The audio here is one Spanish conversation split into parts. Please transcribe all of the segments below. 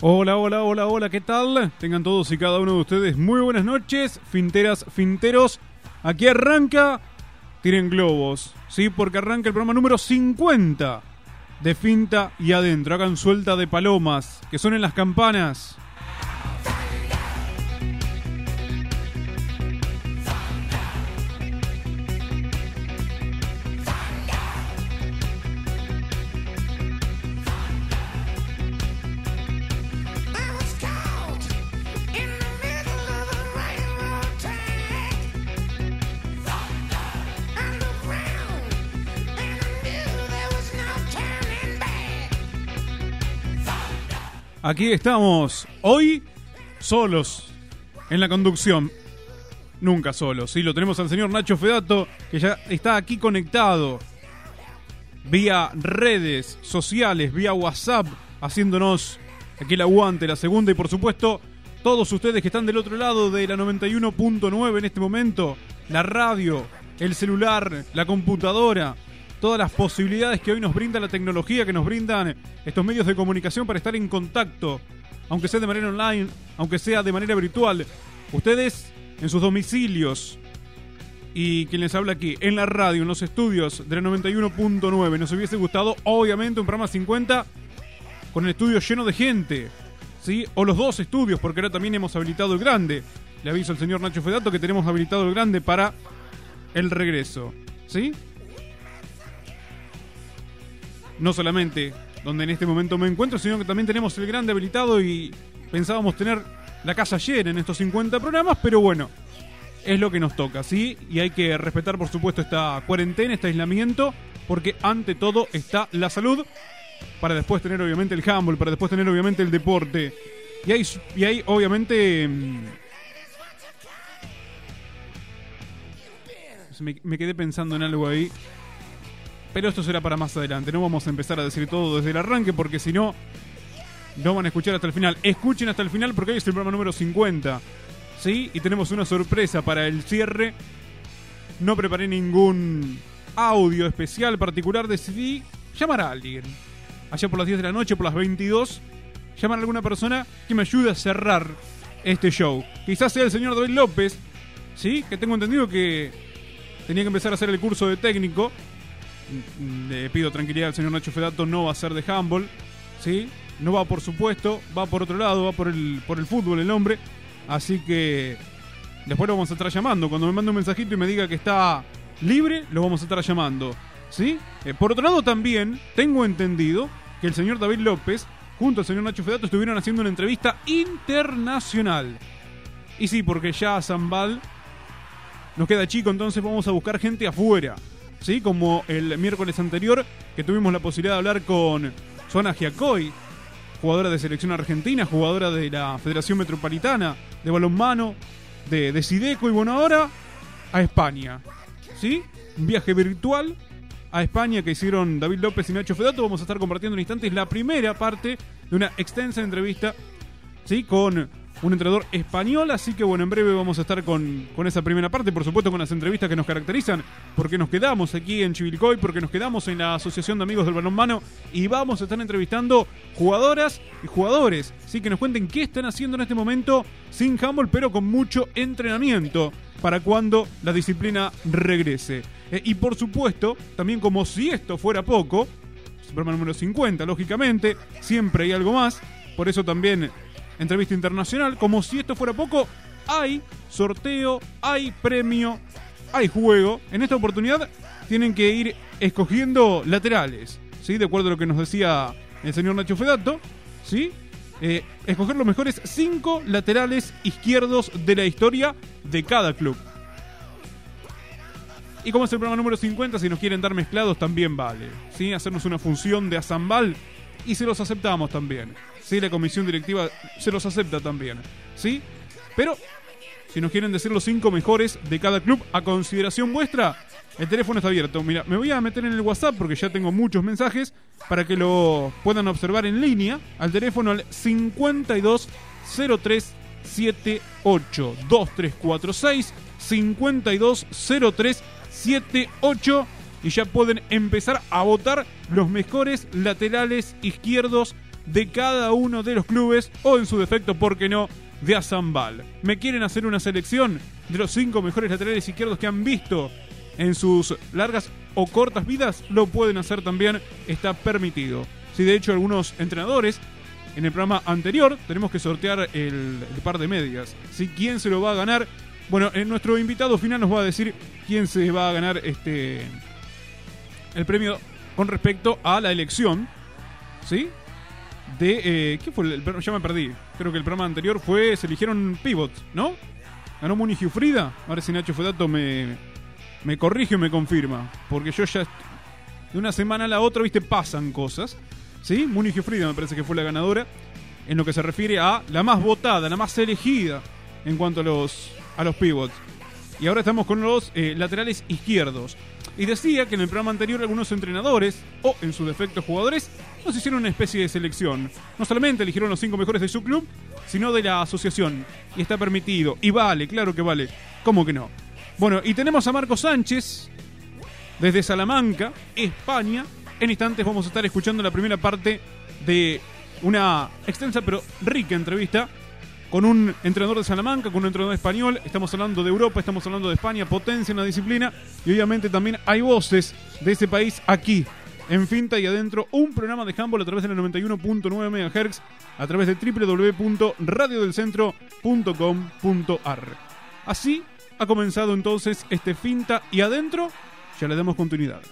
Hola, hola, hola, hola, ¿qué tal? Tengan todos y cada uno de ustedes muy buenas noches, finteras, finteros. Aquí arranca, tienen globos, ¿sí? Porque arranca el programa número 50 de Finta y Adentro. Hagan suelta de palomas, que son en las campanas. Aquí estamos, hoy solos en la conducción. Nunca solos, sí, lo tenemos al señor Nacho Fedato, que ya está aquí conectado vía redes sociales, vía WhatsApp, haciéndonos aquí el aguante, la segunda y por supuesto todos ustedes que están del otro lado de la 91.9 en este momento, la radio, el celular, la computadora, todas las posibilidades que hoy nos brinda la tecnología, que nos brindan estos medios de comunicación para estar en contacto, aunque sea de manera online, aunque sea de manera virtual. Ustedes en sus domicilios y quien les habla aquí en la radio, en los estudios de la 91.9, nos hubiese gustado obviamente un programa 50 con el estudio lleno de gente, ¿sí? O los dos estudios, porque ahora también hemos habilitado el grande. Le aviso al señor Nacho Fedato que tenemos habilitado el grande para el regreso, ¿sí? No solamente donde en este momento me encuentro, sino que también tenemos el grande habilitado y pensábamos tener la casa llena en estos 50 programas, pero bueno, es lo que nos toca, ¿sí? Y hay que respetar, por supuesto, esta cuarentena, este aislamiento, porque ante todo está la salud, para después tener obviamente el handball, para después tener obviamente el deporte. Y hay, y hay obviamente... Mm, me, me quedé pensando en algo ahí pero esto será para más adelante. No vamos a empezar a decir todo desde el arranque porque si no, no van a escuchar hasta el final. Escuchen hasta el final porque hoy es el programa número 50. ¿Sí? Y tenemos una sorpresa para el cierre. No preparé ningún audio especial particular. Decidí llamar a alguien. Allá por las 10 de la noche, por las 22. Llamar a alguna persona que me ayude a cerrar este show. Quizás sea el señor David López. ¿Sí? Que tengo entendido que tenía que empezar a hacer el curso de técnico le pido tranquilidad al señor Nacho Fedato, no va a ser de handball, ¿sí? No va por supuesto, va por otro lado, va por el, por el fútbol el hombre. Así que después lo vamos a estar llamando. Cuando me mande un mensajito y me diga que está libre, lo vamos a estar llamando. ¿Sí? Eh, por otro lado también tengo entendido que el señor David López junto al señor Nacho Fedato estuvieron haciendo una entrevista internacional. Y sí, porque ya Zambal nos queda chico, entonces vamos a buscar gente afuera. ¿Sí? Como el miércoles anterior, que tuvimos la posibilidad de hablar con Suana Giacoy, jugadora de selección argentina, jugadora de la Federación Metropolitana de Balonmano, de, de Sideco, y bueno, ahora a España, ¿sí? Un viaje virtual a España que hicieron David López y Nacho Fedato. Vamos a estar compartiendo en instantes la primera parte de una extensa entrevista, ¿sí? Con un entrenador español, así que bueno, en breve vamos a estar con, con, esa primera parte, por supuesto con las entrevistas que nos caracterizan, porque nos quedamos aquí en Chivilcoy, porque nos quedamos en la Asociación de Amigos del Balonmano y vamos a estar entrevistando jugadoras y jugadores, sí que nos cuenten qué están haciendo en este momento sin handball, pero con mucho entrenamiento para cuando la disciplina regrese. Eh, y por supuesto, también como si esto fuera poco, programa número 50, lógicamente, siempre hay algo más, por eso también entrevista internacional. Como si esto fuera poco, hay sorteo, hay premio, hay juego. En esta oportunidad tienen que ir escogiendo laterales, ¿sí? De acuerdo a lo que nos decía el señor Nacho Fedato, ¿sí? Eh, escoger los mejores cinco laterales izquierdos de la historia de cada club. Y como es el programa número 50, si nos quieren dar mezclados también vale. ¿sí? Hacernos una función de Azambal y se los aceptamos también. ¿sí? La comisión directiva se los acepta también, ¿sí? Pero, si nos quieren decir los cinco mejores de cada club a consideración vuestra, el teléfono está abierto. Mira, me voy a meter en el WhatsApp porque ya tengo muchos mensajes para que lo puedan observar en línea al teléfono al 5203 78 2346 5203 78 y ya pueden empezar a votar los mejores laterales izquierdos de cada uno de los clubes o en su defecto, ¿por qué no?, de Azambal. ¿Me quieren hacer una selección de los cinco mejores laterales izquierdos que han visto en sus largas o cortas vidas? Lo pueden hacer también, está permitido. Si de hecho algunos entrenadores en el programa anterior tenemos que sortear el, par de medias. Si ¿Quién se lo va a ganar? Bueno, en nuestro invitado final nos va a decir quién se va a ganar este el premio con respecto a la elección, ¿sí? De eh, ¿qué fue? El, ya me perdí. Creo que el programa anterior fue se eligieron pivots, ¿no? Ganó Muni Frida. Ahora si Nacho Fedato me me corrige y me confirma, porque yo ya de una semana a la otra, viste, pasan cosas. ¿Sí? Múnich Frida me parece que fue la ganadora. En lo que se refiere a la más votada, la más elegida en cuanto a los, a los pivots. Y ahora estamos con los eh, laterales izquierdos. Y decía que en el programa anterior algunos entrenadores, o en su defecto jugadores, nos hicieron una especie de selección. No solamente eligieron los cinco mejores de su club, sino de la asociación. Y está permitido. Y vale, claro que vale. ¿Cómo que no? Bueno, y tenemos a Marco Sánchez, desde Salamanca, España, en instantes vamos a estar escuchando la primera parte de una extensa pero rica entrevista con un entrenador de Salamanca, con un entrenador español. Estamos hablando de Europa, estamos hablando de España, potencia en la disciplina. Y obviamente también hay voces de ese país aquí, en Finta y adentro. Un programa de handball a través de la 91.9 MHz, a través de www.radiodelcentro.com.ar. Así ha comenzado entonces este Finta y adentro. Ya le damos continuidad.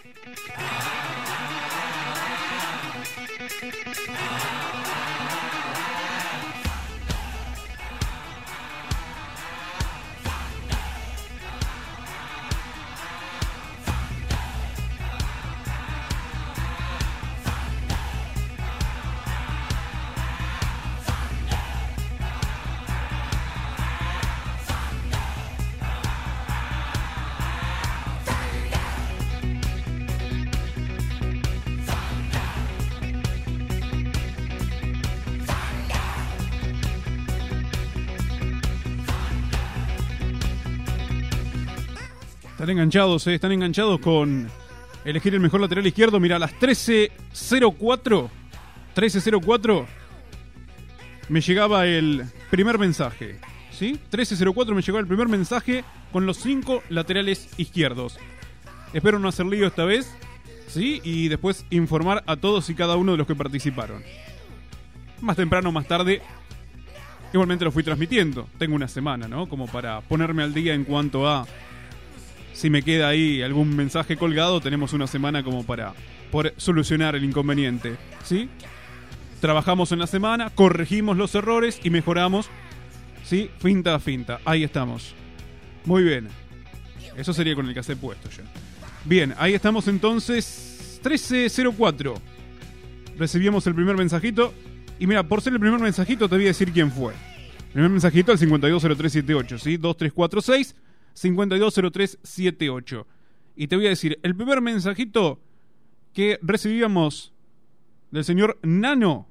Están enganchados, eh, están enganchados con elegir el mejor lateral izquierdo. Mira, a las 13.04, 13.04 me llegaba el primer mensaje. ¿Sí? 13.04 me llegó el primer mensaje con los cinco laterales izquierdos. Espero no hacer lío esta vez. ¿Sí? Y después informar a todos y cada uno de los que participaron. Más temprano, más tarde, igualmente lo fui transmitiendo. Tengo una semana, ¿no? Como para ponerme al día en cuanto a si me queda ahí algún mensaje colgado, tenemos una semana como para solucionar el inconveniente. ¿Sí? Trabajamos en la semana, corregimos los errores y mejoramos. ¿Sí? Finta a finta. Ahí estamos. Muy bien. Eso sería con el hace puesto ya. Bien, ahí estamos entonces. 1304. Recibimos el primer mensajito. Y mira, por ser el primer mensajito, te voy a decir quién fue. Primer mensajito al 520378, ¿sí? 2346 520378. Y te voy a decir, el primer mensajito que recibíamos del señor Nano,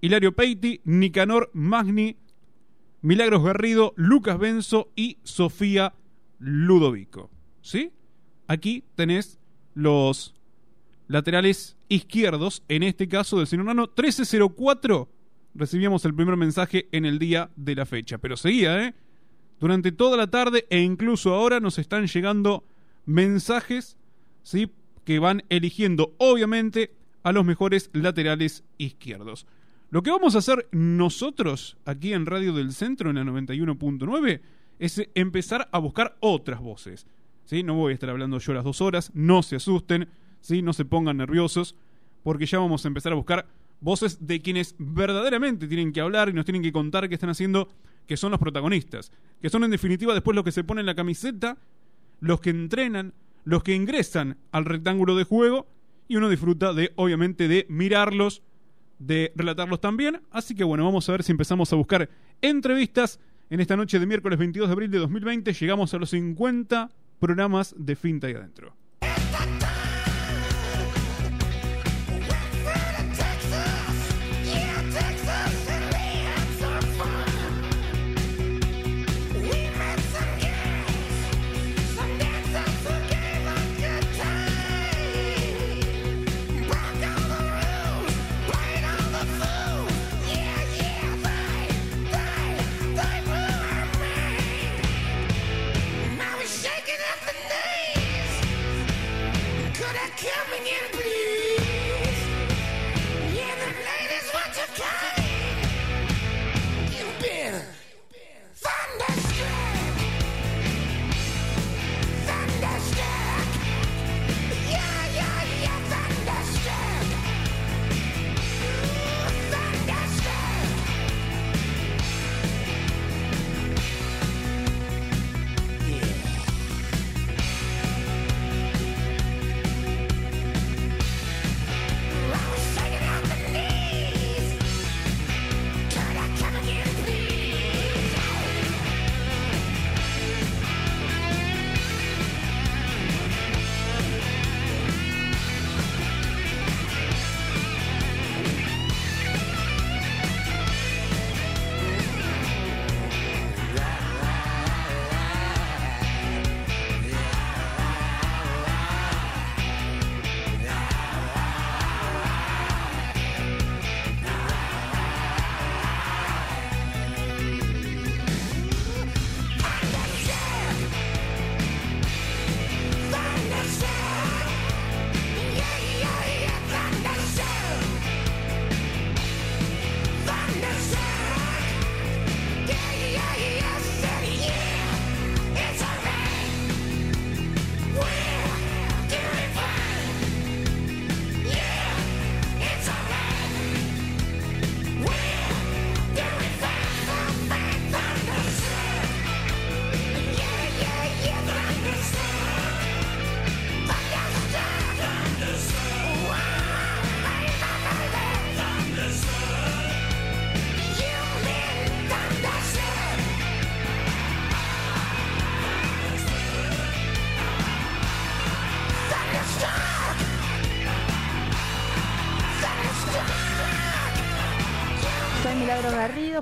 Hilario Peiti, Nicanor Magni, Milagros Garrido, Lucas Benzo y Sofía Ludovico. ¿Sí? Aquí tenés los laterales izquierdos, en este caso del señor Nano, 1304. Recibíamos el primer mensaje en el día de la fecha. Pero seguía, ¿eh? Durante toda la tarde e incluso ahora nos están llegando mensajes ¿sí? que van eligiendo obviamente a los mejores laterales izquierdos. Lo que vamos a hacer nosotros aquí en Radio del Centro, en la 91.9, es empezar a buscar otras voces. ¿sí? No voy a estar hablando yo las dos horas, no se asusten, ¿sí? no se pongan nerviosos, porque ya vamos a empezar a buscar voces de quienes verdaderamente tienen que hablar y nos tienen que contar qué están haciendo que son los protagonistas, que son en definitiva después los que se ponen la camiseta, los que entrenan, los que ingresan al rectángulo de juego y uno disfruta de, obviamente, de mirarlos, de relatarlos también. Así que bueno, vamos a ver si empezamos a buscar entrevistas. En esta noche de miércoles 22 de abril de 2020 llegamos a los 50 programas de Finta y Adentro.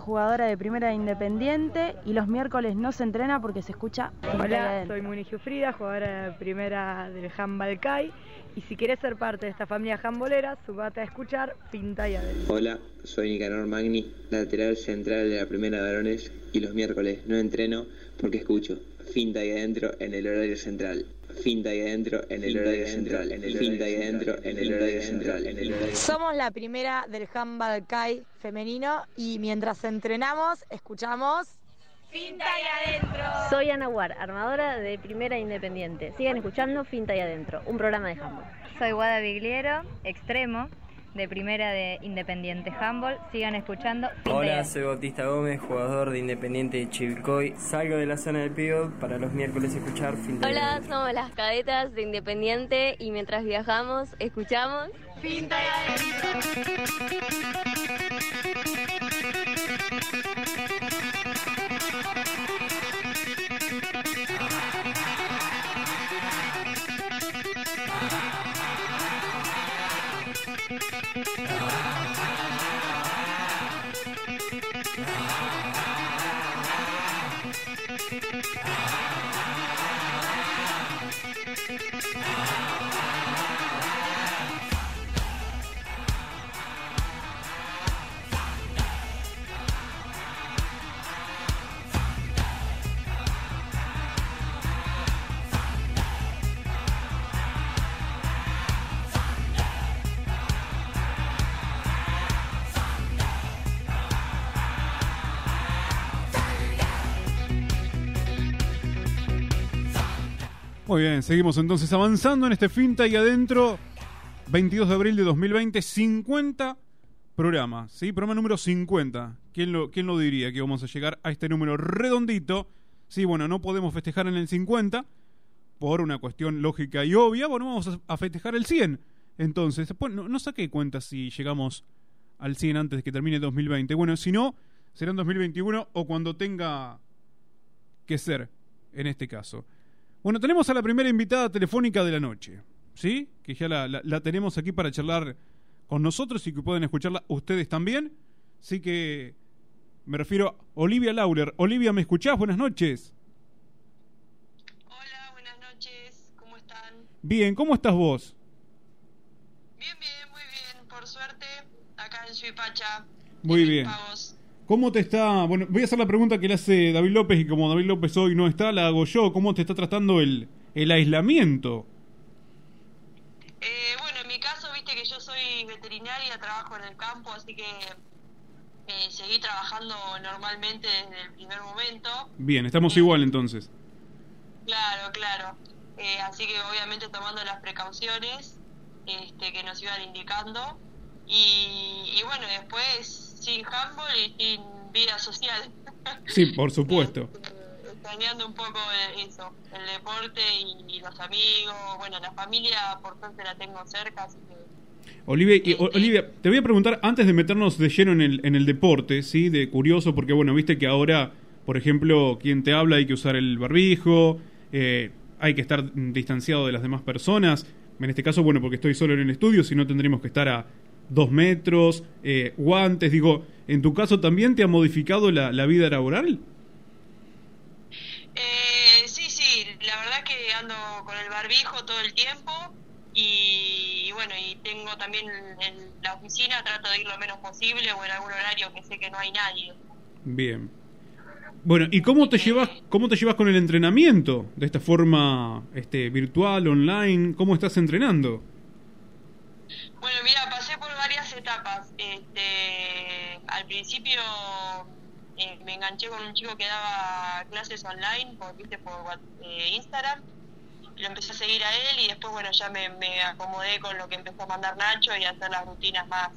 Jugadora de Primera Independiente y los miércoles no se entrena porque se escucha. Hola, soy Muni Giufrida, jugadora de Primera del Handball CAI y si quieres ser parte de esta familia jambolera, subate a escuchar Finta y Adentro. Hola, soy Nicanor Magni, lateral central de la Primera de Varones y los miércoles no entreno porque escucho Finta y Adentro en el horario central finta ahí adentro en el horario central, en el finta ahí adentro en el horario central, en el horario Somos la primera del handball kai femenino y mientras entrenamos escuchamos Finta y adentro. Soy Ana War, armadora de Primera Independiente. Sigan escuchando Finta y adentro, un programa de handball. Soy Guada Bigliero, extremo de primera de Independiente Handball. Sigan escuchando. Hola, soy Bautista Gómez, jugador de Independiente de Chivilcoy. Salgo de la zona del pivot para los miércoles escuchar Finta Hola, somos las cadetas de Independiente y mientras viajamos escuchamos Finta y Muy bien, seguimos entonces avanzando en este finta y adentro. 22 de abril de 2020, 50 programas, ¿sí? Programa número 50. ¿Quién lo, ¿Quién lo diría que vamos a llegar a este número redondito? Sí, bueno, no podemos festejar en el 50 por una cuestión lógica y obvia. Bueno, vamos a, festejar el 100. Entonces, no, no saqué cuenta si llegamos al 100 antes de que termine 2020. Bueno, si no, será en 2021 o cuando tenga que ser, en este caso. Bueno, tenemos a la primera invitada telefónica de la noche, ¿sí? Que ya la, tenemos aquí para charlar con nosotros y que pueden escucharla ustedes también. Así que me refiero a Olivia Lauler. Olivia, ¿me escuchás? Buenas noches. Hola, buenas noches. ¿Cómo están? Bien, ¿cómo estás vos? Bien, bien, muy bien. Por suerte, acá en Suipacha. Muy bien. ¿Cómo te está? Bueno, voy a hacer la pregunta que le hace David López y como David López hoy no está, la hago yo. ¿Cómo te está tratando el, el aislamiento? Eh, bueno, en mi caso, viste que yo soy veterinaria, trabajo en el campo, así que eh, seguí trabajando normalmente desde el primer momento. Bien, estamos eh, igual entonces. Claro, claro. Eh, así que obviamente tomando las precauciones este, que nos iban indicando. Y, y bueno, después sin handball y sin vida social. Sí, por supuesto. Extrañando un poco eso, el deporte y, los amigos, bueno, la familia por suerte la tengo cerca, así que... Olivia, este, Olivia, te voy a preguntar antes de meternos de lleno en el, en el deporte, ¿sí? De curioso, porque bueno, viste que ahora, por ejemplo, quien te habla hay que usar el barbijo, eh, hay que estar distanciado de las demás personas. En este caso, bueno, porque estoy solo en el estudio, si no tendríamos que estar a dos metros, eh, guantes. Digo, ¿en tu caso también te ha modificado la, la vida laboral? Eh, sí, sí, la verdad que ando con el barbijo todo el tiempo y, bueno, y tengo también en la oficina, trato de ir lo menos posible o en algún horario que sé que no hay nadie. Bien. Bueno, ¿y cómo te llevas cómo te llevas con el entrenamiento de esta forma este virtual, online? ¿Cómo estás entrenando? Bueno, mira, Este, al principio eh, me enganché con un chico que daba clases online por, ¿viste? por eh, Instagram. Lo empecé a seguir a él y después, bueno, ya me, me acomodé con lo que empezó a mandar Nacho y a hacer las rutinas más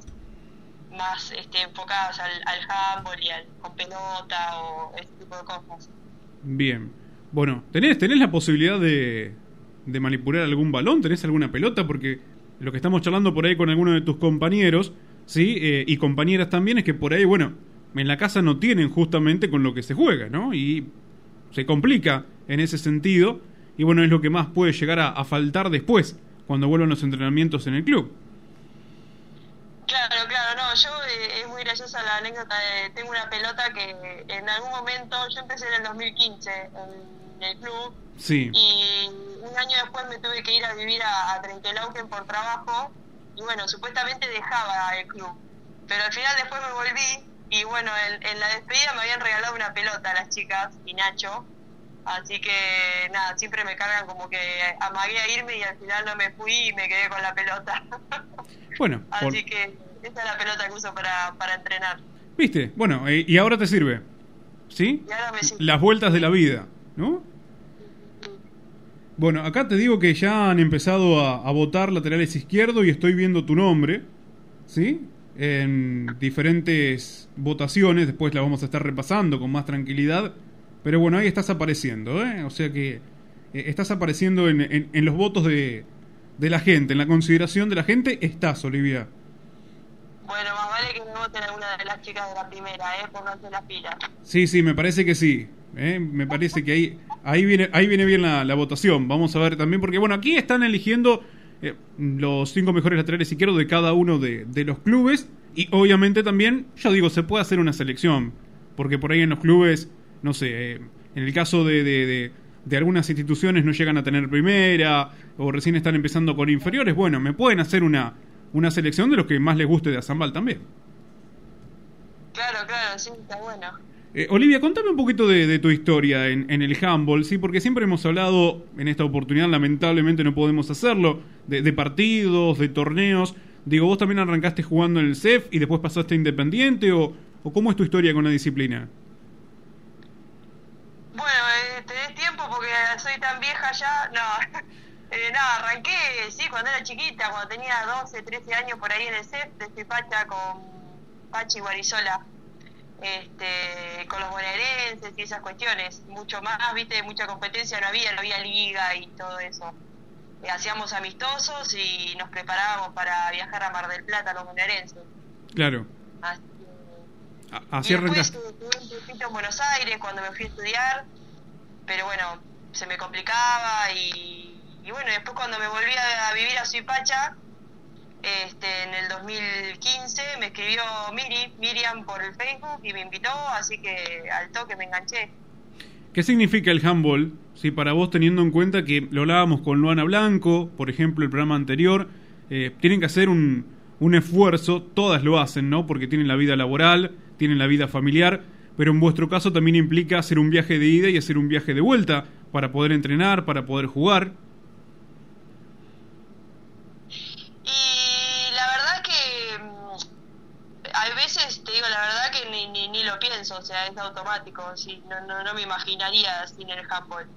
más este, enfocadas al, al handball y al con pelota o ese tipo de cosas. Bien. Bueno, ¿tenés, tenés la posibilidad de, de manipular algún balón? ¿Tenés alguna pelota? Porque lo que estamos charlando por ahí con algunos de tus compañeros, ¿sí? Eh, y compañeras también, es que por ahí, bueno, en la casa no tienen justamente con lo que se juega, ¿no? Y se complica en ese sentido, y bueno, es lo que más puede llegar a, faltar después, cuando vuelvan los entrenamientos en el club. Claro, claro, no, yo eh, es muy graciosa la anécdota de, tengo una pelota que en algún momento, yo empecé en el 2015 en el club Sí. y un año después me tuve que ir a vivir a, a Trenquelauquen por trabajo y bueno, supuestamente dejaba el club, pero al final después me volví y bueno, en, en la despedida me habían regalado una pelota las chicas y Nacho, así que nada, siempre me cargan como que amagué a irme y al final no me fui y me quedé con la pelota. Bueno, por- Así que esa es la pelota que uso para, para entrenar. ¿viste? Bueno, eh, y ahora te sirve. ¿Sí? Y ahora me sirve. Las vueltas de la vida, ¿no? Bueno, acá te digo que ya han empezado a, a votar laterales izquierdo y estoy viendo tu nombre, ¿sí? En diferentes votaciones, después la vamos a estar repasando con más tranquilidad, pero bueno, ahí estás apareciendo, ¿eh? O sea que eh, estás apareciendo en, en- en los votos de, de la gente, en la consideración de la gente, estás, Olivia. Bueno, más vale que me voten alguna de las chicas de la primera, ¿eh? Pónganse las pilas. Sí, sí, me parece que sí. ¿Eh? Me parece que ahí, ahí, viene, ahí viene bien la, la votación. Vamos a ver también, porque bueno, aquí están eligiendo eh, los cinco mejores laterales izquierdos de cada uno de, de los clubes. Y obviamente también, yo digo, se puede hacer una selección. Porque por ahí en los clubes, no sé, eh, en el caso de, de, de- algunas instituciones no llegan a tener primera, o recién están empezando con inferiores, bueno, me pueden hacer una, una selección de los que más les guste de Azambal también. Claro, claro, sí, está bueno. Eh, Olivia, contame un poquito de, tu historia en, el handball, ¿sí? Porque siempre hemos hablado, en esta oportunidad lamentablemente no podemos hacerlo, de, partidos, de torneos. Digo, vos también arrancaste jugando en el CEF y después pasaste Independiente, o, cómo es tu historia con la disciplina? Bueno, eh, tenés tiempo porque soy tan vieja ya. No, eh, no, arranqué, sí, cuando era chiquita, cuando tenía 12, 13 años por ahí en el CEF, de Pacha con Pachi Guarizola, este, con los bonaerenses y esas cuestiones. Mucho más, viste, mucha competencia no había, no había liga y todo eso. Eh, hacíamos amistosos y nos preparábamos para viajar a Mar del Plata, los bonaerenses. Claro, Así así y después arrancaste. eh, tuve un tiempito en Buenos Aires cuando me fui a estudiar, pero bueno, se me complicaba y, y bueno, después cuando me volví a, a vivir a Suipacha, este, en el 2015 me escribió Miri, Miriam por el Facebook y me invitó, así que al toque me enganché. ¿Qué significa el handball? Sí, para vos teniendo en cuenta que lo hablábamos con Luana Blanco, por ejemplo, el programa anterior, eh, tienen que hacer un, un esfuerzo, todas lo hacen, ¿no? Porque tienen la vida laboral, tienen la vida familiar, pero en vuestro caso también implica hacer un viaje de ida y hacer un viaje de vuelta para poder entrenar, para poder jugar. Y la verdad que mm, hay veces, te digo la verdad que ni, ni, ni lo pienso, o sea, es automático, sí, no, no, no me imaginaría sin el handball.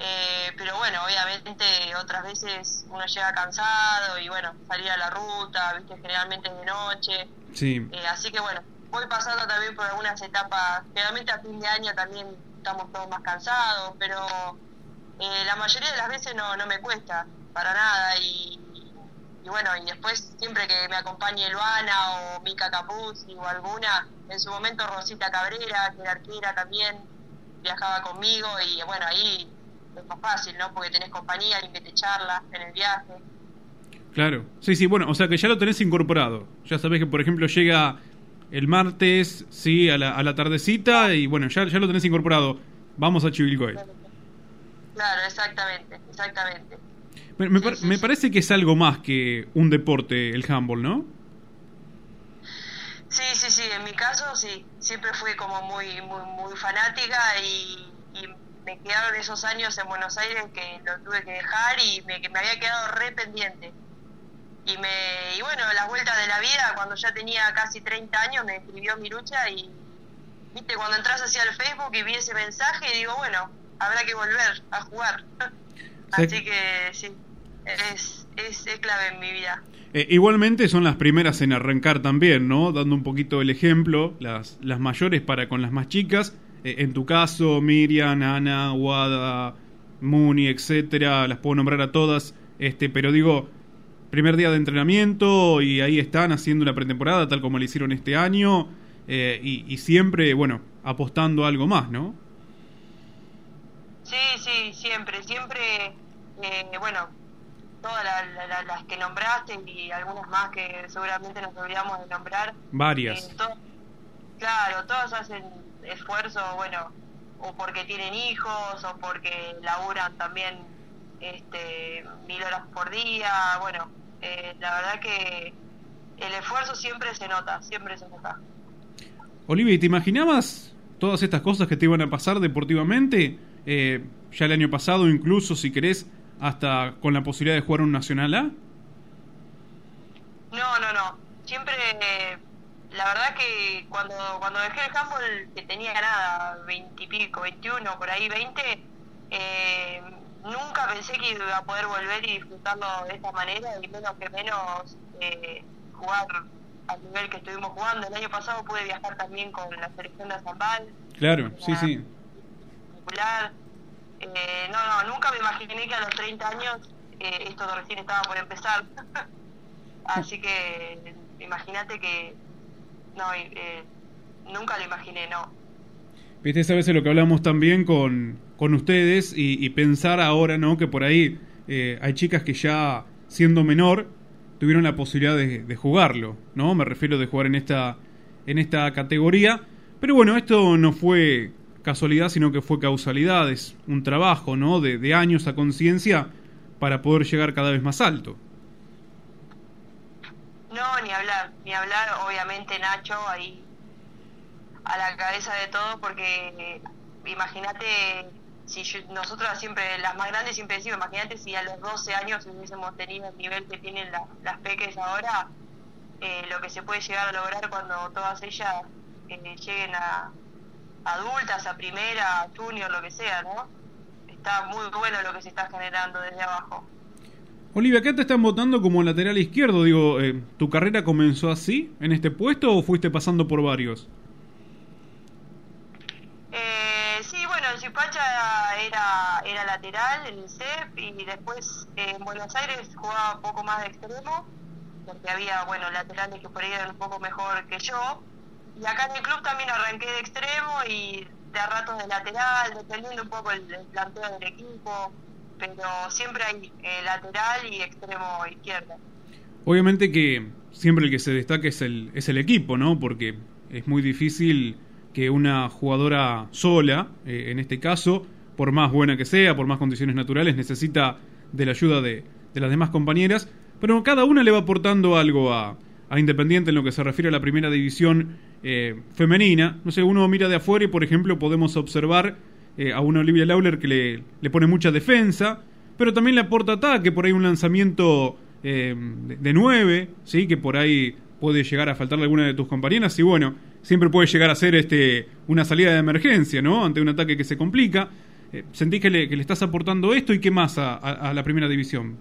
Eh, pero bueno, obviamente otras veces uno llega cansado y bueno, salir a la ruta, viste, generalmente es de noche. Sí. Eh, así que bueno, voy pasando también por algunas etapas, generalmente a fin de año también estamos todos más cansados, pero eh, la mayoría de las veces no, no me cuesta para nada y, y bueno, y después siempre que me acompañe Luana o Mica Capuzzi o alguna, en su momento Rosita Cabrera, que era arquera también, viajaba conmigo y bueno, ahí es más fácil, ¿no? Porque tenés compañía, alguien que te charla en el viaje. Claro. Sí, sí, bueno, o sea que ya lo tenés incorporado. Ya sabés que, por ejemplo, llega el martes, sí, a la, a la tardecita y bueno, ya, ya lo tenés incorporado. Vamos a Chivilcoy. Claro, exactamente, exactamente. Me, me par- me parece que es algo más que un deporte el handball, ¿no? Sí, sí, sí, en mi caso sí, siempre fui como muy muy muy fanática y, y me quedaron esos años en Buenos Aires que lo tuve que dejar y me, que me había quedado re pendiente. Y, me, y bueno, las vueltas de la vida, cuando ya tenía casi 30 años, me escribió Mirucha y, viste, cuando entras hacia el Facebook y vi ese mensaje, digo, bueno, habrá que volver a jugar. Así que sí, es, es, es clave en mi vida. Eh, igualmente son las primeras en arrancar también, ¿no? Dando un poquito el ejemplo, las, las mayores para con las más chicas. Eh, en tu caso, Miriam, Ana, Wada, Muni, etcétera, las puedo nombrar a todas, este, pero digo, primer día de entrenamiento y ahí están haciendo una pretemporada tal como lo hicieron este año eh, y, y siempre, bueno, apostando a algo más, ¿no? Sí, sí, siempre, siempre, eh, bueno, todas la- la- las que nombraste y algunas más que seguramente nos olvidamos de nombrar. Varias. Eh, to- claro, todos hacen esfuerzo, bueno, o porque tienen hijos o porque laburan también este, mil horas por día. Bueno, eh, la verdad que el esfuerzo siempre se nota, siempre se nota. Olivia, ¿y ¿te imaginabas todas estas cosas que te iban a pasar deportivamente? Eh, ya el año pasado, incluso si querés, hasta con la posibilidad de jugar un Nacional A. No, no, no. Siempre, eh, la verdad que cuando cuando dejé el handball, que tenía nada, veintipico, veintiuno, por ahí veinte, eh, nunca pensé que iba a poder volver y disfrutarlo de esta manera y menos que menos eh, jugar al nivel que estuvimos jugando. El año pasado pude viajar también con la selección de Zambal, Claro, sí, sí. popular. Eh, no, no, nunca me imaginé que a los 30 años eh, esto recién estaba por empezar. Así que imagínate que no, eh, nunca lo imaginé, no. Viste, esa vez lo que hablamos también con, con ustedes y, y pensar ahora, ¿no? Que por ahí eh, hay chicas que ya siendo menor tuvieron la posibilidad de, de jugarlo, ¿no? Me refiero de jugar en esta, en esta categoría. Pero bueno, esto no fue casualidad, sino que fue causalidad, es un trabajo, ¿no? De, de años a conciencia para poder llegar cada vez más alto. No, ni hablar, ni hablar, obviamente Nacho ahí a la cabeza de todo, porque eh, imagínate, si yo- nosotros siempre, las más grandes siempre decimos, imagínate si a los 12 años hubiésemos tenido el nivel que tienen la- las peques ahora, eh, lo que se puede llegar a lograr cuando todas ellas eh, lleguen a adultas, a primera, a junior, lo que sea, ¿no? Está muy bueno lo que se está generando desde abajo. Olivia, ¿qué te están votando como lateral izquierdo? Digo, eh, ¿tu carrera comenzó así, en este puesto, o fuiste pasando por varios? Eh, sí, bueno, en Suipacha era, era lateral en el CEP y después eh, en Buenos Aires jugaba un poco más de extremo, porque había, bueno, laterales que por ahí eran un poco mejor que yo. Y acá en el club también arranqué de extremo y de a ratos de lateral, dependiendo un poco el, planteo del equipo, pero siempre hay eh, lateral y extremo izquierdo. Obviamente que siempre el que se destaca es el, es el equipo, ¿no? Porque es muy difícil que una jugadora sola, eh, en este caso, por más buena que sea, por más condiciones naturales, necesita de la ayuda de, de las demás compañeras, pero cada una le va aportando algo a, a Independiente en lo que se refiere a la primera división eh, femenina. No sé, uno mira de afuera y, por ejemplo, podemos observar eh, a una Olivia Lauler que le, pone mucha defensa, pero también le aporta ataque, por ahí un lanzamiento eh, de, de 9, ¿sí? que por ahí puede llegar a faltarle alguna de tus compañeras y bueno, siempre puede llegar a ser este, una salida de emergencia, ¿no? Ante un ataque que se complica. Eh, ¿Sentís que le, estás aportando esto y qué más a la primera división?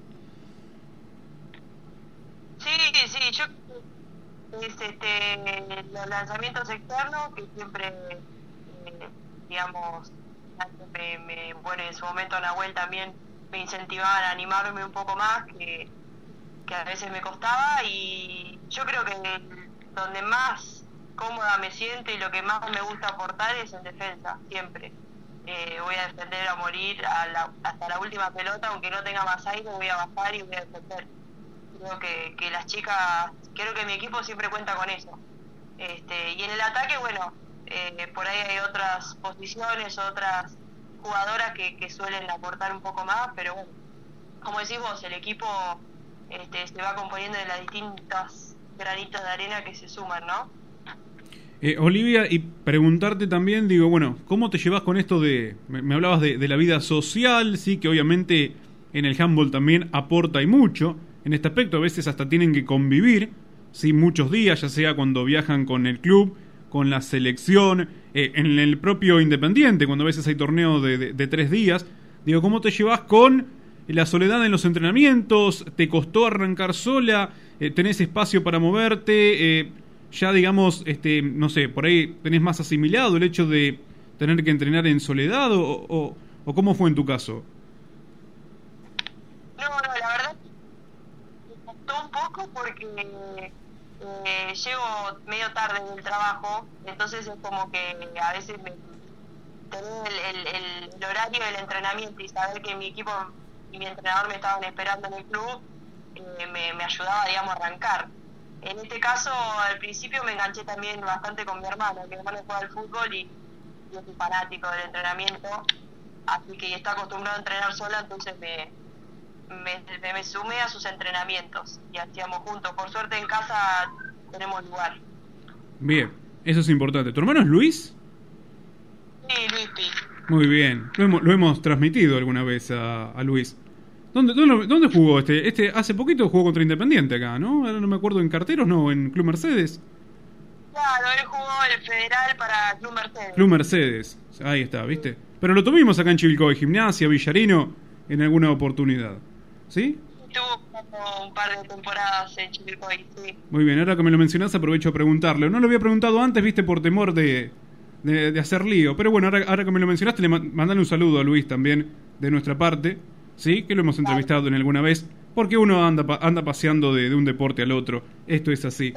Sí, sí, yo es este los lanzamientos externos que siempre eh, digamos me, me- bueno en su momento Nahuel también me incentivaban a animarme un poco más que, que a veces me costaba y yo creo que donde más cómoda me siento y lo que más me gusta aportar es en defensa siempre Eh, voy a defender a morir a la- hasta la última pelota aunque no tenga más aire voy a bajar y voy a defender creo que, que las chicas, creo que mi equipo siempre cuenta con eso. Este, y en el ataque, bueno, eh, por ahí hay otras posiciones, otras jugadoras que, que suelen aportar un poco más, pero bueno, como decís vos, el equipo este, se va componiendo de las distintas granitos de arena que se suman, ¿no? Eh, Olivia, y preguntarte también, digo, bueno, ¿cómo te llevas con esto de, me, hablabas de, de la vida social, sí, que obviamente en el handball también aporta y mucho, en este aspecto a veces hasta tienen que convivir, sí, muchos días, ya sea cuando viajan con el club, con la selección, eh, en el propio Independiente, cuando a veces hay torneos de, tres días, digo, ¿cómo te llevas con la soledad en los entrenamientos? ¿Te costó arrancar sola? Eh, ¿Tenés espacio para moverte? Eh, ya digamos, este, no sé, por ahí tenés más asimilado el hecho de tener que entrenar en soledad o, o, o cómo fue en tu caso? No, no, la verdad me costó un poco porque eh, llego medio tarde del trabajo, entonces es como que a veces me tener el, horario del entrenamiento y saber que mi equipo y mi entrenador me estaban esperando en el club, eh, me, me ayudaba, digamos, a arrancar. En este caso, al principio me enganché también bastante con mi hermano. Mi hermano juega al fútbol y yo soy fanático del entrenamiento, así que está acostumbrado a entrenar sola, entonces me, me, me sumé a sus entrenamientos y hacíamos juntos. Por suerte en casa tenemos lugar. Bien, eso es importante. ¿Tu hermano es Luis? Sí, Luispi. Muy bien, lo hemos, lo hemos transmitido alguna vez a, a Luis. ¿Dónde, dónde, dónde jugó este? Este hace poquito jugó contra Independiente acá, ¿no? Ahora no me acuerdo en Carteros, no, en Club Mercedes. Claro, él jugó el federal para Club Mercedes. Club Mercedes, ahí está, ¿viste? Pero lo tuvimos acá en Chivilcoy, Gimnasia, Villarino, en alguna oportunidad. ¿Sí? Tuvo como un par de temporadas en Chivilcoy, sí. Muy bien, ahora que me lo mencionás aprovecho a preguntarle. No lo había preguntado antes, viste, por temor de, de, de hacer lío. Pero bueno, ahora, ahora que me lo mencionaste, le ma- mandale un saludo a Luis también de nuestra parte. ¿Sí? Que lo hemos entrevistado en alguna vez. Porque uno anda, anda paseando de, de un deporte al otro. Esto es así.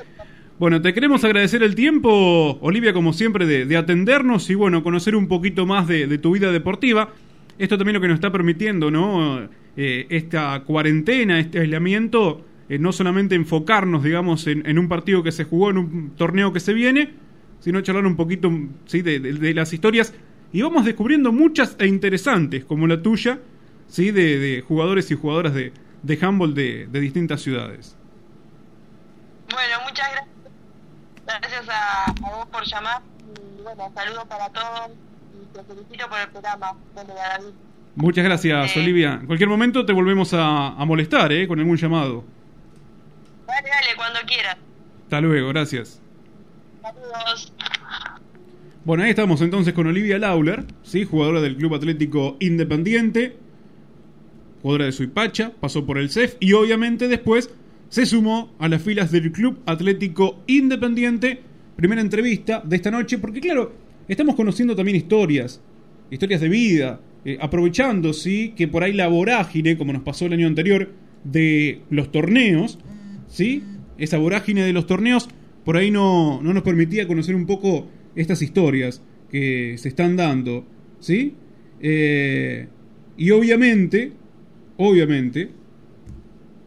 Bueno, te queremos agradecer el tiempo, Olivia, como siempre, de, de atendernos y bueno, conocer un poquito más de, de tu vida deportiva. Esto también lo que nos está permitiendo, ¿no? Eh, esta cuarentena, este aislamiento, eh, no solamente enfocarnos, digamos, en, en un partido que se jugó, en un torneo que se viene, sino charlar un poquito, ¿sí? De, las historias. Y vamos descubriendo muchas e interesantes, como la tuya, ¿sí? De, de jugadores y jugadoras de, de handball de, de distintas ciudades. Bueno, muchas gracias. Gracias a, vos por llamar. Y bueno, saludos para todos. Y te felicito por el programa. Bueno, David. Muchas gracias, Eh. Olivia. En cualquier momento te volvemos a, a molestar, ¿eh? Con algún llamado. Dale, dale, cuando quieras. Hasta luego, gracias. Saludos. Bueno, ahí estamos entonces con Olivia Lauler, ¿sí? jugadora del Club Atlético Independiente, jugadora de Suipacha, pasó por el CEF y obviamente después se sumó a las filas del Club Atlético Independiente. Primera entrevista de esta noche, porque claro, estamos conociendo también historias, historias de vida, eh, aprovechando, sí, que por ahí la vorágine, como nos pasó el año anterior, de los torneos, ¿sí? Esa vorágine de los torneos por ahí no, no nos permitía conocer un poco estas historias que se están dando, ¿sí? Eh, y obviamente, obviamente,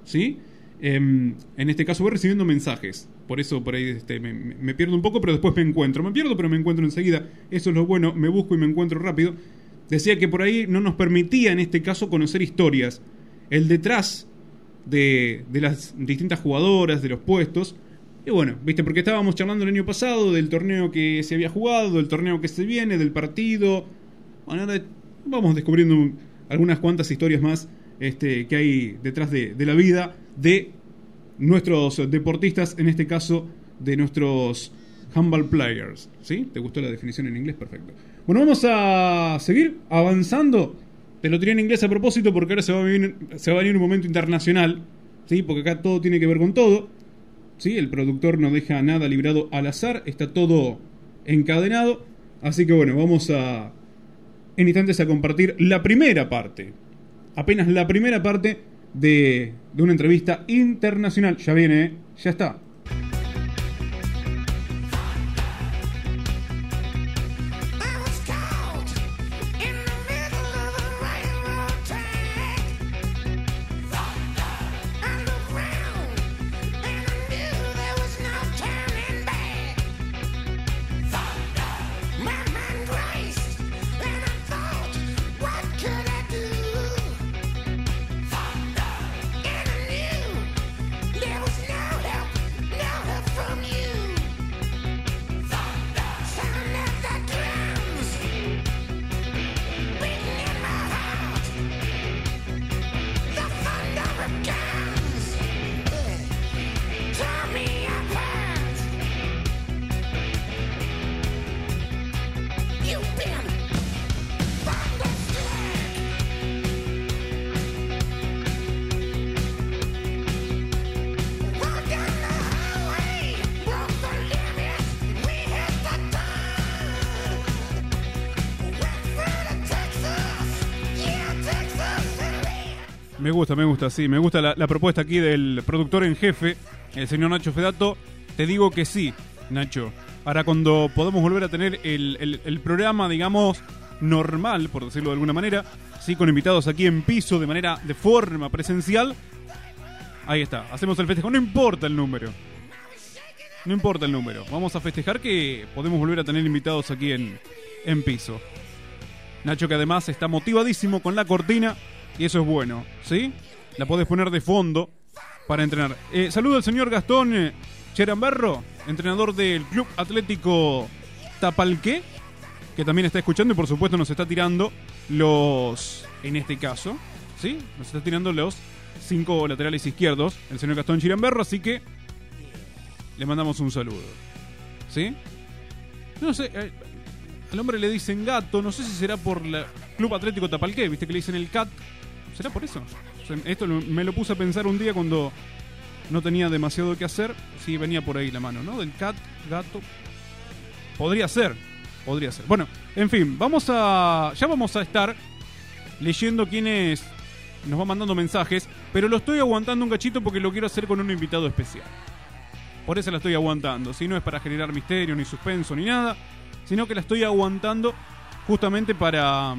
¿sí? Em, en este caso voy recibiendo mensajes, por eso por ahí este, me, pierdo un poco, pero después me encuentro. Me pierdo, pero me encuentro enseguida. Eso es lo bueno, me busco y me encuentro rápido. Decía que por ahí no nos permitía en este caso conocer historias. El detrás de, de las distintas jugadoras, de los puestos. Y bueno, viste, porque estábamos charlando el año pasado del torneo que se había jugado, del torneo que se viene, del partido. Bueno, ahora vamos descubriendo un- algunas cuantas historias más este, que hay detrás de, de la vida de nuestros deportistas, en este caso de nuestros handball players. ¿Sí? ¿Te gustó la definición en inglés? Perfecto. Bueno, vamos a seguir avanzando. Te lo tiré en inglés a propósito porque ahora se va a venir, se va a venir un momento internacional. ¿Sí? Porque acá todo tiene que ver con todo. ¿Sí? El productor no deja nada librado al azar. Está todo encadenado. Así que bueno, vamos a en instantes a compartir la primera parte. Apenas la primera parte de, de una entrevista internacional. Ya viene, ¿eh? ya está. Gusta, me gusta, la propuesta aquí del productor en jefe, el señor Nacho Fedato. Te digo que sí, Nacho. Ahora cuando podamos volver a tener el, el- el programa, digamos, normal, por decirlo de alguna manera, sí, con invitados aquí en piso de manera, de forma presencial. Ahí está, hacemos el festejo, no importa el número. No importa el número, vamos a festejar que podemos volver a tener invitados aquí en, en piso. Nacho que además está motivadísimo con la cortina y eso es bueno, ¿sí? La podés poner de fondo para entrenar. Eh, saludo al señor Gastón eh, Cheramberro, entrenador del Club Atlético Tapalqué, que también está escuchando y por supuesto nos está tirando los, en este caso, ¿sí? Nos está tirando los cinco laterales izquierdos, el señor Gastón Chiramberro, así que le mandamos un saludo. ¿Sí? No sé, eh, al hombre le dicen gato, no sé si será por el Club Atlético Tapalqué, viste que le dicen el cat. ¿Será por eso? Esto me lo puse a pensar un día cuando no tenía demasiado que hacer. Sí, venía por ahí la mano, ¿no? Del cat, gato. Podría ser, podría ser. Bueno, en fin, vamos a. Ya vamos a estar leyendo quiénes nos van mandando mensajes, pero lo estoy aguantando un cachito porque lo quiero hacer con un invitado especial. Por eso la estoy aguantando. Si no es para generar misterio, ni suspenso, ni nada, sino que la estoy aguantando justamente para.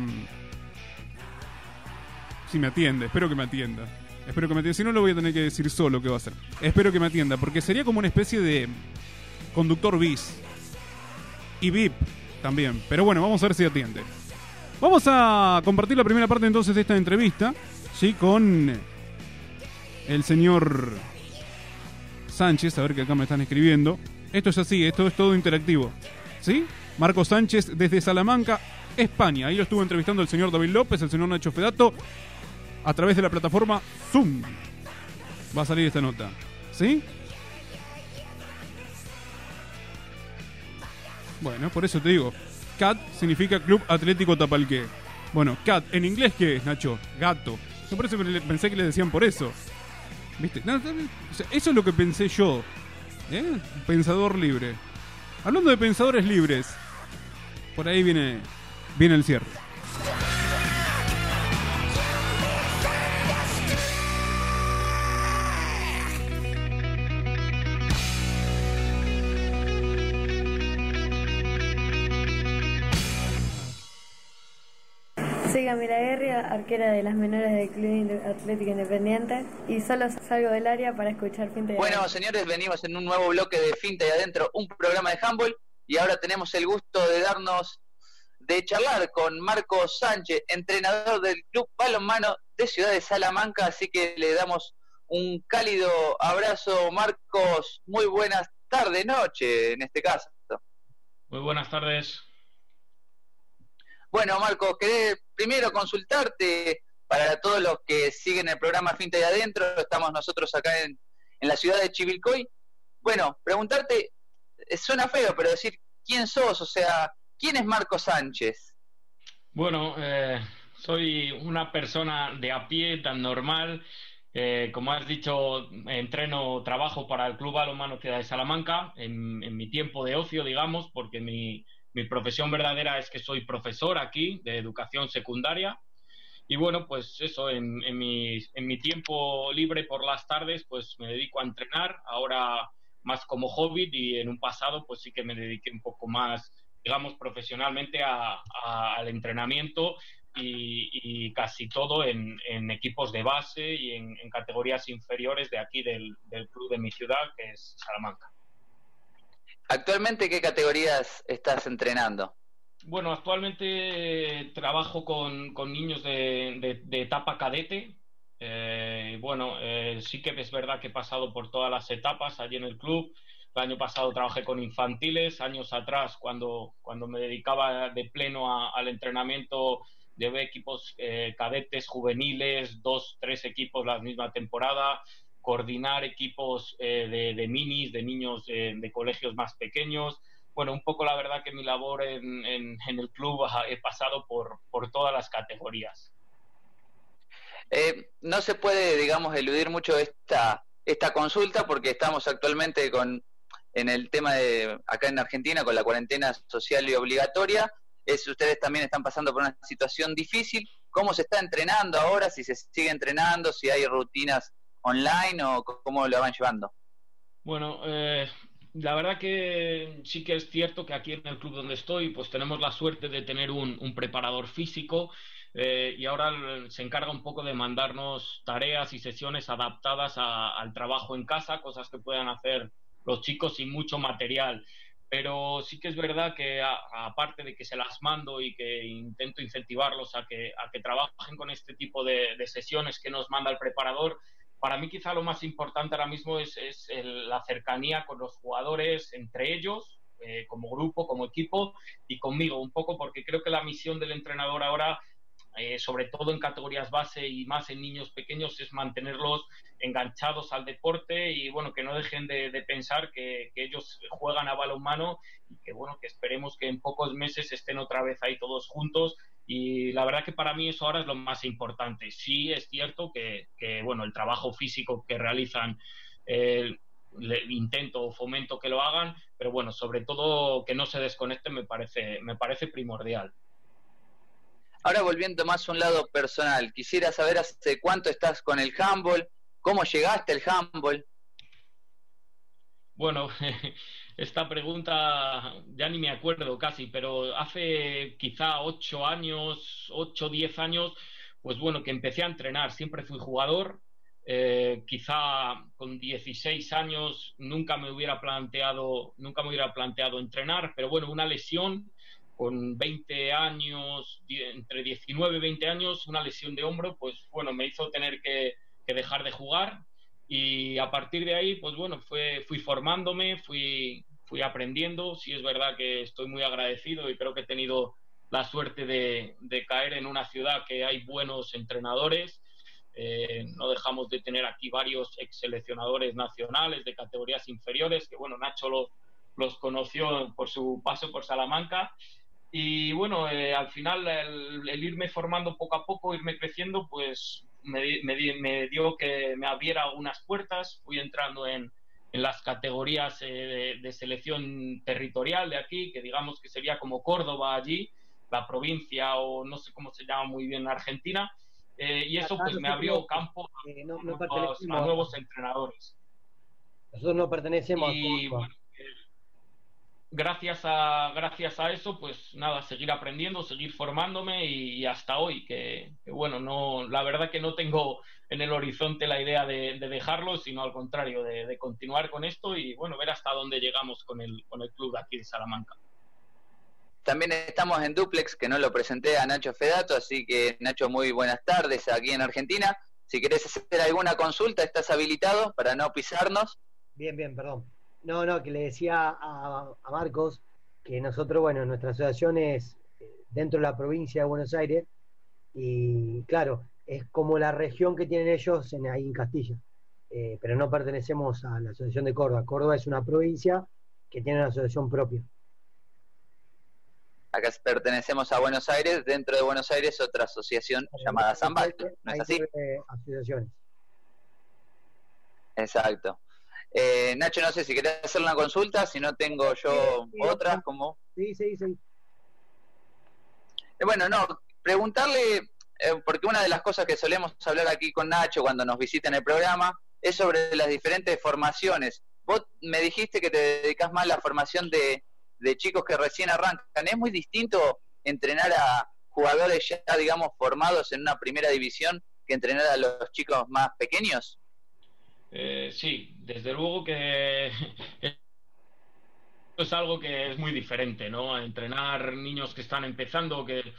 Si me atiende, espero que me atienda. Espero que me atienda. Si no, lo voy a tener que decir solo qué va a hacer. Espero que me atienda, porque sería como una especie de conductor bis. Y VIP también. Pero bueno, vamos a ver si atiende. Vamos a compartir la primera parte entonces de esta entrevista, ¿sí? Con el señor Sánchez, a ver que acá me están escribiendo. Esto es así, esto es todo interactivo, ¿sí? Marco Sánchez desde Salamanca, España. Ahí lo estuvo entrevistando el señor David López, el señor Nacho Fedato, a través de la plataforma Zoom. Va a salir esta nota, ¿sí? Bueno, por eso te digo. CAT significa Club Atlético Tapalqué. Bueno, CAT, ¿en inglés qué es, Nacho? Gato. Yo por eso pensé que le decían por eso. ¿Viste? Eso es lo que pensé yo. ¿Eh? Pensador libre. Hablando de pensadores libres, por ahí viene, viene el cierre. Arquera de las menores del Club Atlético Independiente y solo salgo del área para escuchar Finta y Bueno, Adentro. señores, venimos en un nuevo bloque de Finta y Adentro, un programa de handball, y ahora tenemos el gusto de darnos, de charlar con Marcos Sánchez, entrenador del Club Balonmano de Ciudad de Salamanca, así que le damos un cálido abrazo, Marcos, muy buenas tardes, noche, en este caso. Muy buenas tardes. Bueno, Marcos, querés primero consultarte para todos los que siguen el programa Finta y Adentro, estamos nosotros acá en, en la ciudad de Chivilcoy. Bueno, preguntarte, eh, suena feo, pero decir, ¿quién sos? O sea, ¿quién es Marcos Sánchez? Bueno, eh, soy una persona de a pie tan normal. eh, como has dicho, entreno, trabajo para el Club Balonmano Ciudad de Salamanca en, en mi tiempo de ocio, digamos, porque mi, mi profesión verdadera es que soy profesor aquí de educación secundaria. Y bueno, pues eso, en, mi, tiempo libre por las tardes, pues me dedico a entrenar, ahora más como hobby y en un pasado pues sí que me dediqué un poco más, digamos, profesionalmente al entrenamiento y, casi todo en, equipos de base y en, categorías inferiores de aquí del club de mi ciudad, que es Salamanca. Actualmente, ¿qué categorías estás entrenando? Bueno, actualmente eh, trabajo con, niños de etapa cadete. Eh, bueno, eh, sí que es verdad que he pasado por todas las etapas allí en el club. El año pasado trabajé con infantiles, años atrás, cuando, cuando me dedicaba de pleno a- al entrenamiento, llevé equipos eh, cadetes, juveniles, dos, tres equipos la misma temporada, coordinar equipos eh, de, de minis, de niños eh, de colegios más pequeños bueno, un poco la verdad que mi labor en, en- el club ha- he pasado por, por todas las categorías. Eh, no se puede, digamos, eludir mucho esta, esta consulta porque estamos actualmente con en el tema de acá en Argentina con la cuarentena social y obligatoria. Es, ustedes también están pasando por una situación difícil. ¿Cómo se está entrenando ahora? Si se sigue entrenando, si hay rutinas online o cómo lo van llevando. Bueno, eh, la verdad que sí que es cierto que aquí en el club donde estoy, pues tenemos la suerte de tener un, preparador físico eh, y ahora se encarga un poco de mandarnos tareas y sesiones adaptadas al trabajo en casa, cosas que puedan hacer los chicos sin mucho material. Pero sí que es verdad que aparte de que se las mando y que intento incentivarlos a a que trabajen con este tipo de, sesiones que nos manda el preparador, para mí quizá lo más importante ahora mismo es, la cercanía con los jugadores, entre ellos, eh, como grupo, como equipo y conmigo, un poco porque creo que la misión del entrenador ahora eh, sobre todo en categorías base y más en niños pequeños, es mantenerlos enganchados al deporte y bueno, que no dejen de, pensar que, ellos juegan a balonmano y que bueno, que esperemos que en pocos meses estén otra vez ahí todos juntos y la verdad que para mí eso ahora es lo más importante. Sí es cierto que, bueno, el trabajo físico que realizan eh, intento o fomento que lo hagan, pero bueno, sobre todo que no se desconecten me parece, me parece primordial. Ahora volviendo más a un lado personal, quisiera saber hace cuánto estás con el handball, cómo llegaste al handball. Bueno, esta pregunta ya ni me acuerdo casi, pero hace quizá ocho años, ocho, diez años, pues bueno, que empecé a entrenar. Siempre fui jugador. Eh, quizá con 16 años nunca me hubiera planteado, nunca me hubiera planteado entrenar, pero bueno, una lesión con 20 años, entre 19 y 20 años, una lesión de hombro, pues bueno, me hizo tener que, dejar de jugar. Y a partir de ahí, pues bueno, fue, fui formándome, fui, fui aprendiendo, sí es verdad que estoy muy agradecido y creo que he tenido la suerte de, caer en una ciudad que hay buenos entrenadores. Eh, no dejamos de tener aquí varios ex seleccionadores nacionales de categorías inferiores, que bueno, Nacho los conoció por su paso por Salamanca y bueno, eh, al final el, irme formando poco a poco, irme creciendo, pues me, me, dio que me abriera algunas puertas, fui entrando en, en las categorías eh, de, selección territorial de aquí, que digamos que sería como Córdoba allí, la provincia o no sé cómo se llama muy bien Argentina, eh, y eso pues me abrió campo a, nuevos, entrenadores. Nosotros no pertenecemos y, a Córdoba gracias a, gracias a eso, pues nada, seguir aprendiendo, seguir formándome y, hasta hoy, que, bueno, no, la verdad que no tengo en el horizonte la idea de, dejarlo, sino al contrario, de, continuar con esto y bueno, ver hasta dónde llegamos con el, con el club aquí de Salamanca. También estamos en Duplex, que no lo presenté a Nacho Fedato, así que Nacho, muy buenas tardes aquí en Argentina. Si querés hacer alguna consulta, estás habilitado para no pisarnos. Bien, bien, perdón. No, no, que le decía a, Marcos que nosotros, bueno, nuestra asociación es eh, dentro de la provincia de Buenos Aires y claro, es como la región que tienen ellos en, ahí en Castilla, eh, pero no pertenecemos a la asociación de Córdoba. Córdoba es una provincia que tiene una asociación propia. Acá pertenecemos a Buenos Aires, dentro de Buenos Aires otra asociación llamada San ¿no es así? Asociaciones. Exacto. Eh, Nacho, no sé si querés hacer una consulta, si no tengo yo otra, como... Sí, sí, sí. Eh, bueno, no, preguntarle, eh, porque una de las cosas que solemos hablar aquí con Nacho cuando nos visita en el programa es sobre las diferentes formaciones. Vos me dijiste que te dedicas más a la formación de, de chicos que recién arrancan. ¿Es muy distinto entrenar a jugadores ya, digamos, formados en una primera división que entrenar a los chicos más pequeños? Eh, sí, desde luego que es algo que es muy diferente, ¿no? Entrenar niños que están empezando, que,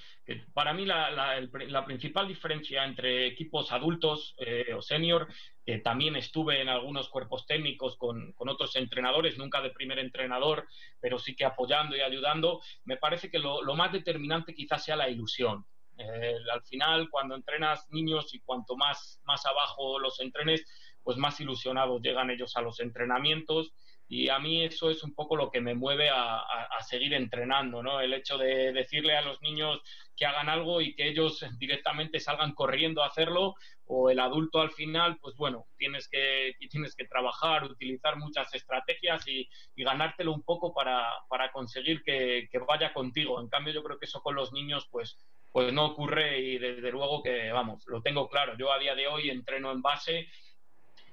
para mí la, principal diferencia entre equipos adultos eh, o senior, que también estuve en algunos cuerpos técnicos con, otros entrenadores, nunca de primer entrenador, pero sí que apoyando y ayudando, me parece que lo, más determinante quizás sea la ilusión. Eh, al final, cuando entrenas niños y cuanto más, más abajo los entrenes, pues más ilusionados llegan ellos a los entrenamientos y a mí eso es un poco lo que me mueve a, seguir entrenando, ¿no? El hecho de decirle a los niños que hagan algo y que ellos directamente salgan corriendo a hacerlo o el adulto al final, pues bueno, tienes que, tienes que trabajar, utilizar muchas estrategias y, ganártelo un poco para, conseguir que, que, vaya contigo. En cambio, yo creo que eso con los niños, pues, pues no ocurre y desde luego que, vamos, lo tengo claro. Yo a día de hoy entreno en base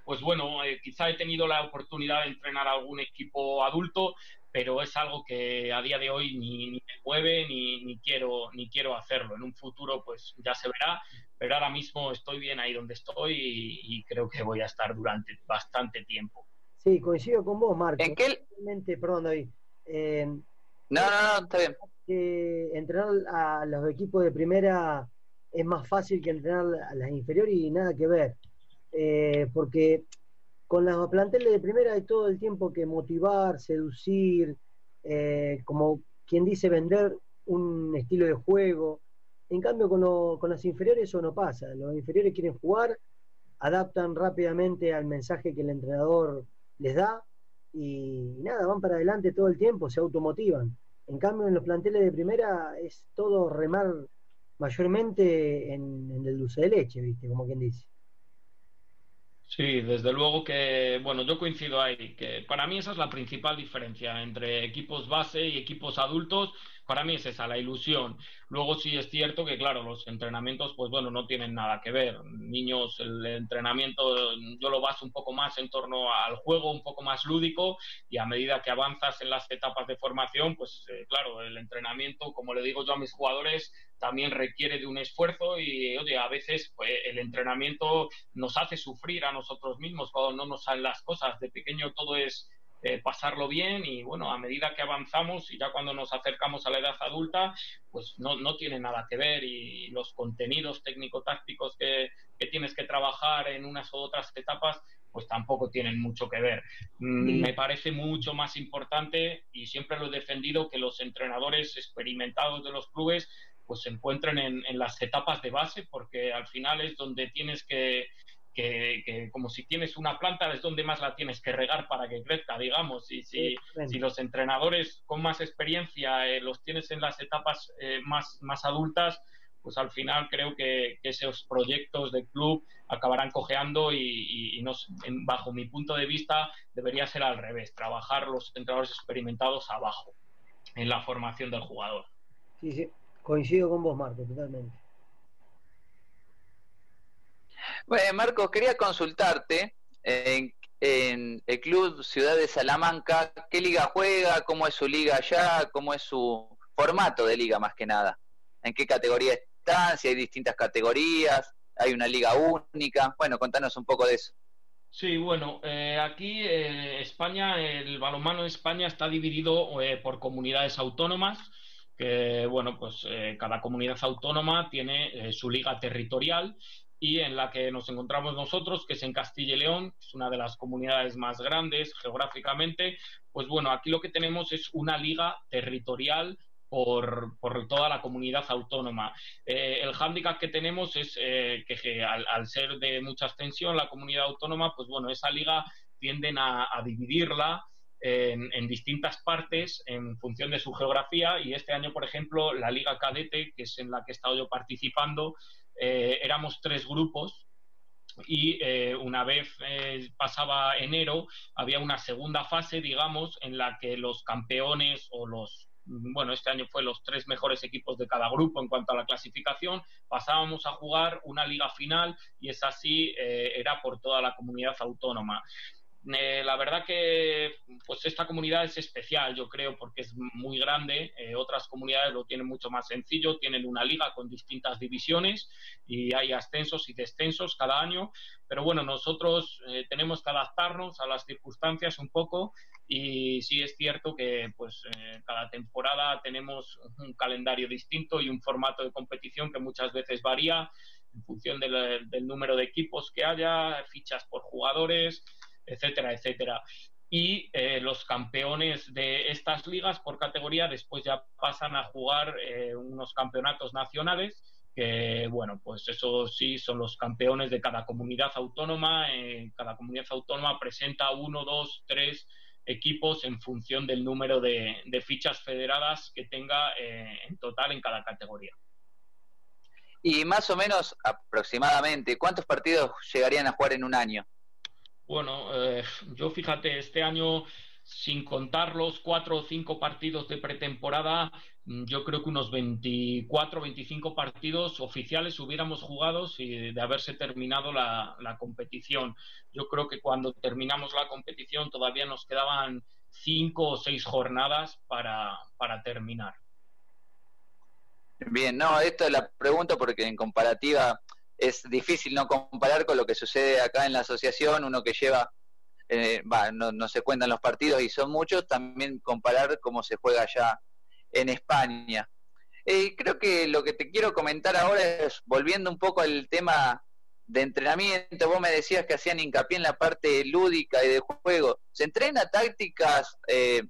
pues bueno, eh, quizá he tenido la oportunidad de entrenar a algún equipo adulto, pero es algo que a día de hoy ni, me mueve ni, ni, quiero, ni quiero hacerlo. En un futuro pues ya se verá, pero ahora mismo estoy bien ahí donde estoy y, creo que voy a estar durante bastante tiempo. Sí, coincido con vos, Marco. ¿En qué? Perdón, David. no, no, no, está bien. entrenar a los equipos de primera es más fácil que entrenar a las inferiores y nada que ver. Eh, porque con las planteles de primera hay todo el tiempo que motivar, seducir, eh, como quien dice, vender un estilo de juego. En cambio, con, con las inferiores eso no pasa. Los inferiores quieren jugar, adaptan rápidamente al mensaje que el entrenador les da y nada, van para adelante todo el tiempo, se automotivan. En cambio, en los planteles de primera es todo remar mayormente en, en el dulce de leche, ¿viste? Como quien dice. Sí, desde luego que, bueno, yo coincido ahí, que para mí esa es la principal diferencia entre equipos base y equipos adultos para mí es esa, la ilusión. Luego sí es cierto que, claro, los entrenamientos, pues bueno, no tienen nada que ver. Niños, el entrenamiento yo lo baso un poco más en torno al juego, un poco más lúdico, y a medida que avanzas en las etapas de formación, pues eh, claro, el entrenamiento, como le digo yo a mis jugadores, también requiere de un esfuerzo y, oye, a veces pues, el entrenamiento nos hace sufrir a nosotros mismos cuando no nos salen las cosas. De pequeño todo es eh, pasarlo bien y bueno, a medida que avanzamos y ya cuando nos acercamos a la edad adulta, pues no, no tiene nada que ver y los contenidos técnico-tácticos que, que, tienes que trabajar en unas u otras etapas, pues tampoco tienen mucho que ver. Mm, me parece mucho más importante y siempre lo he defendido que los entrenadores experimentados de los clubes pues se encuentren en, en las etapas de base porque al final es donde tienes que que, como si tienes una planta es donde más la tienes que regar para que crezca, digamos. Y si, si los entrenadores con más experiencia eh, los tienes en las etapas eh, más, más adultas, pues al final creo que, esos proyectos de club acabarán cojeando y, bajo mi punto de vista debería ser al revés, trabajar los entrenadores experimentados abajo en la formación del jugador. Sí, sí, coincido con vos, Marco, totalmente. Bueno, Marcos, quería consultarte en, el club Ciudad de Salamanca, ¿qué liga juega? ¿Cómo es su liga allá? ¿Cómo es su formato de liga más que nada? ¿En qué categoría están? Si hay distintas categorías, hay una liga única. Bueno, contanos un poco de eso. Sí, bueno, eh, aquí eh, España, el balonmano de España está dividido eh, por comunidades autónomas, que bueno, pues cada comunidad autónoma tiene su liga territorial y en la que nos encontramos nosotros, que es en Castilla y León, es una de las comunidades más grandes geográficamente, pues bueno, aquí lo que tenemos es una liga territorial por, toda la comunidad autónoma. Eh, el hándicap que tenemos es eh, que, al, ser de mucha extensión la comunidad autónoma, pues bueno, esa liga tienden a, dividirla en, en, distintas partes en función de su geografía y este año, por ejemplo, la Liga Cadete, que es en la que he estado yo participando, eh, éramos tres grupos y eh, una vez eh, pasaba enero había una segunda fase, digamos, en la que los campeones o los, bueno, este año fue los tres mejores equipos de cada grupo en cuanto a la clasificación, pasábamos a jugar una liga final y es así, era por toda la comunidad autónoma. Eh, la verdad que pues esta comunidad es especial, yo creo, porque es muy grande. Eh, otras comunidades lo tienen mucho más sencillo, tienen una liga con distintas divisiones y hay ascensos y descensos cada año. Pero bueno, nosotros eh, tenemos que adaptarnos a las circunstancias un poco y sí es cierto que pues cada temporada tenemos un calendario distinto y un formato de competición que muchas veces varía en función del número de equipos que haya, fichas por jugadores etcétera, etcétera. Y eh, los campeones de estas ligas por categoría después ya pasan a jugar eh, unos campeonatos nacionales que, bueno, pues eso sí son los campeones de cada comunidad autónoma. Eh, cada comunidad autónoma presenta uno, dos, tres equipos en función del número de, de fichas federadas que tenga en total en cada categoría. Y más o menos aproximadamente, ¿cuántos partidos llegarían a jugar en un año? Bueno, eh, yo fíjate, este año sin contar los cuatro o cinco partidos de pretemporada, mm, yo creo que unos 24 25 partidos oficiales hubiéramos jugado si de haberse terminado la, competición. Yo creo que cuando terminamos la competición todavía nos quedaban cinco o seis jornadas para, para terminar. Bien, no, esto la pregunto porque en comparativa es difícil no comparar con lo que sucede acá en la asociación, uno que lleva eh, no, se cuentan los partidos y son muchos, también comparar cómo se juega allá en España. Eh, creo que lo que te quiero comentar ahora es, volviendo un poco al tema de entrenamiento, vos me decías que hacían hincapié en la parte lúdica y de juego. ¿Se entrena tácticas eh,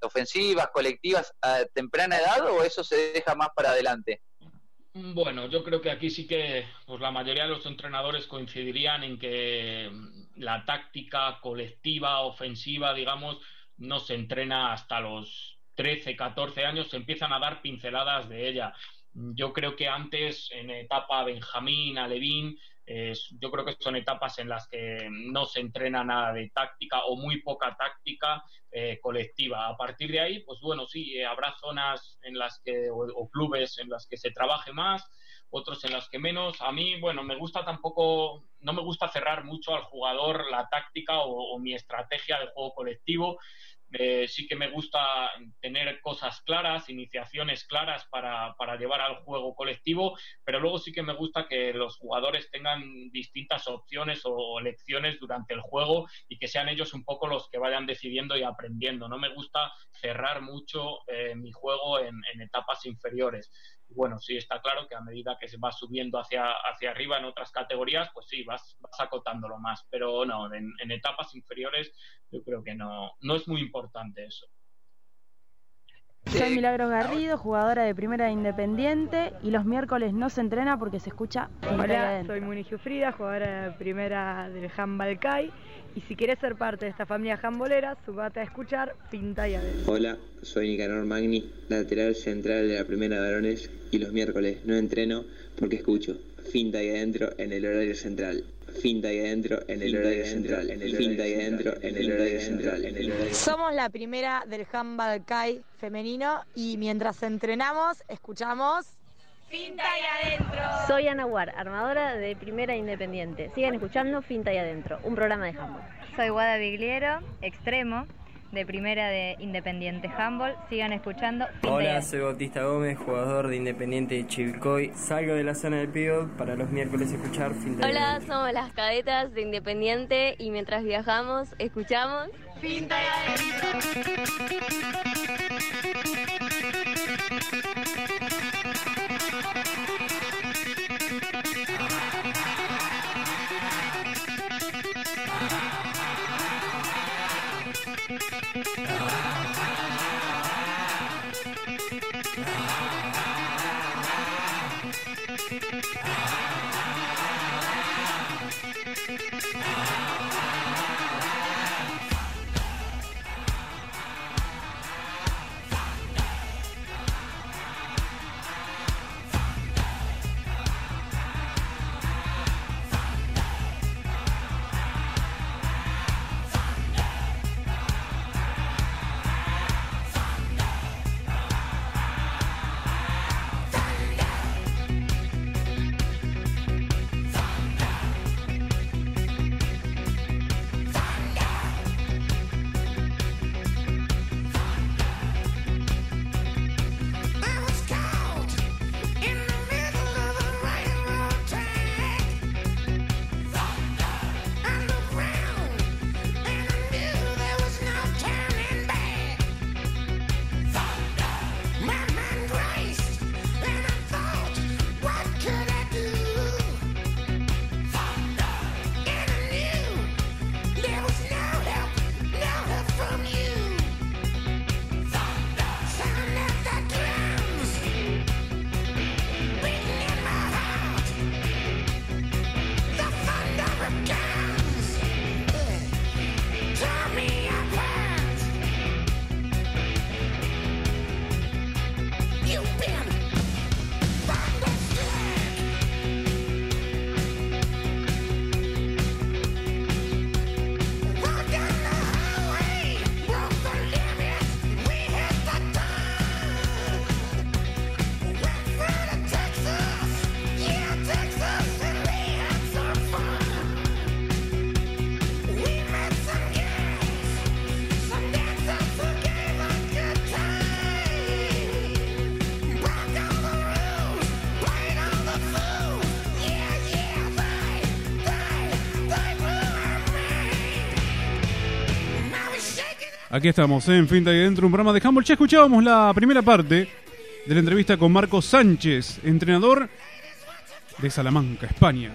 ofensivas, colectivas a temprana edad o eso se deja más para adelante? Bueno, yo creo que aquí sí que pues, la mayoría de los entrenadores coincidirían en que la táctica colectiva, ofensiva, digamos, no se entrena hasta los 13, 14 años, se empiezan a dar pinceladas de ella. Yo creo que antes, en etapa Benjamín, Alevín, yo creo que son etapas en las que no se entrena nada de táctica o muy poca táctica eh, colectiva. A partir de ahí, pues bueno, sí, eh, habrá zonas en las que, o, clubes en las que se trabaje más, otros en las que menos. A mí, bueno, me gusta tampoco, no me gusta cerrar mucho al jugador la táctica o mi estrategia de juego colectivo. Eh, sí que me gusta tener cosas claras, iniciaciones claras para, para, llevar al juego colectivo, pero luego sí que me gusta que los jugadores tengan distintas opciones o, lecciones durante el juego y que sean ellos un poco los que vayan decidiendo y aprendiendo. No me gusta cerrar mucho eh, mi juego en, en etapas inferiores bueno, sí está claro que a medida que se va subiendo hacia, hacia arriba en otras categorías, pues sí, vas, vas acotándolo más. Pero no, en, etapas inferiores yo creo que no, no es muy importante eso. Soy Milagros Garrido, jugadora de Primera Independiente y los miércoles no se entrena porque se escucha. Hola, soy Muni Frida, jugadora de Primera del Handball CAI y si quieres ser parte de esta familia jambolera, subate a escuchar Pinta y Adentro. Hola, soy Nicanor Magni, lateral central de la primera varones y los miércoles no entreno porque escucho Finta y Adentro en el horario central. Finta y adentro en el horario central. En el finta y adentro en el horario central. Somos la primera del handball kai femenino y mientras entrenamos escuchamos Finta y adentro. Soy Ana War, armadora de Primera Independiente. Sigan escuchando Finta y adentro, un programa de handball. Soy Guada Vigliero, extremo de Primera de Independiente Handball. Sigan escuchando. Hola, soy Bautista Gómez, jugador de Independiente de Chivilcoy. Salgo de la zona del pivot para los miércoles escuchar Finta Hola, somos las cadetas de Independiente y mientras viajamos escuchamos Finta y adentro. Thank you. Aquí estamos en Finta y Dentro, un programa de handball. Ya escuchábamos la primera parte de la entrevista con Marcos Sánchez, entrenador de Salamanca, España.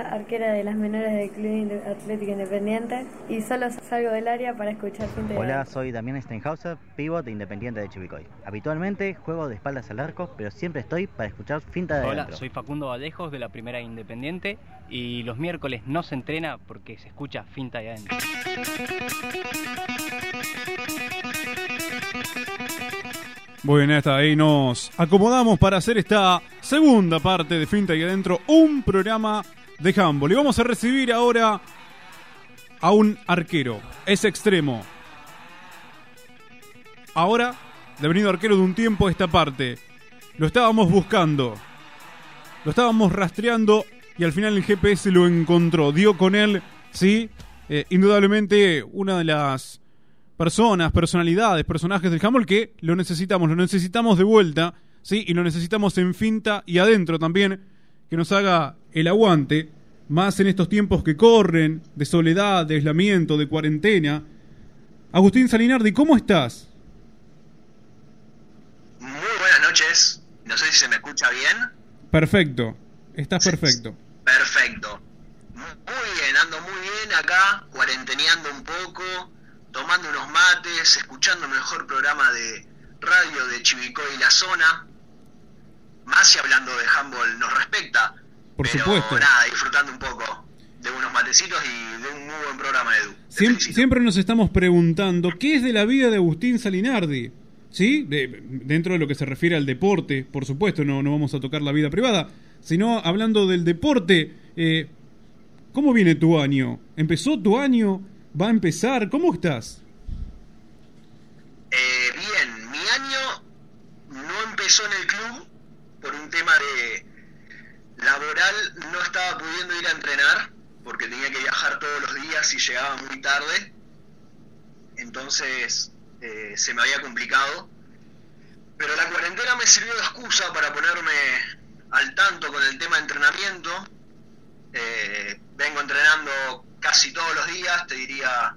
Arquera de las menores del Club Atlético Independiente y solo salgo del área para escuchar gente de Hola, soy Damián Steinhauser, pivot de Independiente de Chivicoy. Habitualmente juego de espaldas al arco, pero siempre estoy para escuchar finta de Hola, adentro. soy Facundo Vallejos de la Primera Independiente y los miércoles no se entrena porque se escucha finta de adentro. Muy bien, hasta ahí nos acomodamos para hacer esta segunda parte de Finta y Adentro, un programa de handball. Y vamos a recibir ahora a un arquero, es extremo. Ahora, devenido arquero de un tiempo esta parte, lo estábamos buscando, lo estábamos rastreando y al final el GPS lo encontró, dio con él, sí, Eh, indudablemente una de las personas, personalidades, personajes del handball que lo necesitamos, lo necesitamos de vuelta, ¿sí? Y lo necesitamos en finta y adentro también, que nos haga el aguante, más en estos tiempos que corren, de soledad, de aislamiento, de cuarentena. Agustín Salinardi, ¿cómo estás? Muy buenas noches. No sé si se me escucha bien. Perfecto, estás perfecto. Perfecto. Muy bien, ando muy bien acá, cuarenteneando un poco, tomando unos mates, escuchando el mejor programa de radio de Chivicoy y la zona. Más si hablando de handball nos respecta. Por pero supuesto. nada, disfrutando un poco de unos matecitos y de un muy buen programa, Edu. Siem- siempre nos estamos preguntando qué es de la vida de Agustín Salinardi. ¿Sí? De- dentro de lo que se refiere al deporte, por supuesto, no, no vamos a tocar la vida privada, sino hablando del deporte. eh, ¿Cómo viene tu año? ¿Empezó tu año? ¿Va a empezar? ¿Cómo estás? Eh, bien, mi año no empezó en el club por un tema de laboral, no estaba pudiendo ir a entrenar porque tenía que viajar todos los días y llegaba muy tarde, entonces eh, se me había complicado. Pero la cuarentena me sirvió de excusa para ponerme al tanto con el tema de entrenamiento. Eh, vengo entrenando casi todos los días, te diría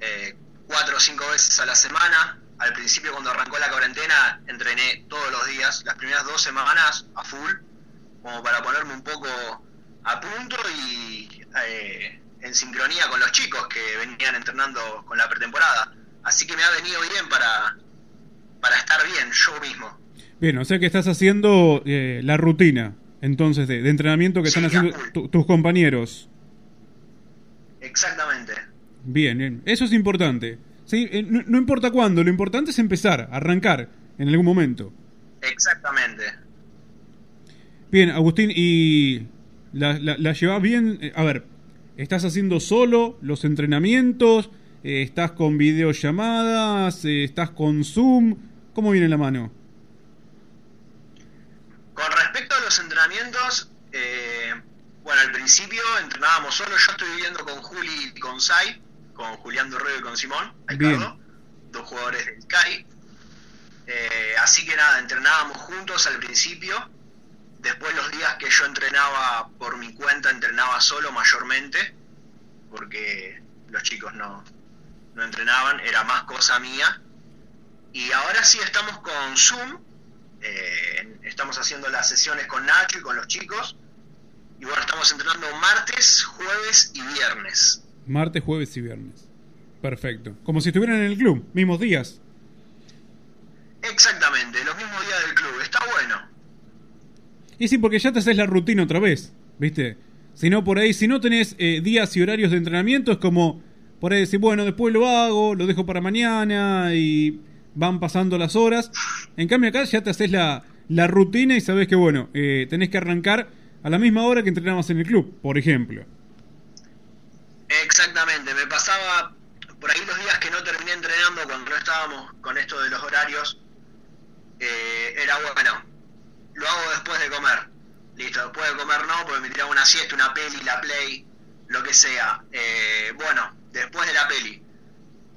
eh, cuatro o cinco veces a la semana. Al principio cuando arrancó la cuarentena entrené todos los días, las primeras dos semanas a full, como para ponerme un poco a punto y eh, en sincronía con los chicos que venían entrenando con la pretemporada. Así que me ha venido bien para, yo mismo. Bien, o sea que estás haciendo eh, la rutina, entonces, de, de entrenamiento que están haciendo tu- tus compañeros. Exactamente. Bien, bien. Eso es importante. Sí, eh, no, no importa cuándo, lo importante es empezar, arrancar en algún momento. Exactamente. Bien, Agustín, ¿y la, la, la llevas bien? Eh, A ver, ¿estás haciendo solo los entrenamientos? Eh, ¿Estás con videollamadas? Eh, ¿Estás con Zoom? ¿Cómo viene la mano? Con respecto a los entrenamientos, eh, bueno, al principio entrenábamos solo. Yo estoy viviendo con Juli y con Sai, con Julián Dorrego y con Simón, Bien. dos jugadores del CAI. Eh, así que nada, entrenábamos juntos al principio. Después los días que yo entrenaba por mi cuenta, entrenaba solo mayormente, porque los chicos no, no entrenaban, era más cosa mía. Y ahora sí estamos con Zoom, eh, estamos haciendo las sesiones con Nacho y con los chicos. Y bueno, estamos entrenando martes, jueves y viernes. Martes, jueves y viernes. Perfecto. Como si estuvieran en el club, mismos días. Exactamente, los mismos días del club. Está bueno. Y sí, porque ya te haces la rutina otra vez, ¿viste? Si no, por ahí, si no tenés eh, días y horarios de entrenamiento, es como por ahí decir, bueno, después lo hago, lo dejo para mañana y van pasando las horas. En cambio, acá ya te haces la, la rutina y sabes que, bueno, eh, tenés que arrancar a la misma hora que entrenabas en el club, por ejemplo. Exactamente, me pasaba por ahí los días que no terminé entrenando cuando no estábamos con esto de los horarios. eh, era bueno, lo hago después de comer. Listo, después de comer no, porque me tiraba una siesta, una peli, la play, lo que sea. Eh, bueno, después de la peli,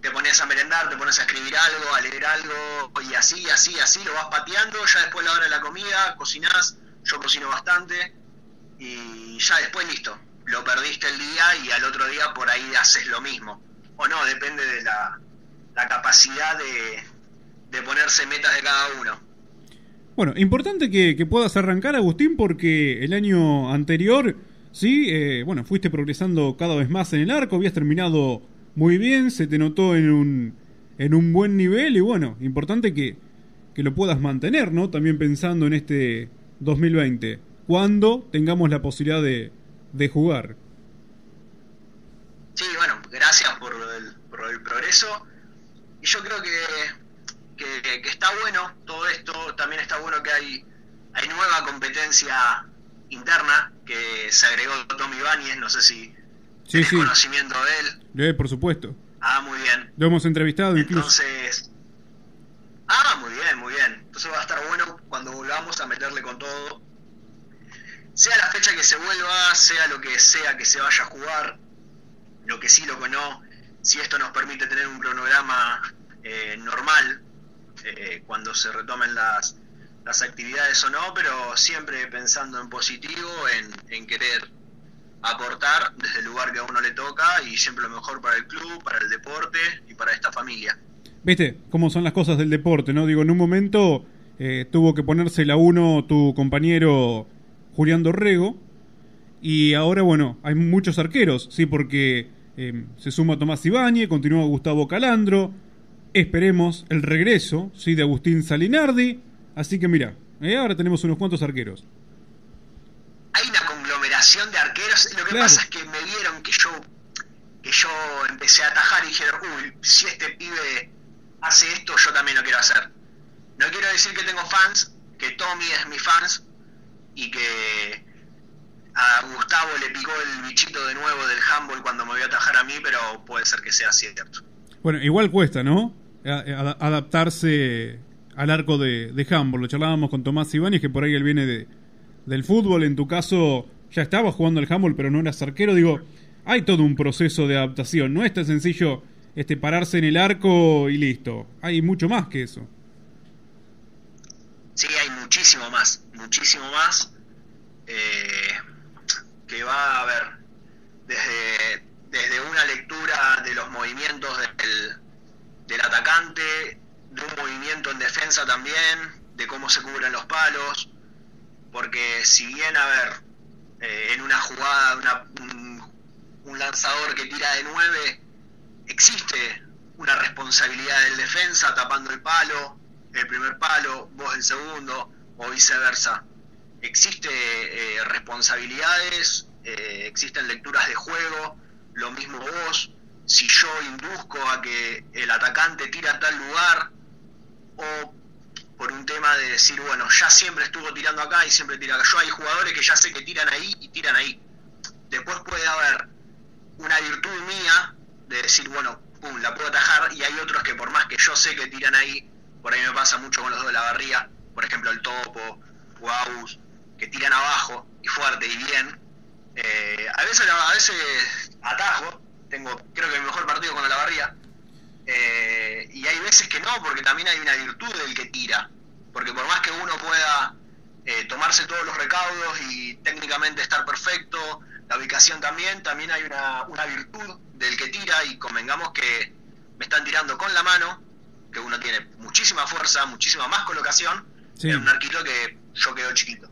te pones a merendar, te pones a escribir algo, a leer algo, y así, así, así, lo vas pateando. Ya después la hora de la comida, cocinás, yo cocino bastante, y ya después listo. Lo perdiste el día y al otro día por ahí haces lo mismo. O no, depende de la, la capacidad de, de ponerse metas de cada uno. Bueno, importante que, puedas arrancar, Agustín, porque el año anterior, sí, eh, bueno, fuiste progresando cada vez más en el arco, habías terminado muy bien, se te notó en un, en un buen nivel y bueno, importante que, que lo puedas mantener, ¿no? También pensando en este 2020, cuando tengamos la posibilidad de, de jugar. Sí, bueno, gracias por el, por el progreso. Y yo creo que, que, que está bueno todo esto. También está bueno que hay, hay nueva competencia interna que se agregó Tommy Ibáñez. No sé si Sí, sí, conocimiento de él. eh, por supuesto. Ah, muy bien. Lo hemos entrevistado incluso. Entonces. Ah, muy bien, muy bien. Entonces va a estar bueno cuando volvamos a meterle con todo. Sea la fecha que se vuelva, sea lo que sea que se vaya a jugar, lo que sí, lo que no. Si esto nos permite tener un cronograma eh, normal eh, cuando se retomen las, las actividades o no, pero siempre pensando en positivo, en, en querer aportar desde el lugar que a uno le toca y siempre lo mejor para el club, para el deporte y para esta familia. Viste cómo son las cosas del deporte, ¿no? Digo, en un momento eh, tuvo que ponerse la uno tu compañero Julián Dorrego. Y ahora, bueno, hay muchos arqueros, sí, porque eh, se suma Tomás Ibáñez, continúa Gustavo Calandro. Esperemos el regreso, sí, de Agustín Salinardi. Así que mira, eh, ahora tenemos unos cuantos arqueros. Hay una conglomeración de arqueros. Lo que Claro. pasa es que me vieron que yo que yo empecé a atajar y dijeron, uy, si este pibe hace esto, yo también lo quiero hacer. No quiero decir que tengo fans, que Tommy es mi fans y que a Gustavo le picó el bichito de nuevo del handball cuando me vio atajar a mí, pero puede ser que sea cierto. Bueno, igual cuesta, ¿no? A- a- adaptarse al arco de, de handball. Lo charlábamos con Tomás Ibáñez, que por ahí él viene de, del fútbol. En tu caso, ya estaba jugando al handball, pero no eras arquero. Digo, hay todo un proceso de adaptación. No es tan sencillo este, pararse en el arco y listo. Hay mucho más que eso. Sí, hay muchísimo más, muchísimo más eh, que va a haber desde, desde una lectura de los movimientos del, del atacante, de un movimiento en defensa también, de cómo se cubren los palos, porque si bien, a ver, eh, en una jugada, una- un, lanzador que tira de 9, existe una responsabilidad del defensa tapando el palo, el primer palo, vos del segundo, o viceversa. Existe eh, responsabilidades, eh, existen lecturas de juego, lo mismo vos, si yo induzco a que el atacante tira a tal lugar, o por un tema de decir, bueno, ya siempre estuvo tirando acá y siempre tira acá. Yo hay jugadores que ya sé que tiran ahí y tiran ahí. Después puede haber una virtud mía de decir, bueno, pum, la puedo atajar, y hay otros que por más que yo sé que tiran ahí, por ahí me pasa mucho con los dos de la barría, por ejemplo el Topo, Guaus, que tiran abajo y fuerte y bien. Eh, a veces a veces atajo, tengo creo que el mejor partido con la barría, eh, y hay veces que no, porque también hay una virtud del que tira. Porque por más que uno pueda eh, tomarse todos los recaudos y técnicamente estar perfecto, la ubicación también, también hay una, una virtud del que tira y convengamos que me están tirando con la mano, que uno tiene muchísima fuerza, muchísima más colocación, en un arquito que yo quedo chiquito.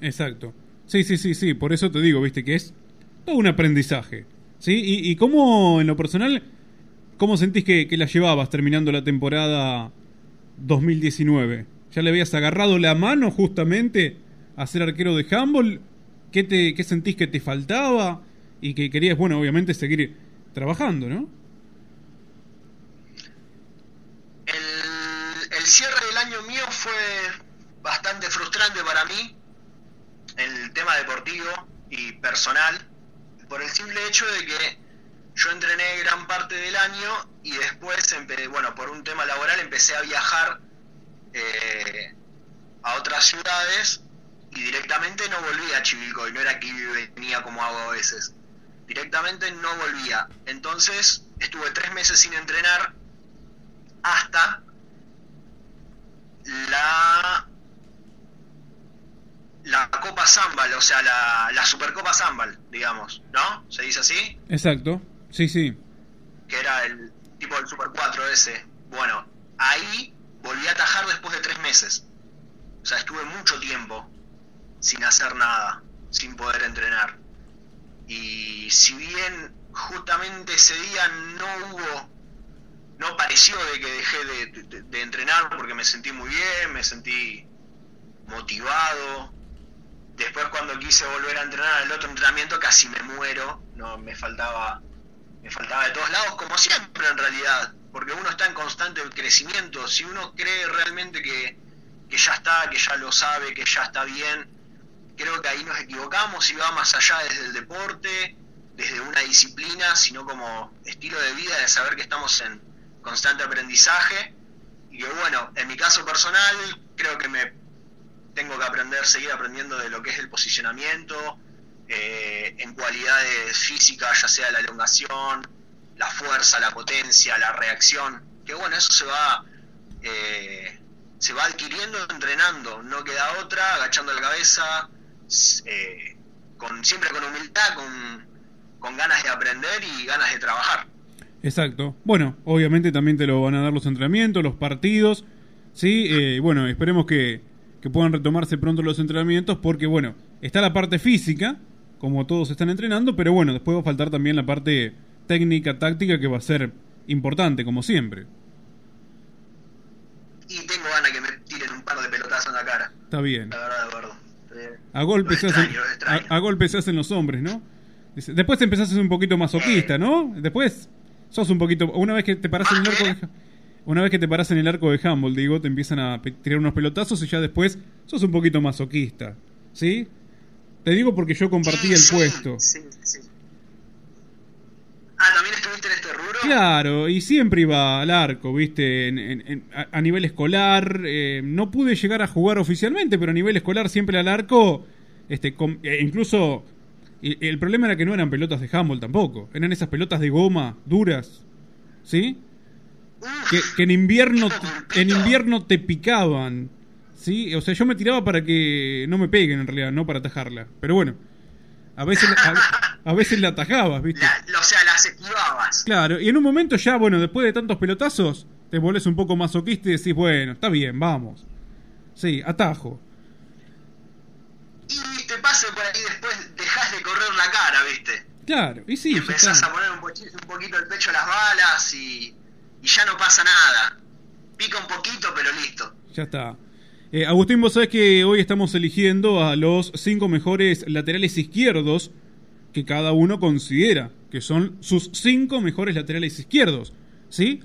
Exacto. Sí, sí, sí, sí, por eso te digo, viste, que es todo un aprendizaje. ¿Sí? Y, y cómo en lo personal ¿Cómo sentís que, la llevabas terminando la temporada 2019? ¿Ya le habías agarrado la mano justamente a ser arquero de handball? ¿Qué, te, qué sentís que te faltaba? Y que querías, bueno, obviamente seguir trabajando, ¿no? El, el cierre del año mío fue bastante frustrante para mí, el tema deportivo y personal, por el simple hecho de que yo entrené gran parte del año y después, bueno, por un tema laboral empecé a viajar eh, a otras ciudades y directamente no volví a Chivilcoy, no era que venía como hago a veces. Directamente no volvía. Entonces estuve tres meses sin entrenar hasta la la Copa Zambal, o sea, la, la Supercopa Zambal, digamos, ¿no? ¿Se dice así? Exacto. Sí, sí. Que era el tipo del Super 4 ese. Bueno, ahí volví a atajar después de tres meses. O sea, estuve mucho tiempo sin hacer nada, sin poder entrenar. Y si bien justamente ese día no hubo, no pareció de que dejé de, de entrenar porque me sentí muy bien, me sentí motivado. Después cuando quise volver a entrenar el otro entrenamiento casi me muero, no me faltaba me faltaba de todos lados, como siempre en realidad, porque uno está en constante crecimiento. Si uno cree realmente que, que ya está, que ya lo sabe, que ya está bien, creo que ahí nos equivocamos y va más allá desde el deporte, desde una disciplina, sino como estilo de vida, de saber que estamos en constante aprendizaje. Y que bueno, en mi caso personal, creo que me tengo que aprender, seguir aprendiendo de lo que es el posicionamiento, eh, en cualidades físicas, ya sea la elongación, la fuerza, la potencia, la reacción, que bueno, eso se va, eh, se va adquiriendo entrenando, no queda otra, agachando la cabeza, eh, con, siempre con humildad, con, con ganas de aprender y ganas de trabajar. Exacto. Bueno, obviamente también te lo van a dar los entrenamientos, los partidos. Sí, bueno, esperemos que, que puedan retomarse pronto los entrenamientos porque, bueno, está la parte física, como todos están entrenando, pero bueno, después va a faltar también la parte técnica, táctica, que va a ser importante, como siempre. Y tengo ganas que me tiren un par de pelotazos en la cara. Está bien. La verdad, Eduardo. A golpes, se hacen, a, golpes se hacen los hombres, ¿no? Después te empezás a ser un poquito masoquista, ¿no? Después sos un poquito... Una vez que te paras en el arco. Una vez que te paras en el arco de Humboldt, digo, te empiezan a tirar unos pelotazos y ya después sos un poquito masoquista, ¿sí? Te digo porque yo compartí el puesto. Sí, sí. Ah, ¿también estuviste en este rubro? Claro, y siempre iba al arco, viste, a, nivel escolar. Eh, no pude llegar a jugar oficialmente, pero a nivel escolar siempre al arco. Este, e incluso el problema era que no eran pelotas de handball tampoco. Eran esas pelotas de goma duras. ¿Sí? Que, que, en invierno en invierno te picaban. Sí, o sea, yo me tiraba para que no me peguen en realidad, no para atajarla. Pero bueno, a veces, a, veces la atajabas, ¿viste? o sea, las esquivabas. Claro, y en un momento ya, bueno, después de tantos pelotazos, te volvés un poco masoquista y decís, bueno, está bien, vamos. Sí, atajo. Y te pasa por ahí después, dejas de correr la cara, ¿viste? Claro, y sí. Y empezás a poner un, poquito el pecho a las balas y, y ya no pasa nada. Pica un poquito, pero listo. Ya está. Eh, Agustín, vos sabés que hoy estamos eligiendo a los cinco mejores laterales izquierdos que cada uno considera que son sus cinco mejores laterales izquierdos. ¿Sí?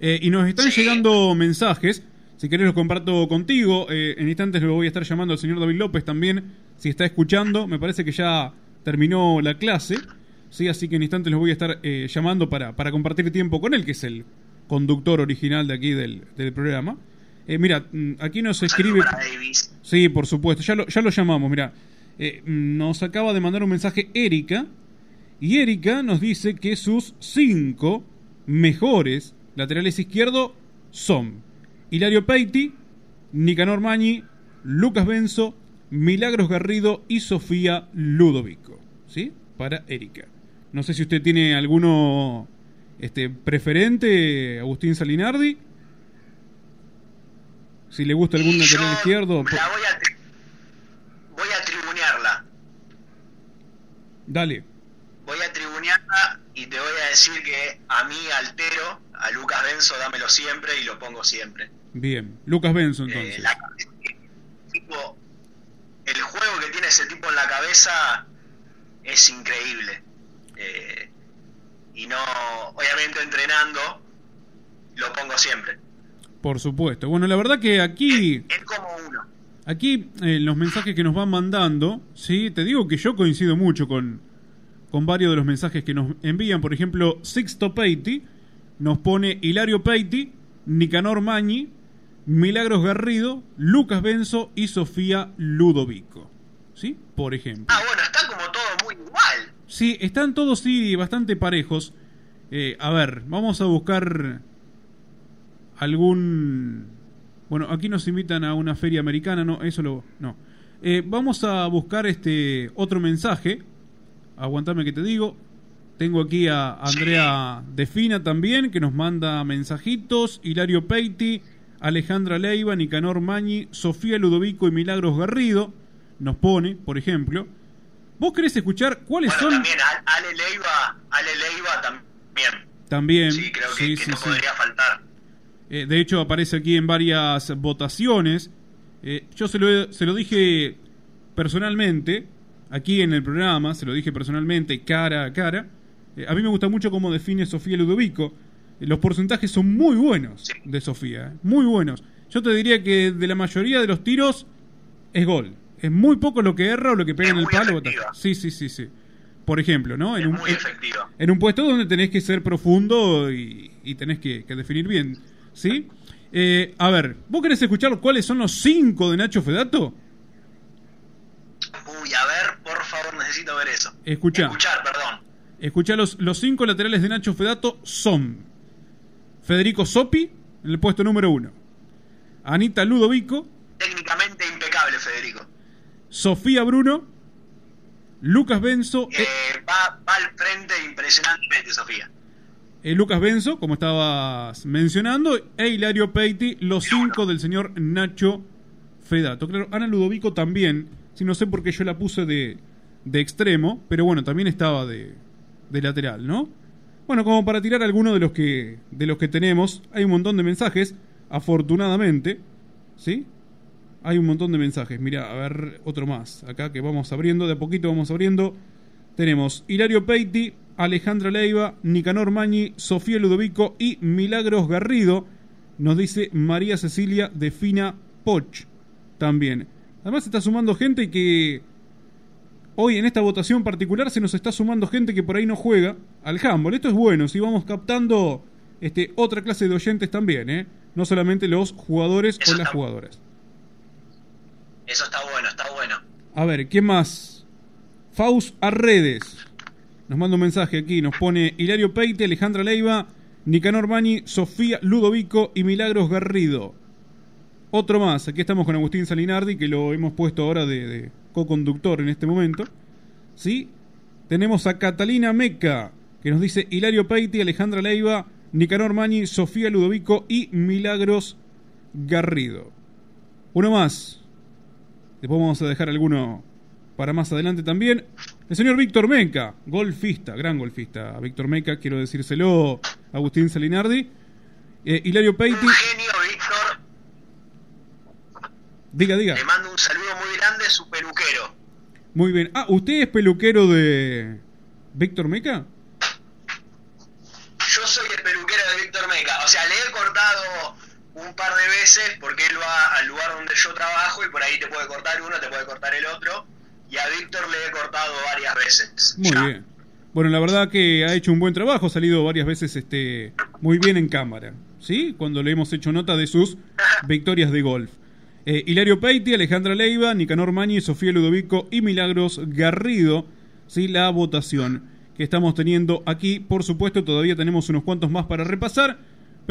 Eh, y nos están llegando mensajes. Si querés los comparto contigo. Eh, en instantes lo voy a estar llamando al señor David López también. Si está escuchando, me parece que ya terminó la clase. ¿sí? Así que en instantes los voy a estar eh, llamando para, para compartir tiempo con él, que es el conductor original de aquí del, del programa. Eh, mira, mm, aquí nos escribe... Sí, por supuesto, ya lo, ya lo llamamos, mira. Eh, mm, nos acaba de mandar un mensaje Erika. Y Erika nos dice que sus cinco mejores laterales izquierdos son Hilario Peiti, Nicanor Magni, Lucas Benzo, Milagros Garrido y Sofía Ludovico. ¿Sí? Para Erika. No sé si usted tiene alguno este, preferente, Agustín Salinardi. Si le gusta algún lateral izquierdo. La voy a, voy a tribunearla. Dale. Voy a tribunearla y te voy a decir que a mí, altero, a Lucas Benzo, dámelo siempre y lo pongo siempre. Bien. Lucas Benzo, Eh, entonces. la- tipo, el juego que tiene ese tipo en la cabeza es increíble. Eh, y no, obviamente entrenando, lo pongo siempre. Por supuesto. Bueno, la verdad que aquí. Es como uno. Aquí, eh, los mensajes que nos van mandando, sí, te digo que yo coincido mucho con, con varios de los mensajes que nos envían. Por ejemplo, Sixto Peiti nos pone Hilario Peiti, Nicanor Magni, Milagros Garrido, Lucas Benzo y Sofía Ludovico. ¿Sí? Por ejemplo. Ah, bueno, está como todo muy igual. Sí, están todos sí bastante parejos. Eh, a ver, vamos a buscar algún... Bueno, aquí nos invitan a una feria americana, no, eso lo... No. Eh, vamos a buscar este otro mensaje. Aguantame que te digo. Tengo aquí a Andrea Defina también, que nos manda mensajitos. Hilario Peiti, Alejandra Leiva, Nicanor Mañi, Sofía Ludovico y Milagros Garrido. Nos pone, por ejemplo. ¿Vos querés escuchar cuáles Bueno, son? también Ale Leiva, Ale Leiva también. También. Sí, creo que, sí, que sí, no sí. podría faltar. Eh, de hecho, aparece aquí en varias votaciones. Eh, yo se lo, se lo dije personalmente, aquí en el programa, se lo dije personalmente, cara a cara. Eh, a mí me gusta mucho cómo define Sofía Ludovico. Los porcentajes son muy buenos de Sofía, muy buenos. Yo te diría que de la mayoría de los tiros es gol. Es muy poco lo que erra o lo que pega en el palo. Sí, sí, sí, sí. Por ejemplo, ¿no? En un, Muy en- efectiva. en un puesto donde tenés que ser profundo y, y tenés que, que definir bien. ¿Sí? Eh, a ver, ¿vos querés escuchar cuáles son los cinco de Nacho Fedato? Uy, a ver, por favor, necesito ver eso. Escuchá. Escuchar, perdón. Escuchá, los, los cinco laterales de Nacho Fedato son Federico Sopi, en el puesto número uno. Anita Ludovico, Técnicamente impecable, Federico. Sofía Bruno, Lucas Benzo, eh, Eh, va, va al frente impresionantemente, Sofía. eh, Lucas Benzo, como estabas mencionando, e Hilario Peiti, los cinco del señor Nacho Fedato. Claro, Ana Ludovico también, si no sé por qué yo la puse de, de extremo, pero bueno, también estaba de, de lateral, ¿no? Bueno, como para tirar alguno de los que de los que tenemos, hay un montón de mensajes, afortunadamente, ¿sí? Hay un montón de mensajes. Mira, a ver, otro más. Acá que vamos abriendo, de a poquito vamos abriendo. Tenemos Hilario Peiti, Alejandra Leiva, Nicanor Mañi, Sofía Ludovico y Milagros Garrido. Nos dice María Cecilia de Fina Poch también. Además se está sumando gente que hoy en esta votación particular se nos está sumando gente que por ahí no juega al handball. Esto es bueno, si vamos captando este, otra clase de oyentes también, ¿eh? No solamente los jugadores o las jugadoras. Eso está bueno, está bueno. A ver, ¿qué más? Faust Arredes. Nos manda un mensaje aquí. Nos pone Hilario Peite, Alejandra Leiva, Nicanor Bani, Sofía Ludovico y Milagros Garrido. Otro más. Aquí estamos con Agustín Salinardi, que lo hemos puesto ahora de, co-conductor en este momento. ¿Sí? Tenemos a Catalina Meca, que nos dice Hilario Peite, Alejandra Leiva, Nicanor Mani, Sofía Ludovico y Milagros Garrido. Uno más. Después vamos a dejar alguno para más adelante también. El señor Víctor Meca, golfista, gran golfista. Víctor Meca, quiero decírselo Agustín Salinardi. Eh, Hilario Peiti. Diga, diga. Le mando un saludo muy grande a su peluquero. Muy bien. Ah, ¿usted es peluquero de Víctor Meca? Yo soy el peluquero de Víctor Meca. O sea, le he cortado un par de veces porque él va al lugar donde yo trabajo y por ahí te puede cortar uno, te puede cortar el otro. Y a Víctor le he cortado varias veces. Muy bien. Bueno, la verdad que ha hecho un buen trabajo, ha salido varias veces este, muy bien en cámara, ¿sí? Cuando le hemos hecho nota de sus victorias de golf. Eh, Hilario Peiti, Alejandra Leiva, Nicanor Mañi, Sofía Ludovico y Milagros Garrido, ¿sí? La votación que estamos teniendo aquí. Por supuesto, todavía tenemos unos cuantos más para repasar,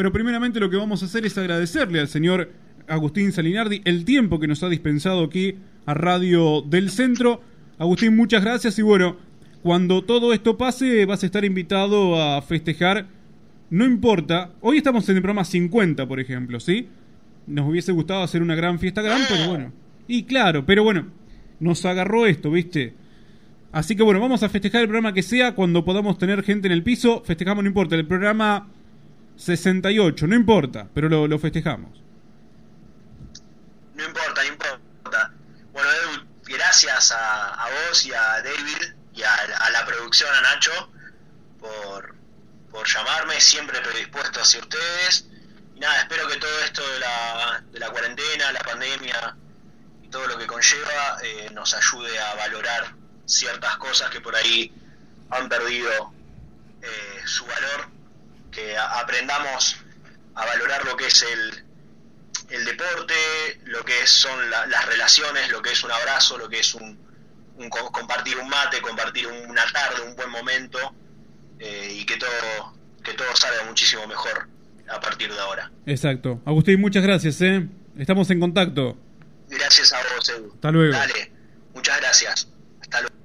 pero primeramente lo que vamos a hacer es agradecerle al señor Agustín Salinardi el tiempo que nos ha dispensado aquí a Radio del Centro. Agustín, muchas gracias y bueno, cuando todo esto pase vas a estar invitado a festejar. No importa, hoy estamos en el programa 50, por ejemplo, ¿sí? Nos hubiese gustado hacer una gran fiesta gran, pero bueno. Y claro, pero bueno, nos agarró esto, ¿viste? Así que bueno, vamos a festejar el programa que sea cuando podamos tener gente en el piso. Festejamos, no importa, el programa 68, no importa, pero lo, festejamos. No importa, no importa. Bueno, Edu, gracias a, a vos y a David y a, a la producción, a Nacho, por, por llamarme, siempre predispuesto hacia ustedes. Y nada, espero que todo esto de la, de la cuarentena, la pandemia y todo lo que conlleva eh, nos ayude a valorar ciertas cosas que por ahí han perdido eh, su valor, que aprendamos a valorar lo que es el, el deporte, lo que son la- las relaciones, lo que es un abrazo, lo que es un, un co- compartir un mate, compartir un- una tarde, un buen momento eh, y que todo que todo salga muchísimo mejor a partir de ahora. Exacto. Agustín, muchas gracias, ¿eh? Estamos en contacto. Gracias a vos, Edu. Hasta luego. Dale, muchas gracias. Hasta luego.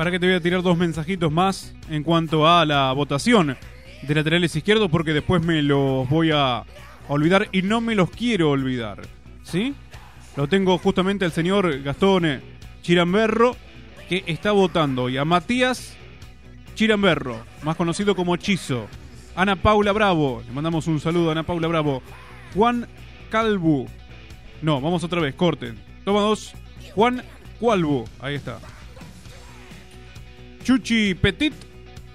Para que te voy a tirar dos mensajitos más en cuanto a la votación de laterales izquierdos, porque después me los voy a olvidar y no me los quiero olvidar. ¿Sí? Lo tengo justamente al señor Gastón Chiramberro, que está votando, y a Matías Chiramberro, más conocido como Chizo. Ana Paula Bravo, le mandamos un saludo a Ana Paula Bravo. Juan Calvu. No, vamos otra vez, corten. Toma dos. Juan Cualvo, ahí está. Chuchi Petit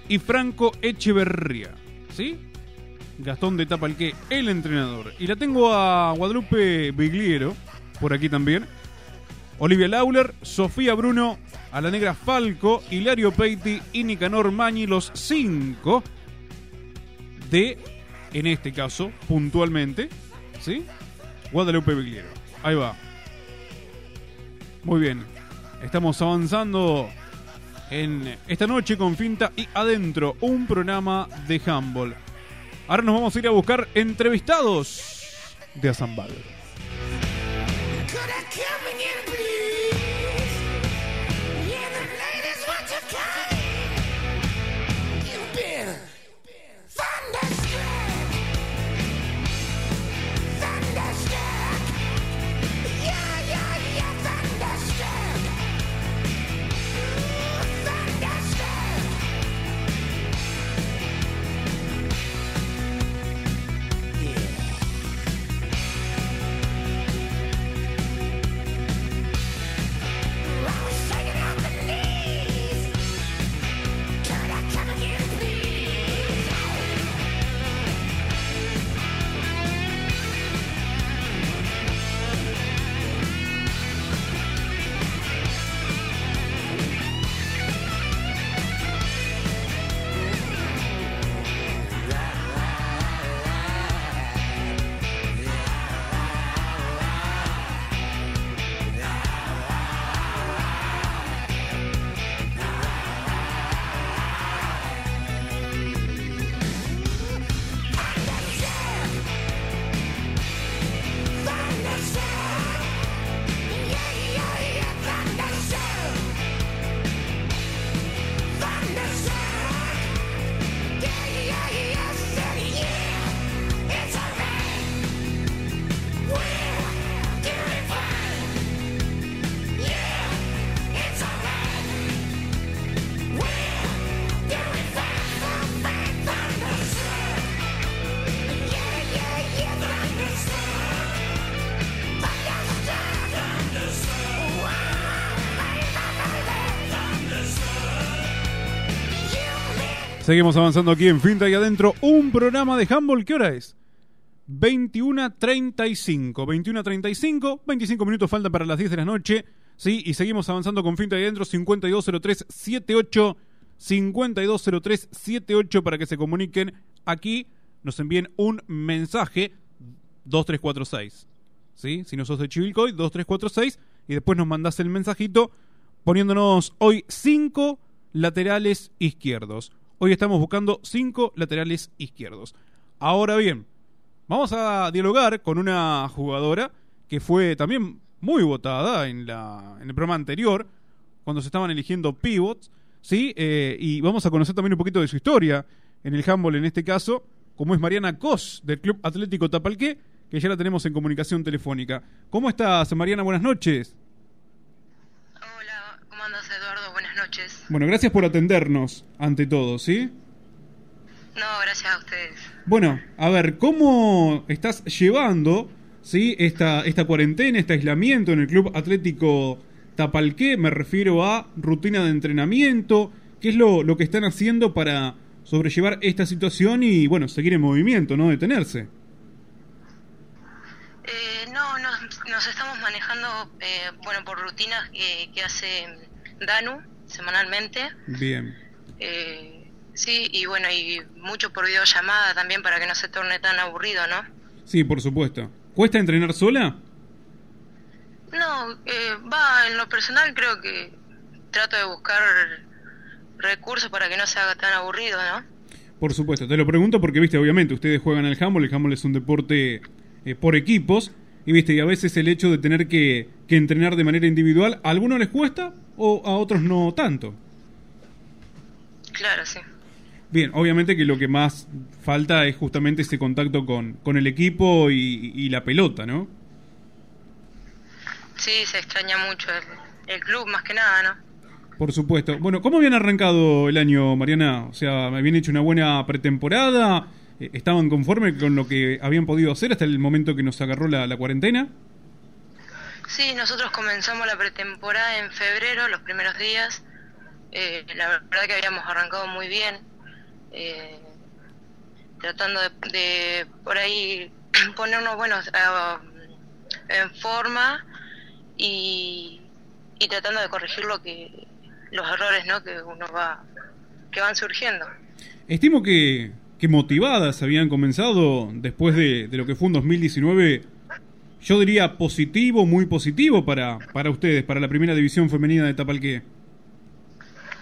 y Franco Echeverría. ¿Sí? Gastón de Tapalqué, el entrenador. Y la tengo a Guadalupe Bigliero, por aquí también. Olivia Lauler, Sofía Bruno, a la negra Falco, Hilario Peiti y Nicanor Mañi, los cinco de, en este caso, puntualmente, ¿sí? Guadalupe Bigliero. Ahí va. Muy bien. Estamos avanzando en esta noche con Finta y Adentro, un programa de handball. Ahora nos vamos a ir a buscar entrevistados de Azambal. Seguimos avanzando aquí en Finta y Adentro, un programa de handball. ¿Qué hora es? 21.35. 21.35, 25 minutos falta para las 10 de la noche. Sí, y seguimos avanzando con Finta y Adentro, 520378. 520378 para que se comuniquen aquí, nos envíen un mensaje 2346. ¿Sí? Si no sos de Chivilcoy, 2346 y después nos mandás el mensajito poniéndonos hoy 5 laterales izquierdos. Hoy estamos buscando 5 laterales izquierdos. Ahora bien, vamos a dialogar con una jugadora que fue también muy votada en, la, en el programa anterior, cuando se estaban eligiendo pivots, ¿sí? Eh, y vamos a conocer también un poquito de su historia en el handball en este caso, como es Mariana Cos del Club Atlético Tapalqué, que ya la tenemos en comunicación telefónica. ¿Cómo estás, Mariana? Buenas noches. Hola, ¿cómo andas, Eduardo? Buenas noches. Bueno, gracias por atendernos, ante todo, ¿sí? No, gracias a ustedes. Bueno, a ver, ¿cómo estás llevando, ¿sí? Esta, esta cuarentena, este aislamiento en el Club Atlético Tapalqué? Me refiero a rutina de entrenamiento. ¿Qué es lo, lo que están haciendo para sobrellevar esta situación y, bueno, seguir en movimiento, no detenerse? Eh, no, nos, nos, estamos manejando, eh, bueno, por rutinas que, que hace Danu semanalmente. Bien. Eh, sí, y bueno, y mucho por videollamada también para que no se torne tan aburrido, ¿no? Sí, por supuesto. ¿Cuesta entrenar sola? No, eh, va, en lo personal creo que trato de buscar recursos para que no se haga tan aburrido, ¿no? Por supuesto, te lo pregunto porque, viste, obviamente ustedes juegan al handball, el handball es un deporte eh, por equipos, y viste, y a veces el hecho de tener que, que entrenar de manera individual, ¿a algunos les cuesta o a otros no tanto? Claro, sí. Bien, obviamente que lo que más falta es justamente ese contacto con, con el equipo y, y la pelota, ¿no? Sí, se extraña mucho el, el club más que nada, ¿no? Por supuesto. Bueno, ¿cómo habían arrancado el año, Mariana? O sea, ¿habían hecho una buena pretemporada? Eh, ¿Estaban conformes con lo que habían podido hacer hasta el momento que nos agarró la, la cuarentena? Sí, nosotros comenzamos la pretemporada en febrero, los primeros días. Eh, la verdad que habíamos arrancado muy bien, eh, tratando de, de, por ahí ponernos buenos uh, en forma y, tratando de corregir lo que los errores ¿no? que uno va que van surgiendo. Estimo que, que motivadas habían comenzado después de, de, lo que fue un 2019, yo diría positivo, muy positivo para, para ustedes, para la primera división femenina de Tapalqué.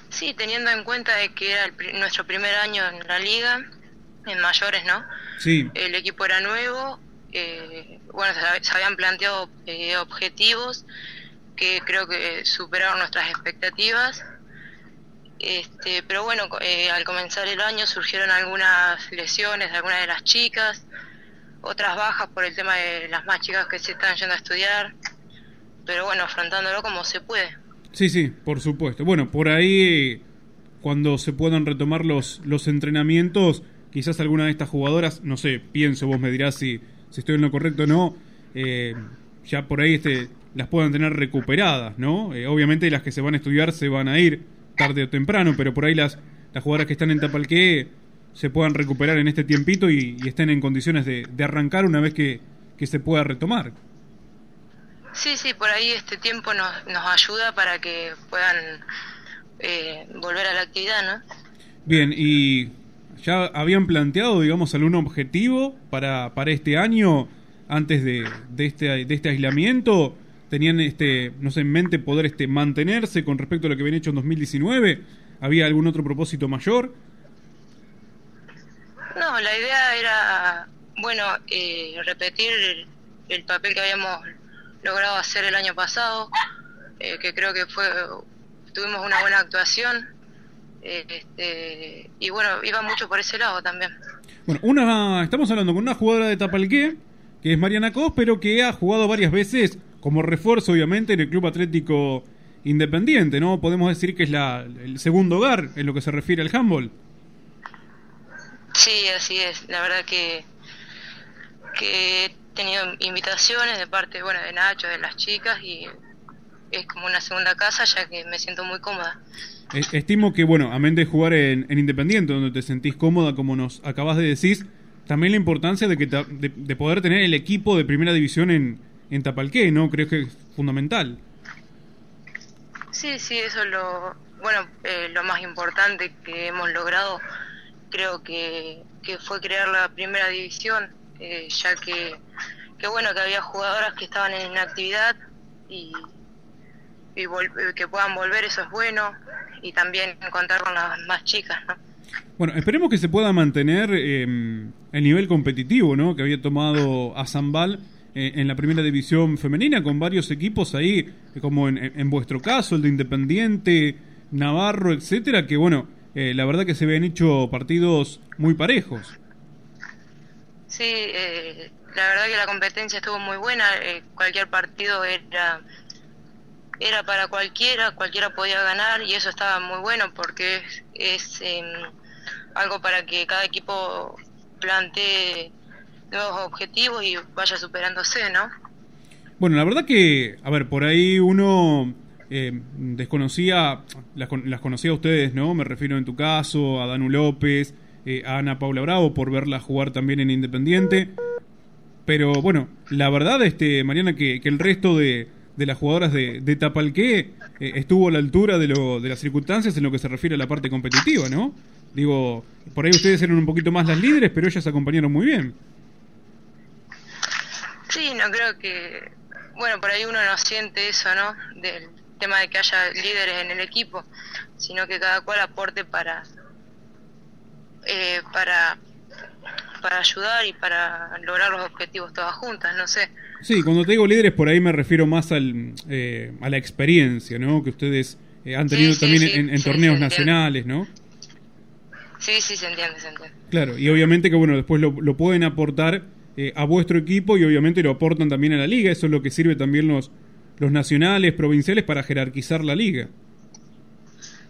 Sí, teniendo en cuenta de que era el, nuestro primer año en la liga, en mayores, ¿no? Sí. El equipo era nuevo, eh, bueno, se, se, habían planteado eh, objetivos que creo que superaron nuestras expectativas. Este, pero bueno, eh, al comenzar el año surgieron algunas lesiones de algunas de las chicas, otras bajas por el tema de las más chicas que se están yendo a estudiar, pero bueno, afrontándolo como se puede. Sí, sí, por supuesto. Bueno, por ahí, cuando se puedan retomar los, los entrenamientos, quizás alguna de estas jugadoras, no sé, pienso, vos me dirás si, si estoy en lo correcto o no, eh, ya por ahí este, las puedan tener recuperadas, ¿no? Eh, obviamente las que se van a estudiar se van a ir tarde o temprano, pero por ahí las, las jugadoras que están en Tapalqué se puedan recuperar en este tiempito y, y estén en condiciones de, de arrancar una vez que, que, se pueda retomar. Sí, sí, por ahí este tiempo nos, nos ayuda para que puedan eh, volver a la actividad, ¿no? Bien, y ya habían planteado, digamos, algún objetivo para, para este año antes de, de, este, de este aislamiento tenían este no sé en mente poder este mantenerse con respecto a lo que habían hecho en 2019 había algún otro propósito mayor no la idea era bueno eh, repetir el, el, papel que habíamos logrado hacer el año pasado eh, que creo que fue tuvimos una buena actuación este, y bueno iba mucho por ese lado también bueno una estamos hablando con una jugadora de Tapalqué que es Mariana Cos pero que ha jugado varias veces como refuerzo, obviamente, en el Club Atlético Independiente, ¿no? Podemos decir que es la, el segundo hogar en lo que se refiere al handball. Sí, así es. La verdad que, que he tenido invitaciones de parte, bueno, de Nacho, de las chicas, y es como una segunda casa, ya que me siento muy cómoda. e- estimo que, bueno, amén de jugar en, en Independiente, donde te sentís cómoda, como nos acabas de decir, también la importancia de, que ta- de, de poder tener el equipo de primera división en, en Tapalqué, ¿no? Creo que es fundamental. Sí, sí, eso es lo, bueno, eh, lo más importante que hemos logrado, creo que, que fue crear la primera división, eh, ya que, que bueno, que había jugadoras que estaban en inactividad y, y que puedan volver, eso es bueno, y también contar con las más chicas, ¿no? Bueno, esperemos que se pueda mantener eh, el nivel competitivo, ¿no? Que había tomado a Zambal eh, en la primera división femenina con varios equipos ahí, como en, en vuestro caso, el de Independiente, Navarro, etcétera, que bueno, eh, la verdad que se habían hecho partidos muy parejos. Sí, eh, la verdad que la competencia estuvo muy buena, eh, cualquier partido era era para cualquiera, cualquiera podía ganar y eso estaba muy bueno porque es, es em, algo para que cada equipo plantee nuevos objetivos y vaya superándose, ¿no? Bueno, la verdad que, a ver, por ahí uno eh, desconocía, las, las conocía a ustedes, ¿no? Me refiero en tu caso a Danu López, eh, a Ana Paula Bravo, por verla jugar también en Independiente. Pero bueno, la verdad, este, Mariana, que, el resto de, las jugadoras de, de Tapalqué eh, estuvo a la altura de, lo, de las circunstancias en lo que se refiere a la parte competitiva, ¿no? Digo, por ahí ustedes eran un poquito más las líderes, pero ellas acompañaron muy bien. Sí, no creo que, bueno, por ahí uno no siente eso, ¿no? Tema de que haya líderes en el equipo, sino que cada cual aporte para, eh, para, para ayudar y para lograr los objetivos todas juntas, no sé. Sí, cuando te digo líderes, por ahí me refiero más al, eh, a la experiencia, ¿no? Que ustedes eh, han tenido sí, también sí, en, en sí, torneos nacionales, ¿no? Sí, sí, se entiende, se entiende. Claro, y obviamente que, bueno, después lo, lo pueden aportar eh, a vuestro equipo y obviamente lo aportan también a la liga. Eso es lo que sirve también los, los nacionales, provinciales, para jerarquizar la liga.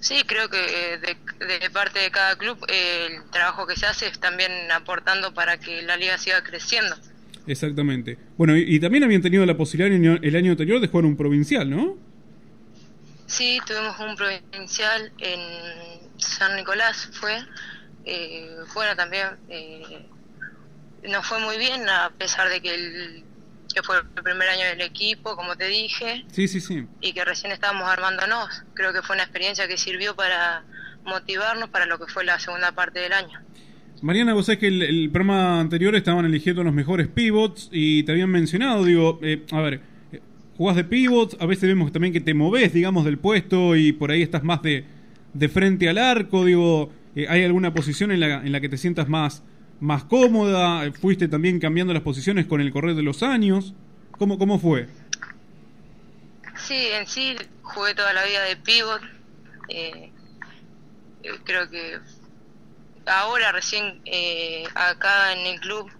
Sí, creo que eh, de, de parte de cada club eh, el trabajo que se hace es también aportando para que la liga siga creciendo. Exactamente. Bueno, y, y también habían tenido la posibilidad el año, el año anterior de jugar un provincial, ¿no? Sí, tuvimos un provincial en San Nicolás, fue. eh, bueno, también eh, nos fue muy bien, a pesar de que, el, que fue el primer año del equipo, como te dije, Sí, sí, sí. y que recién estábamos armándonos. Creo que fue una experiencia que sirvió para motivarnos para lo que fue la segunda parte del año. Mariana, vos sabés que el, el programa anterior estaban eligiendo los mejores pivots y te habían mencionado, digo, eh, a ver, eh, jugás de pivots, a veces vemos también que te movés, digamos, del puesto y por ahí estás más de, de frente al arco, digo, eh, ¿hay alguna posición en la, en la que te sientas más, más cómoda? ¿Fuiste también cambiando las posiciones con el correr de los años? ¿Cómo, cómo fue? Sí, en sí jugué toda la vida de pivot. eh, creo que ahora recién eh, acá en el club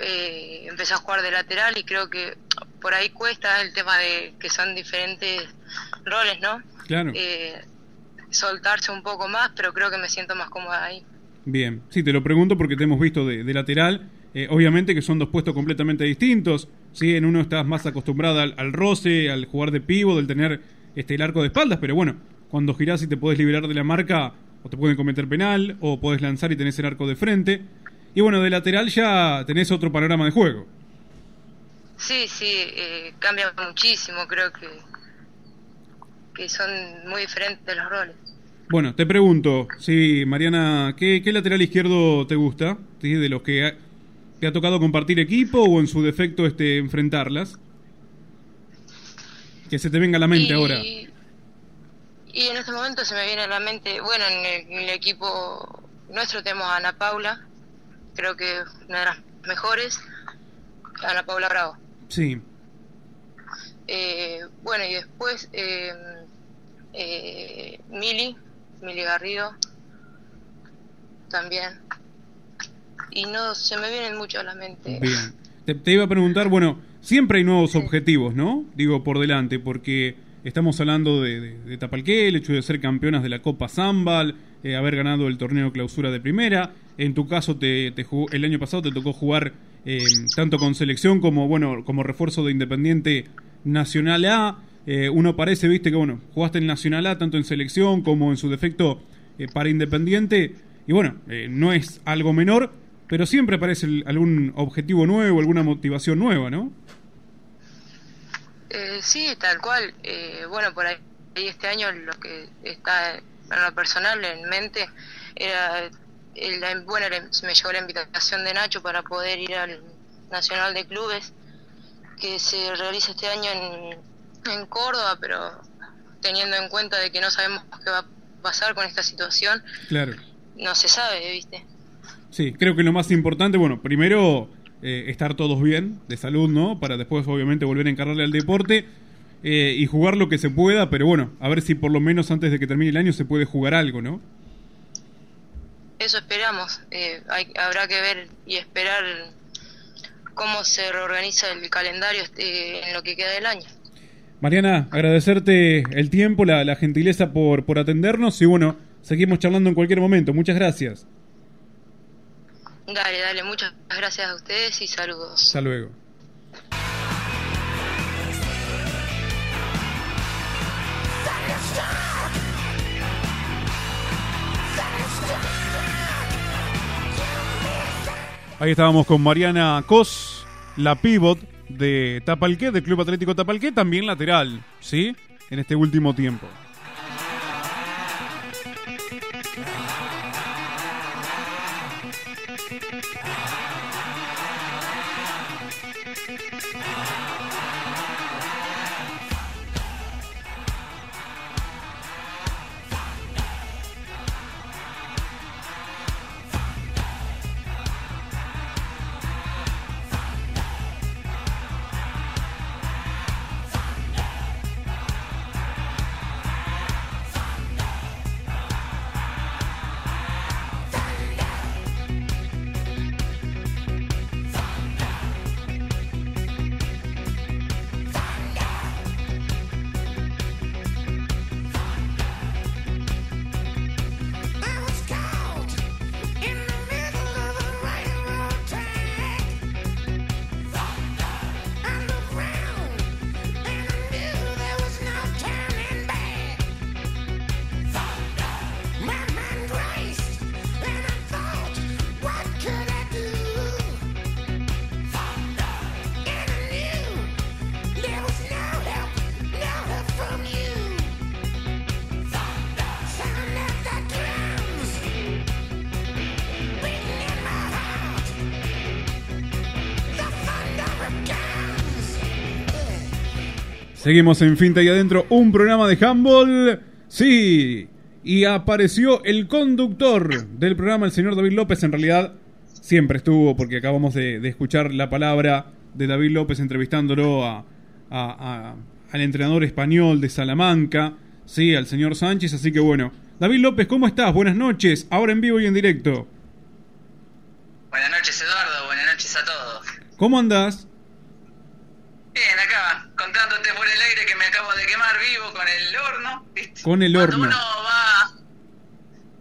eh, empecé a jugar de lateral y creo que por ahí cuesta el tema de que son diferentes roles, ¿no? Claro. Eh, soltarse un poco más, pero creo que me siento más cómoda ahí. Bien, sí, te lo pregunto porque te hemos visto de, lateral. Eh, obviamente que son dos puestos completamente distintos. ¿sí? En uno estás más acostumbrada al, al roce, al jugar de pivo, del tener este, el arco de espaldas, pero bueno, cuando girás y te podés liberar de la marca, o te pueden cometer penal, o podés lanzar y tenés el arco de frente. Y bueno, de lateral ya tenés otro panorama de juego. Sí, sí, eh, cambia muchísimo, creo que, que son muy diferentes los roles. Bueno, te pregunto, sí, Mariana, ¿qué, qué lateral izquierdo te gusta? ¿Sí? ¿De los que ha- te ha tocado compartir equipo o en su defecto este enfrentarlas? Que se te venga a la mente Y- ahora. Y en este momento se me viene a la mente, bueno, en el, en el equipo nuestro tenemos a Ana Paula, creo que una de las mejores, Ana Paula Bravo. Sí, Eh, bueno, y después eh, eh, Mili, Mili Garrido, también. Y no se me vienen mucho a la mente. bien. Te, te iba a preguntar, bueno, siempre hay nuevos objetivos, ¿no? Digo, por delante, porque estamos hablando de, de, de Tapalqué, el hecho de ser campeonas de la Copa Zambal, eh, haber ganado el torneo clausura de primera. En tu caso, te, te jugó- el año pasado te tocó jugar eh, tanto con selección como, bueno, como refuerzo de Independiente Nacional A. eh, uno parece, viste, que bueno, jugaste en Nacional A tanto en selección como en su defecto eh, para Independiente. Y bueno, eh, no es algo menor, pero siempre aparece el- algún objetivo nuevo, alguna motivación nueva, ¿no? Eh, sí, tal cual. Eh, bueno, por ahí este año lo que está en lo personal en mente era, eh, la- bueno, me llegó la invitación de Nacho para poder ir al Nacional de Clubes que se realiza este año en, en Córdoba, pero teniendo en cuenta de que no sabemos qué va a pasar con esta situación, Claro. no se sabe, ¿viste? Sí, creo que lo más importante, bueno, primero eh, estar todos bien, de salud, ¿no? Para después, obviamente, volver a encargarle al deporte eh, y jugar lo que se pueda, pero bueno, a ver si por lo menos antes de que termine el año se puede jugar algo, ¿no? Eso esperamos. Eh, hay, habrá que ver y esperar cómo se reorganiza el calendario este, en lo que queda del año. Mariana, agradecerte el tiempo, la, la gentileza por, por atendernos y bueno, seguimos charlando en cualquier momento. Muchas gracias. Dale, dale, muchas gracias a ustedes y saludos. Hasta luego. Ahí estábamos con Mariana Cos, la pivot de Tapalqué, del Club Atlético Tapalqué, también lateral, ¿sí? En este último tiempo. Seguimos en Finta y Adentro, un programa de handball. Sí, y apareció el conductor del programa, el señor David López. En realidad, siempre estuvo, porque acabamos de, de escuchar la palabra de David López entrevistándolo a, a- a- al entrenador español de Salamanca, sí, al señor Sánchez. Así que bueno, David López, ¿cómo estás? Buenas noches, ahora en vivo y en directo. Buenas noches, Eduardo. Buenas noches a todos. ¿Cómo andás? Bien, acá, contándote por el aire que me acabo de quemar vivo con el horno. ¿viste? Con el Cuando horno. uno va,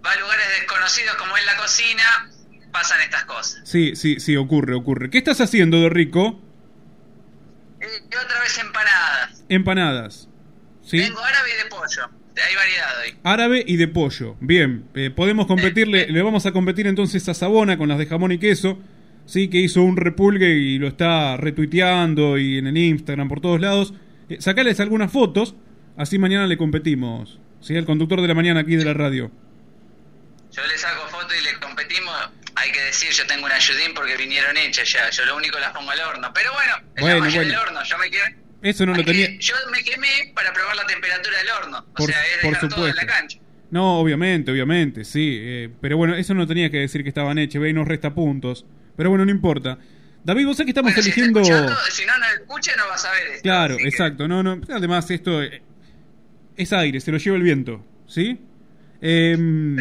va a lugares desconocidos como es la cocina, pasan estas cosas. Sí, sí, sí, ocurre, ocurre. ¿Qué estás haciendo de rico? Y otra vez empanadas. Empanadas. ¿Sí? Tengo árabe y de pollo. Hay variedad hoy. Árabe y de pollo. Bien, eh, podemos competirle, le vamos a competir entonces a Sabona con las de jamón y queso. Sí, que hizo un repulgue y lo está retuiteando y en el Instagram por todos lados. Eh, sacales algunas fotos, así mañana le competimos. Sí, el conductor de la mañana aquí de la radio. Yo le saco foto y le competimos. Hay que decir, yo tengo un ayudín porque vinieron hechas ya. Yo lo único las pongo al horno. Pero bueno, Bueno, bueno. del horno. Yo me quemé. Eso no lo tenía. Yo me quemé para probar la temperatura del horno. O Por- sea, es por dejar todo en la cancha. No, obviamente, obviamente, sí. eh, pero bueno, eso no tenía que decir que estaban hechas, ve y nos resta puntos. Pero bueno, no importa. David, vos sabés que estamos Bueno, si eligiendo. escuchando, si no nos escucha, no va a saber esto. Claro, que- exacto. No, no. Además, esto eh, es aire, se lo lleva el viento. ¿Sí? Em,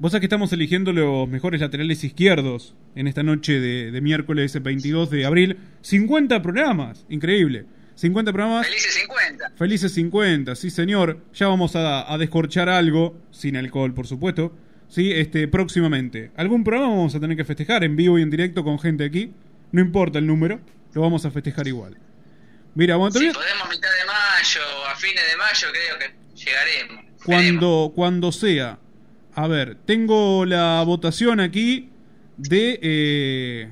Vos sabés que estamos eligiendo los mejores laterales izquierdos en esta noche de, de miércoles 22 de abril. 50 programas, increíble. 50 programas. Felices 50. Felices 50, sí señor. Ya vamos a, a descorchar algo, sin alcohol por supuesto, sí, este, próximamente. Algún programa vamos a tener que festejar en vivo y en directo con gente aquí. No importa el número, lo vamos a festejar igual. Mira, bueno, Si voy a- podemos mitad de mayo, a fines de mayo creo que llegaremos. Cuando, cuando sea. A ver, tengo la votación aquí de... eh,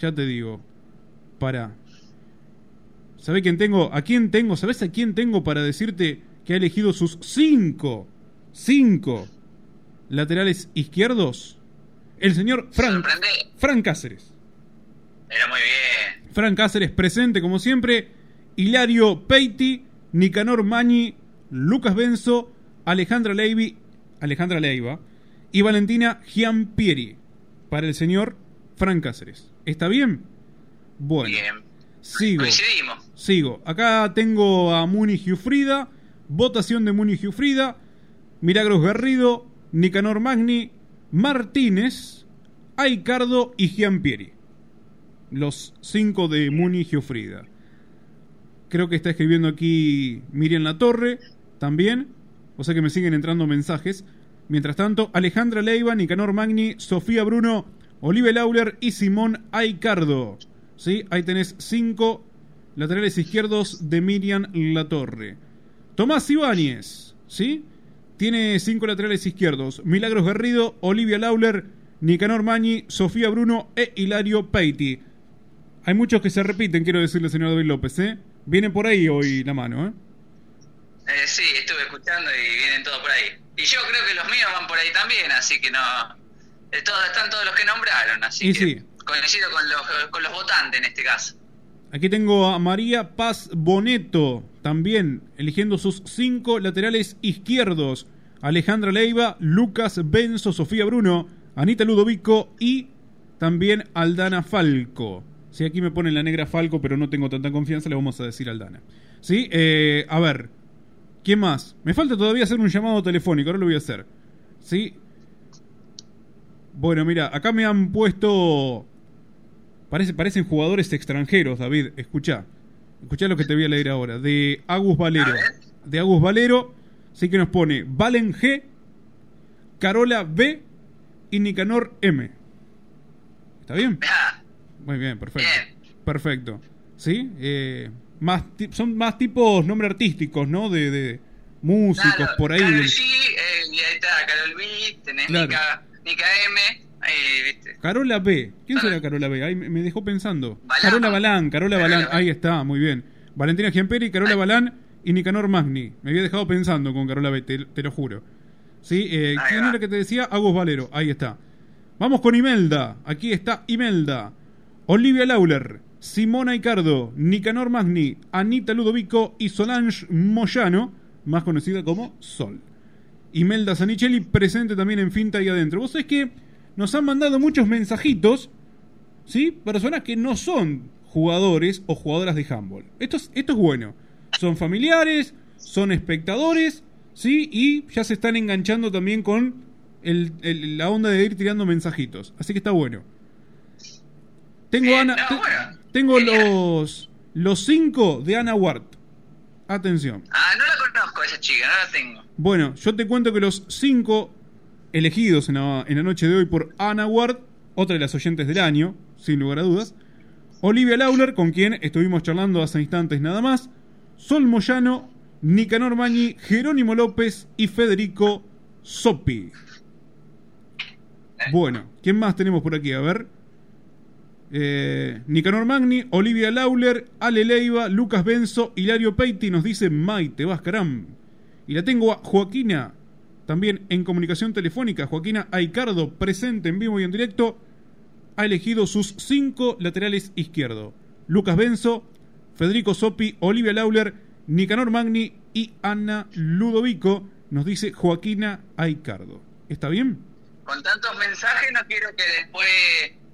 ya te digo. Para. ¿Sabés quién tengo? ¿A quién tengo? ¿Sabés a quién tengo para decirte que ha elegido sus cinco, cinco laterales izquierdos? El señor Frank, Frank Cáceres. Era muy bien. Frank Cáceres presente como siempre. Hilario Peiti, Nicanor Mañi, Lucas Benzo, Alejandra Leiva, Alejandra Leiva y Valentina Giampieri para el señor Frank Cáceres. ¿Está bien? Bueno. Sigo. Coincidimos. Sigo. Acá tengo a Muni Giufrida. Votación de Muni Giufrida. Milagros Garrido. Nicanor Magni. Martínez. Aicardo y Giampieri. Los cinco de Muni Giufrida. Creo que está escribiendo aquí Miriam La Torre. También. O sea que me siguen entrando mensajes. Mientras tanto, Alejandra Leiva, Nicanor Magni, Sofía Bruno, Olive Lauler y Simón Aicardo. ¿Sí? Ahí tenés cinco laterales izquierdos de Miriam Latorre. Tomás Ibáñez, ¿sí? Tiene cinco laterales izquierdos. Milagros Garrido, Olivia Lauler, Nicanor Magni, Sofía Bruno e Hilario Peiti. Hay muchos que se repiten, quiero decirle, señor David López, ¿eh? Viene por ahí hoy la mano, ¿eh? Eh, sí, estuve escuchando y vienen todos por ahí. Y yo creo que los míos van por ahí también, así que no... eh, todos, están todos los que nombraron, así Y que sí. coincido con los, con los votantes en este caso. Aquí tengo a María Paz Boneto, también eligiendo sus cinco laterales izquierdos. Alejandra Leiva, Lucas Benzo, Sofía Bruno, Anita Ludovico y también Aldana Falco. Sí, aquí me ponen la negra Falco, pero no tengo tanta confianza, le vamos a decir Aldana. Sí, eh, a ver, ¿quién más? Me falta todavía hacer un llamado telefónico, ahora lo voy a hacer. Sí. Bueno, mira, acá me han puesto Parece, parecen jugadores extranjeros, David. Escucha. Escucha lo que te voy a leer ahora. De Agus Valero. De Agus Valero. Sí que nos pone Valen G, Carola B y Nicanor M. ¿Está bien? Muy bien, perfecto. Perfecto. ¿Sí? Eh, más son más tipos nombre artísticos, ¿no? De, de músicos Claro, por ahí. G, eh, y ahí está Carol B, tenés Claro. Nika M, viste. Carola B. ¿Quién será Carola B? Ahí me dejó pensando. Carola Balán, Carola Balán. Ahí está, muy bien. Valentina Giamperi, Carola Balán y Nicanor Magni. Me había dejado pensando con Carola B, te, te lo juro. ¿Sí? Eh, ¿Quién era que te decía? Agus Valero. Ahí está. Vamos con Imelda. Aquí está Imelda. Olivia Lauler. Simona Icardo. Nicanor Magni. Anita Ludovico y Solange Moyano, más conocida como Sol. Imelda Sanicelli presente también en Finta ahí adentro. Vos sabés que nos han mandado muchos mensajitos, ¿sí? Personas que no son jugadores o jugadoras de handball. Esto es, esto es bueno. Son familiares, son espectadores, ¿sí? Y ya se están enganchando también con el- el- la onda de ir tirando mensajitos. Así que está bueno. Tengo, Ana, te- tengo los, los cinco de Ana Ward. Atención. Ah, no la conozco esa chica, no la tengo. Bueno, yo te cuento que los cinco elegidos en la, en la noche de hoy por Ana Ward, otra de las oyentes del año, sin lugar a dudas, Olivia Lauler, con quien estuvimos charlando hace instantes nada más, Sol Moyano, Nicanor Mañi, Jerónimo López y Federico Sopi. Bueno, ¿quién más tenemos por aquí? A ver. Eh, Nicanor Magni, Olivia Lauler, Ale Leiva, Lucas Benzo, Hilario Peiti, nos dice Maite Vascaram. Y la tengo a Joaquina, también en comunicación telefónica. Joaquina Aicardo, presente en vivo y en directo, ha elegido sus cinco laterales izquierdo. Lucas Benzo, Federico Sopi, Olivia Lauler, Nicanor Magni y Ana Ludovico, nos dice Joaquina Aicardo. ¿Está bien? Con tantos mensajes no quiero que después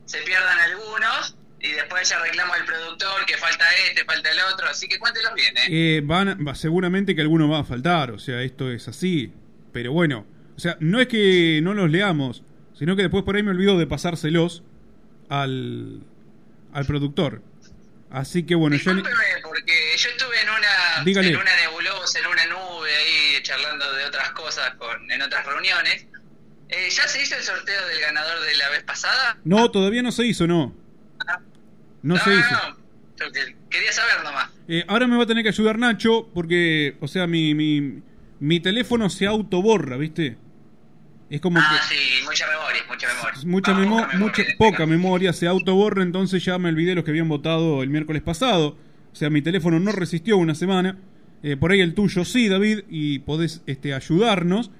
se pierdan algunos y después ya reclamo al productor que falta este, falta el otro, así que cuéntelos bien, ¿eh? Eh, van, va- seguramente que alguno va a faltar, o sea, esto es así. Pero bueno, o sea, no es que no los leamos, sino que después por ahí me olvido de pasárselos al, al productor. Así que bueno, yo... Discúlpeme, porque yo estuve en una, Dígale. en una nebulosa, en una nube ahí charlando de otras cosas con, en otras reuniones. Eh, ¿Ya se hizo el sorteo del ganador de la vez pasada? No, todavía no se hizo, no. No se hizo. Yo que- quería saber nomás. Eh, ahora me va a tener que ayudar Nacho porque, o sea, mi, mi, mi teléfono se autoborra, ¿viste? Es como Ah, que sí, mucha memoria, mucha memoria. mucha, memo- memoria. mucha poca memoria se autoborra, entonces ya me olvidé los que habían votado el miércoles pasado. O sea, mi teléfono no resistió una semana. Eh, por ahí el tuyo sí, David, y podés este, ayudarnos.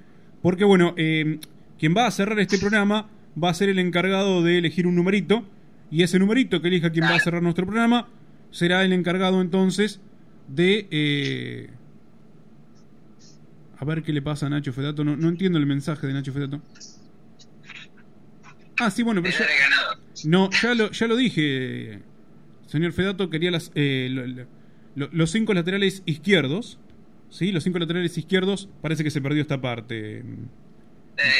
Porque, bueno, eh, quien va a cerrar este programa va a ser el encargado de elegir un numerito. Y ese numerito que elija quien va a cerrar nuestro programa será el encargado entonces de... eh, a ver qué le pasa a Nacho Fedato. No, no entiendo el mensaje de Nacho Fedato. Ah, sí, bueno, pero ya- no, ya lo, ya lo dije. Señor Fedato quería las, eh, lo- lo- lo- los cinco laterales izquierdos. Sí, los cinco laterales izquierdos. Parece que se perdió esta parte.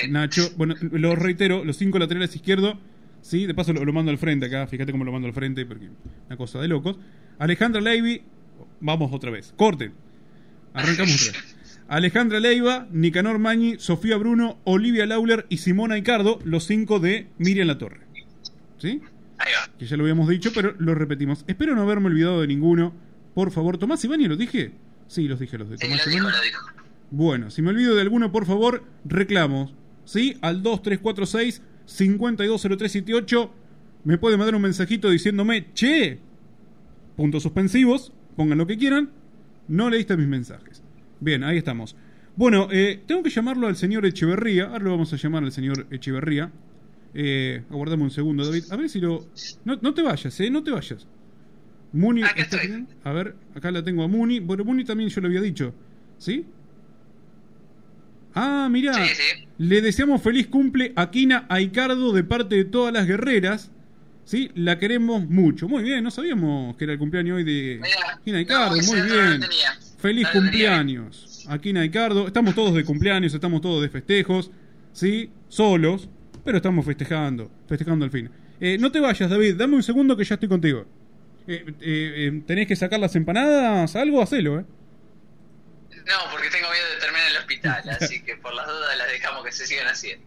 Nacho, bueno, lo reitero, los cinco laterales izquierdos. Sí, de paso lo, lo mando al frente acá. Fíjate cómo lo mando al frente, porque una cosa de locos. Alejandra Leiva, vamos otra vez. Corten. Arrancamos otra vez. Alejandra Leiva, Nicanor Mañi, Sofía Bruno, Olivia Lauler y Simona Icardo, los cinco de Miriam La Torre. ¿Sí? Que ya lo habíamos dicho, pero lo repetimos. Espero no haberme olvidado de ninguno. Por favor, Tomás Ibani, ¿los dije? Sí, los dije los de Sí, Tomás lo dijo, lo dijo. Bueno, si me olvido de alguno, por favor, reclamos. ¿Sí? Al 2346 520378 me puede mandar un mensajito diciéndome, che, puntos suspensivos, pongan lo que quieran, no leíste mis mensajes. Bien, ahí estamos. Bueno, eh, tengo que llamarlo al señor Echeverría, ahora lo vamos a llamar al señor Echeverría. Eh, aguardame un segundo, David. A ver si lo... No, no te vayas, ¿eh? No te vayas. Muni... ¿está bien? A ver, acá la tengo a Muni. Bueno, Muni también yo lo había dicho. ¿Sí? Ah, mira. Le deseamos feliz cumple a Kina Aicardo de parte de todas las guerreras. ¿Sí? La queremos mucho. Muy bien, no sabíamos que era el cumpleaños hoy de Kina Aicardo. no, Muy no bien. Feliz cumpleaños a Kina Aicardo. Estamos todos de cumpleaños, estamos todos de festejos. ¿Sí? Solos. Pero estamos festejando. Festejando al fin. Eh, no te vayas, David. Dame un segundo que ya estoy contigo. Eh, eh, eh, ¿Tenés que sacar las empanadas? Algo, hacelo, ¿eh? No, porque tengo miedo de terminar en el hospital, así que por las dudas las dejamos que se sigan haciendo.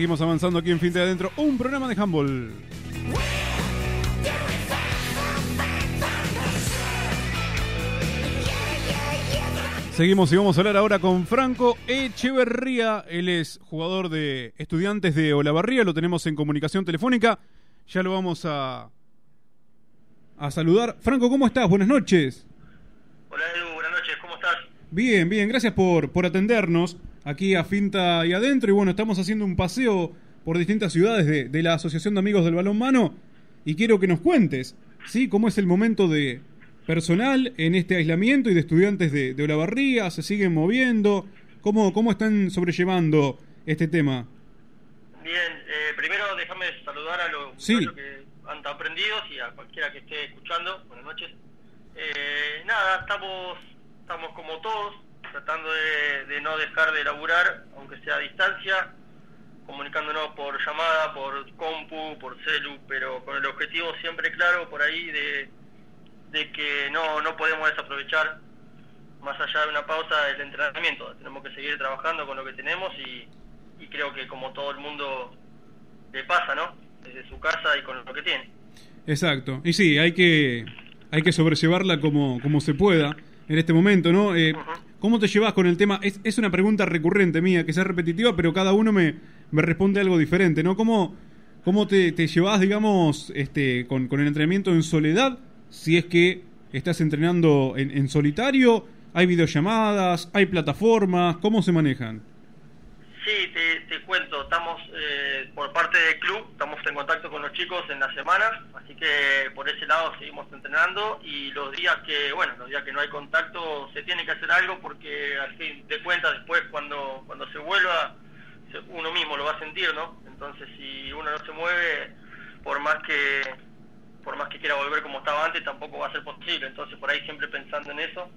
Seguimos avanzando aquí en Fin de Adentro, un programa de handball. Seguimos y vamos a hablar ahora con Franco Echeverría. Él es jugador de estudiantes de Olavarría, lo tenemos en comunicación telefónica. Ya lo vamos a, a saludar. Franco, ¿cómo estás? Buenas noches. Hola Edu, buenas noches, ¿cómo estás? Bien, bien, gracias por, por atendernos aquí a Finta y adentro. Y bueno, estamos haciendo un paseo por distintas ciudades de, de la Asociación de Amigos del Balón Mano y quiero que nos cuentes, ¿sí? ¿Cómo es el momento de personal en este aislamiento y de estudiantes de, de Olavarría? ¿Se siguen moviendo? ¿Cómo, cómo están sobrellevando este tema? Bien, eh, primero déjame saludar a los Sí. que han aprendido y a cualquiera que esté escuchando. Buenas noches. Eh, nada, estamos, estamos como todos, tratando de, de no dejar de laburar, aunque sea a distancia, comunicándonos por llamada, por compu, por celu, pero con el objetivo siempre claro por ahí de, de que no, no podemos desaprovechar más allá de una pausa el entrenamiento. Tenemos que seguir trabajando con lo que tenemos y, y creo que como todo el mundo le pasa, ¿no? Desde su casa y con lo que tiene. Exacto. Y sí, hay que, hay que sobrellevarla como, como se pueda en este momento, ¿no? Eh, ¿Cómo te llevas con el tema? Es, es una pregunta recurrente mía, que sea repetitiva, pero cada uno me, me responde algo diferente, ¿no? ¿Cómo, cómo te, te llevas, digamos, este, con, con el entrenamiento en soledad? Si es que estás entrenando en, solitario, hay videollamadas, hay plataformas, ¿cómo se manejan? Sí, te, cuento, por parte del club, estamos en contacto con los chicos en la semana, así que por ese lado seguimos entrenando y los días que, bueno, los días que no hay contacto se tiene que hacer algo porque al fin de cuentas después cuando, cuando se vuelva uno mismo lo va a sentir, ¿no? Entonces si uno no se mueve, por más que por más que quiera volver como estaba antes, tampoco va a ser posible. Entonces por ahí siempre pensando en eso,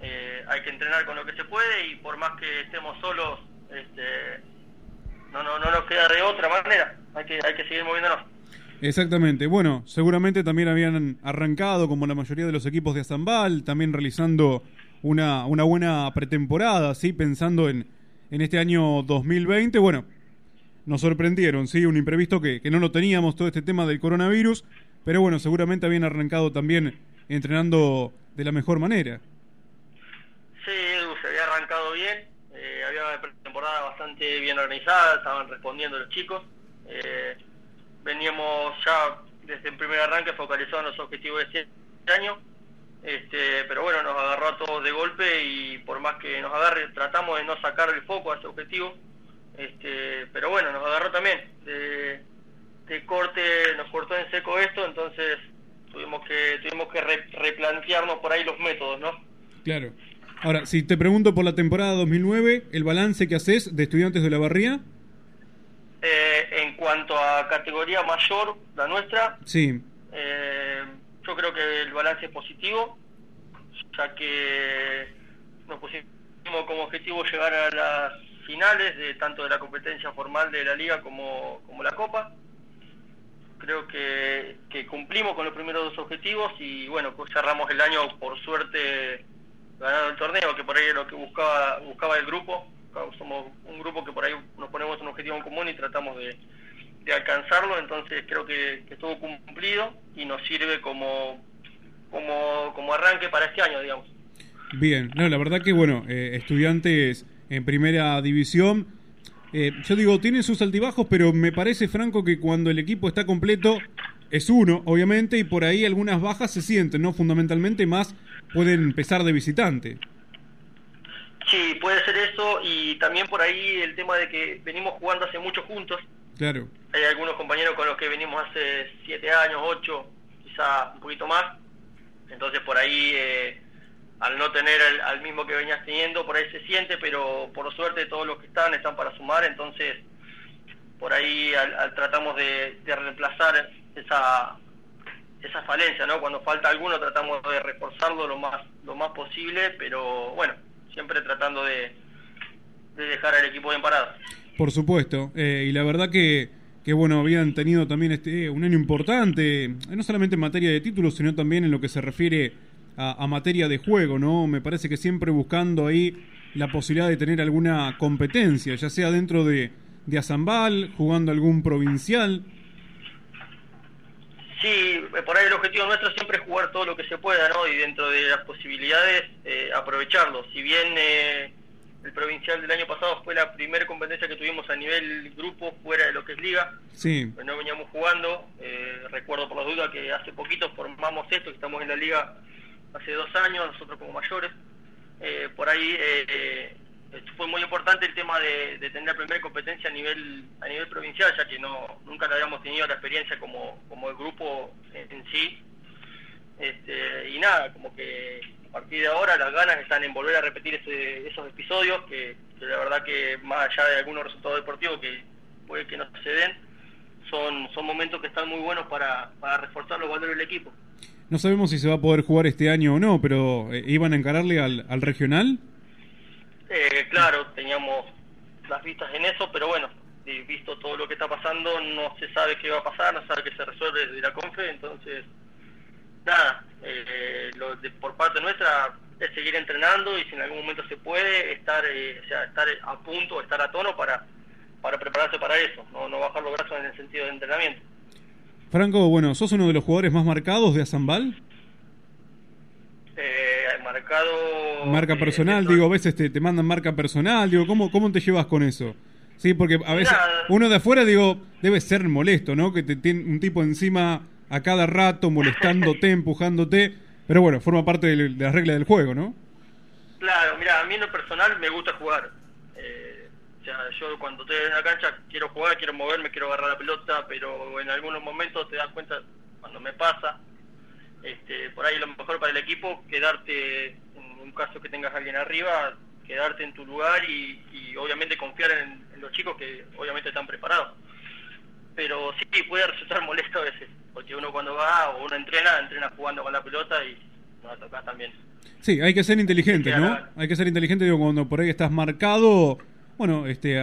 eh, hay que entrenar con lo que se puede y por más que estemos solos, este, no, no, no nos queda de otra manera. Hay que, hay que seguir moviéndonos. Exactamente. Bueno, seguramente también habían arrancado, como la mayoría de los equipos de Azambal, también realizando una, una buena pretemporada, ¿sí? Pensando en, en este año 2020. Bueno, nos sorprendieron, ¿sí? Un imprevisto que, que no lo teníamos, todo este tema del coronavirus. Pero bueno, seguramente habían arrancado también entrenando de la mejor manera. Sí, Edu, se había arrancado bien, bastante bien organizada, estaban respondiendo los chicos. Eh, veníamos ya desde el primer arranque focalizados en los objetivos de este año, este, pero bueno, nos agarró a todos de golpe y por más que nos agarre, tratamos de no sacar el foco a ese objetivo, este, pero bueno, nos agarró también de, de corte, nos cortó en seco esto, entonces tuvimos que tuvimos que re- replantearnos por ahí los métodos, ¿no? Claro. Ahora, si te pregunto por la temporada 2009, el balance que haces de estudiantes de la barría, Eh, en cuanto a categoría mayor, la nuestra, sí. eh, yo creo que el balance es positivo, ya que nos pusimos como objetivo llegar a las finales de tanto de la competencia formal de la liga como, como la copa. Creo que, que cumplimos con los primeros dos objetivos y bueno, pues cerramos el año por suerte ganando el torneo, que por ahí es lo que buscaba, buscaba el grupo. Somos un grupo que por ahí nos ponemos un objetivo en común y tratamos de, de alcanzarlo, entonces creo que, que estuvo cumplido y nos sirve como, como, como arranque para este año, digamos. Bien, no, la verdad que bueno, eh, estudiantes en primera división, eh, yo digo, tienen sus altibajos, pero me parece, Franco, que cuando el equipo está completo es uno, obviamente, y por ahí algunas bajas se sienten, ¿no? Fundamentalmente más pueden empezar de visitante. Sí, puede ser eso y también por ahí el tema de que venimos jugando hace mucho juntos. Claro. Hay algunos compañeros con los que venimos hace siete años, ocho, quizá un poquito más. Entonces por ahí, eh, al no tener al, al mismo que venías teniendo, por ahí se siente, pero por suerte todos los que están están para sumar, entonces por ahí al, al tratamos de, de reemplazar esa esa falencia, ¿no? Cuando falta alguno tratamos de reforzarlo lo más lo más posible, pero bueno, siempre tratando de, de dejar al equipo bien parado. Por supuesto, eh, y la verdad que, que bueno, habían tenido también este un año importante, eh, no solamente en materia de títulos, sino también en lo que se refiere a, a materia de juego, ¿no? Me parece que siempre buscando ahí la posibilidad de tener alguna competencia, ya sea dentro de, de Azambal, jugando algún provincial. Sí, eh, por ahí el objetivo nuestro siempre es jugar todo lo que se pueda, ¿no? Y dentro de las posibilidades, eh, aprovecharlo. Si bien eh, el provincial del año pasado fue la primera competencia que tuvimos a nivel grupo fuera de lo que es liga. Sí. Pues no veníamos jugando. Eh, recuerdo por la duda que hace poquito formamos esto, que estamos en la liga hace dos años, nosotros como mayores. Eh, por ahí eh, fue muy importante el tema de, tener la primera competencia a nivel a nivel provincial, ya que no nunca la habíamos tenido la experiencia como, como el grupo en, sí. Este, y nada, como que a partir de ahora las ganas están en volver a repetir esos episodios, que, la verdad que más allá de algunos resultados deportivos que puede que no se den, son, son momentos que están muy buenos para, reforzar los valores del equipo. No sabemos si se va a poder jugar este año o no, pero eh, ¿iban a encararle al regional? Eh, claro, teníamos las vistas en eso, pero bueno, visto todo lo que está pasando, no se sabe qué va a pasar, no se sabe qué se resuelve desde la CONFE, entonces, nada, eh, lo de, por parte nuestra es seguir entrenando y si en algún momento se puede, estar, eh, o sea, estar a punto, estar a tono para, para prepararse para eso, no, no bajar los brazos en el sentido de entrenamiento. Franco, bueno, sos uno de los jugadores más marcados de Azambal. Eh, marcado. Marca personal, digo, a veces te, te mandan marca personal, digo, ¿cómo, ¿cómo te llevas con eso? Sí, porque a veces uno de afuera, digo, debe ser molesto, ¿no? Que te tiene un tipo encima a cada rato molestándote, empujándote, pero bueno, forma parte de, de las reglas del juego, ¿no? Claro, mira, a mí en lo personal me gusta jugar. Eh, o sea, yo cuando estoy en la cancha quiero jugar, quiero moverme, quiero agarrar la pelota, pero en algunos momentos te das cuenta cuando me pasa este, por ahí lo mejor para el equipo, quedarte, en un caso que tengas a alguien arriba, quedarte en tu lugar y, obviamente confiar en, los chicos que obviamente están preparados. Pero sí, puede resultar molesto a veces, porque uno cuando va o uno entrena, entrena jugando con la pelota y no toca también. Sí, hay que ser inteligente, ¿no? Hay que ser inteligente, digo, cuando por ahí estás marcado, bueno, este,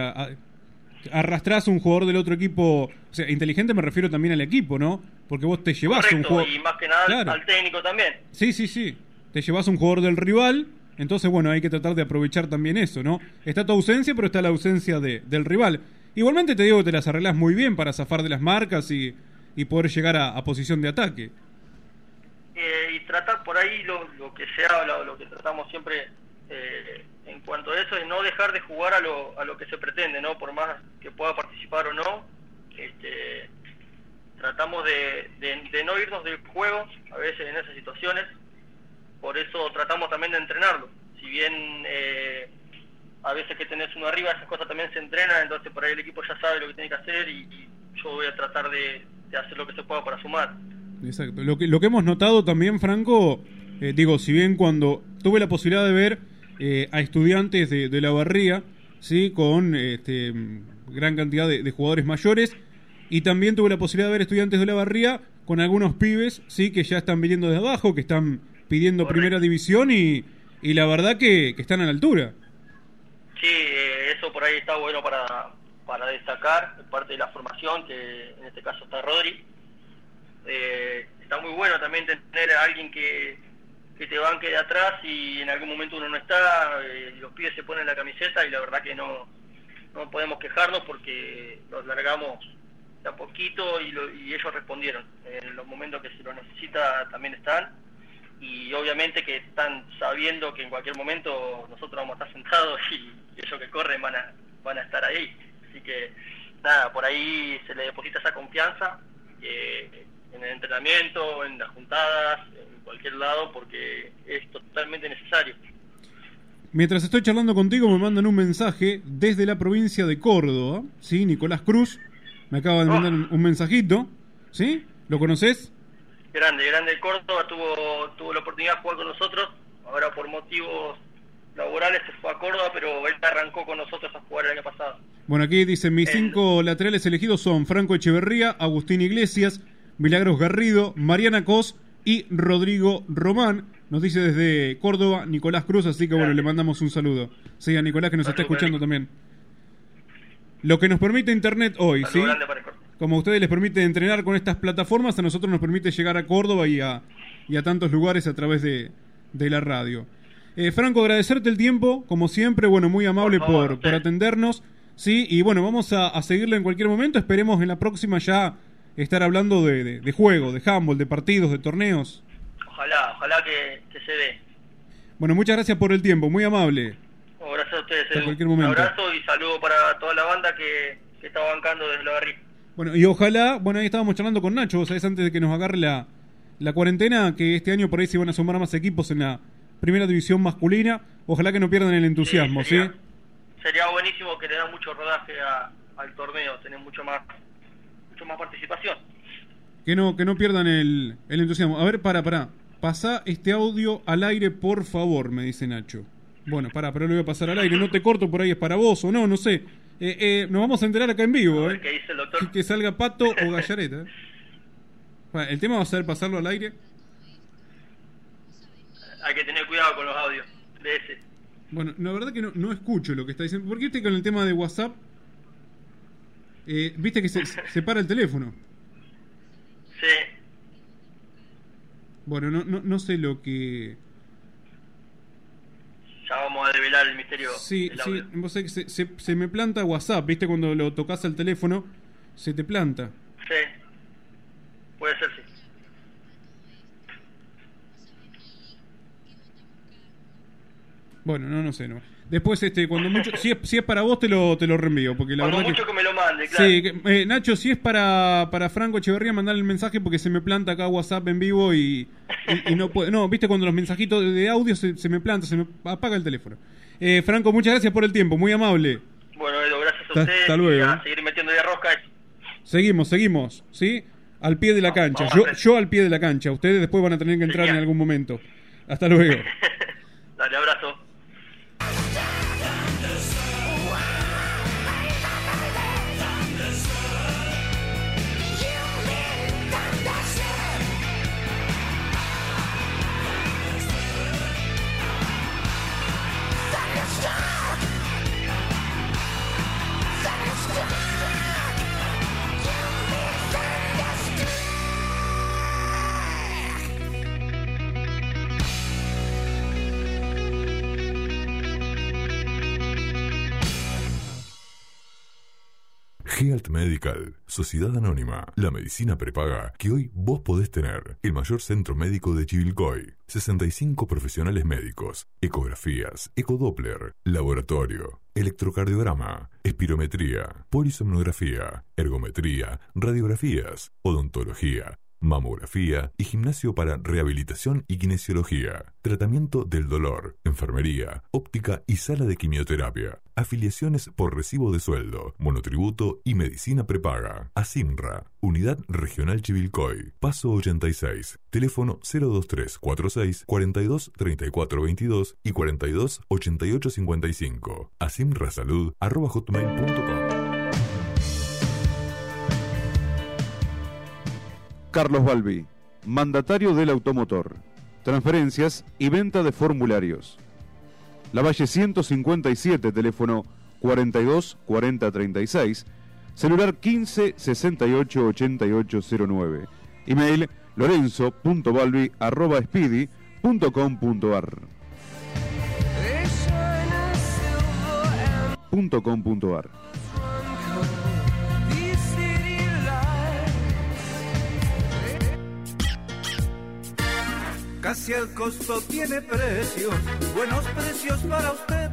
arrastras un jugador del otro equipo, o sea, inteligente me refiero también al equipo, ¿no? Porque vos te llevas un jugador... Y más que nada al técnico también. Sí, sí, sí. Te llevas un jugador del rival, entonces bueno, hay que tratar de aprovechar también eso, ¿no? Está tu ausencia, pero está la ausencia de, del rival. Igualmente te digo que te las arreglas muy bien para zafar de las marcas y, y poder llegar a, posición de ataque. Eh, y tratar por ahí lo, lo que se habla, lo que tratamos siempre eh, en cuanto a eso es no dejar de jugar a lo, a lo que se pretende, ¿no? Por más que pueda participar o no, este, tratamos de, de, no irnos del juego a veces en esas situaciones, por eso tratamos también de entrenarlo. Si bien eh, a veces que tenés uno arriba, esas cosas también se entrenan, entonces por ahí el equipo ya sabe lo que tiene que hacer y, yo voy a tratar de, hacer lo que se pueda para sumar. Exacto. Lo que, lo que hemos notado también, Franco, eh, digo, si bien cuando tuve la posibilidad de ver eh, a estudiantes de, la barría, ¿sí? con este, gran cantidad de, jugadores mayores. Y también tuve la posibilidad de ver estudiantes de la barría con algunos pibes ¿sí? que ya están viniendo de abajo, que están pidiendo primera división y, y la verdad que, están a la altura. Sí, eh, eso por ahí está bueno para, para destacar, parte de la formación, que en este caso está Rodri. Eh, está muy bueno también tener a alguien que, que te banque de atrás y en algún momento uno no está, eh, los pibes se ponen la camiseta y la verdad que no, no podemos quejarnos porque los largamos de a poquito y, y ellos respondieron. En los momentos que se lo necesita también están y obviamente que están sabiendo que en cualquier momento nosotros vamos a estar sentados y, ellos que corren van a, van a estar ahí. Así que nada, por ahí se le deposita esa confianza eh, en el entrenamiento, en las juntadas, cualquier lado porque es totalmente necesario. Mientras estoy charlando contigo me mandan un mensaje desde la provincia de Córdoba, ¿sí? Nicolás Cruz me acaba de mandar un mensajito, ¿sí? ¿Lo conoces? Grande, grande Córdoba, tuvo, tuvo la oportunidad de jugar con nosotros, ahora por motivos laborales se fue a Córdoba, pero él arrancó con nosotros a jugar el año pasado. Bueno, aquí dice, mis cinco laterales elegidos son Franco Echeverría, Agustín Iglesias, Milagros Garrido, Mariana Cos y Rodrigo Román. Nos dice desde Córdoba Nicolás Cruz, así que bueno, le mandamos un saludo. Sí, a Nicolás que nos está escuchando también. Lo que nos permite Internet hoy, ¿sí? Como a ustedes les permite entrenar con estas plataformas, a nosotros nos permite llegar a Córdoba y a, y a tantos lugares a través de, de la radio. Eh, Franco, agradecerte el tiempo, como siempre, bueno, muy amable por, por, atendernos. Sí, y bueno, vamos a, a seguirle en cualquier momento. Esperemos en la próxima ya estar hablando de, de, juego, de handball, de partidos, de torneos. Ojalá, ojalá que, se dé. Bueno, muchas gracias por el tiempo, muy amable. Bueno, gracias a ustedes. Hasta cualquier Un momento. abrazo y saludo para toda la banda que, que está bancando desde la barriga. Bueno, y ojalá, bueno, ahí estábamos charlando con Nacho, vos sabés, antes de que nos agarre la, la cuarentena, que este año por ahí se van a sumar más equipos en la primera división masculina. Ojalá que no pierdan el entusiasmo, ¿sí? sería- Sería buenísimo que le dan mucho rodaje a- al torneo, tener mucho más más participación. Que no, que no pierdan el, el entusiasmo. A ver, para, para. Pasá este audio al aire, por favor, me dice Nacho. Bueno, pará, pero lo voy a pasar al aire. No te corto, por ahí es para vos o no, no sé. Eh, eh, nos vamos a enterar acá en vivo, ¿eh? ¿Qué dice el doctor? Que, salga Pato o Gallareta. ¿eh? Bueno, el tema va a ser pasarlo al aire. Hay que tener cuidado con los audios de ese. Bueno, la verdad que no, no escucho lo que está diciendo. ¿Por qué viste con el tema de WhatsApp? Eh, viste que se, se para el teléfono. Sí, Bueno, no, no, no sé lo que... ya vamos a develar el misterio Sí, del sí, audio. vos sabés que se, se, se me planta WhatsApp, viste cuando lo tocas al teléfono, se te planta. Sí, puede ser, sí. Bueno, no, no sé, no. Después, este, cuando mucho, si es, si es para vos te lo, te lo reenvío, porque la Cuando verdad mucho que... que me lo mande, claro. Sí, que- eh, Nacho, si es para, para Franco Echeverría, mandar el mensaje porque se me planta acá WhatsApp en vivo y, y, y no puedo. No, viste cuando los mensajitos de- audio se, se me planta, se me apaga el teléfono. Eh, Franco, muchas gracias por el tiempo, muy amable. Bueno, Edo, gracias a ustedes. hasta luego, a seguir metiendo de rosca. Seguimos, seguimos, ¿sí? Al pie de la cancha. Yo, yo al pie de la cancha. Ustedes después van a tener que entrar en algún momento. Hasta luego. Dale, abrazo. Health Medical, Sociedad Anónima, la medicina prepaga que hoy vos podés tener. El mayor centro médico de Chivilcoy. 65 profesionales médicos, ecografías, ecodoppler, laboratorio, electrocardiograma, espirometría, polisomnografía, ergometría, radiografías, odontología, mamografía y gimnasio para rehabilitación y kinesiología, tratamiento del dolor, enfermería, óptica y sala de quimioterapia, afiliaciones por recibo de sueldo, monotributo y medicina prepaga. Asimra, Unidad Regional Chivilcoy, Paso 86, teléfono 02346 42 34 22 y 42 88 55. Asimrasalud Carlos Balbi, mandatario del automotor, transferencias y venta de formularios. La Valle 157, teléfono 42 40 36, celular 15 68 88 09, email lorenzo.balbi arroba Casi el costo tiene precios, buenos precios para usted.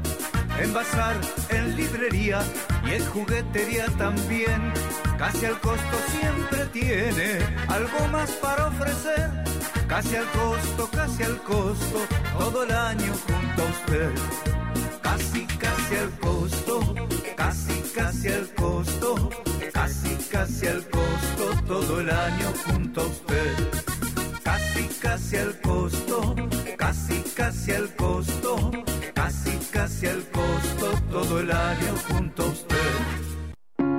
En bazar, en librería y en juguetería también. Casi al costo siempre tiene algo más para ofrecer. Casi al costo, casi al costo, todo el año junto a usted. Casi, casi al costo, casi, casi al costo, casi, casi al costo, todo el año junto a usted. Casi, al costo, casi, casi al costo, casi, casi al costo, todo el año junto a usted.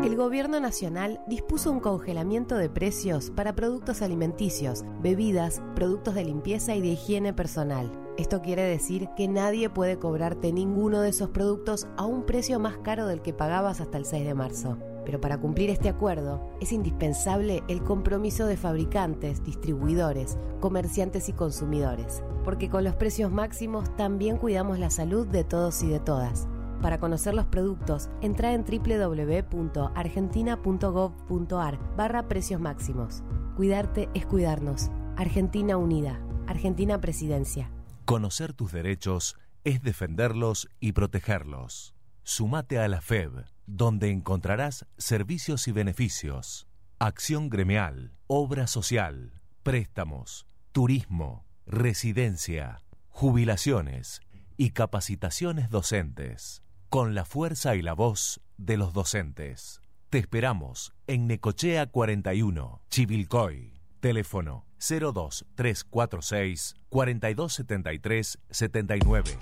El Gobierno Nacional dispuso un congelamiento de precios para productos alimenticios, bebidas, productos de limpieza y de higiene personal. Esto quiere decir que nadie puede cobrarte ninguno de esos productos a un precio más caro del que pagabas hasta el 6 de marzo. Pero para cumplir este acuerdo es indispensable el compromiso de fabricantes, distribuidores, comerciantes y consumidores, porque con los precios máximos también cuidamos la salud de todos y de todas. Para conocer los productos, entra en www.argentina.gov.ar barra precios máximos. Cuidarte es cuidarnos. Argentina Unida. Argentina Presidencia. Conocer tus derechos es defenderlos y protegerlos. Sumate a la FEB, donde encontrarás servicios y beneficios, acción gremial, obra social, préstamos, turismo, residencia, jubilaciones y capacitaciones docentes, con la fuerza y la voz de los docentes. Te esperamos en Necochea 41, Chivilcoy. Teléfono 02346 4273 79.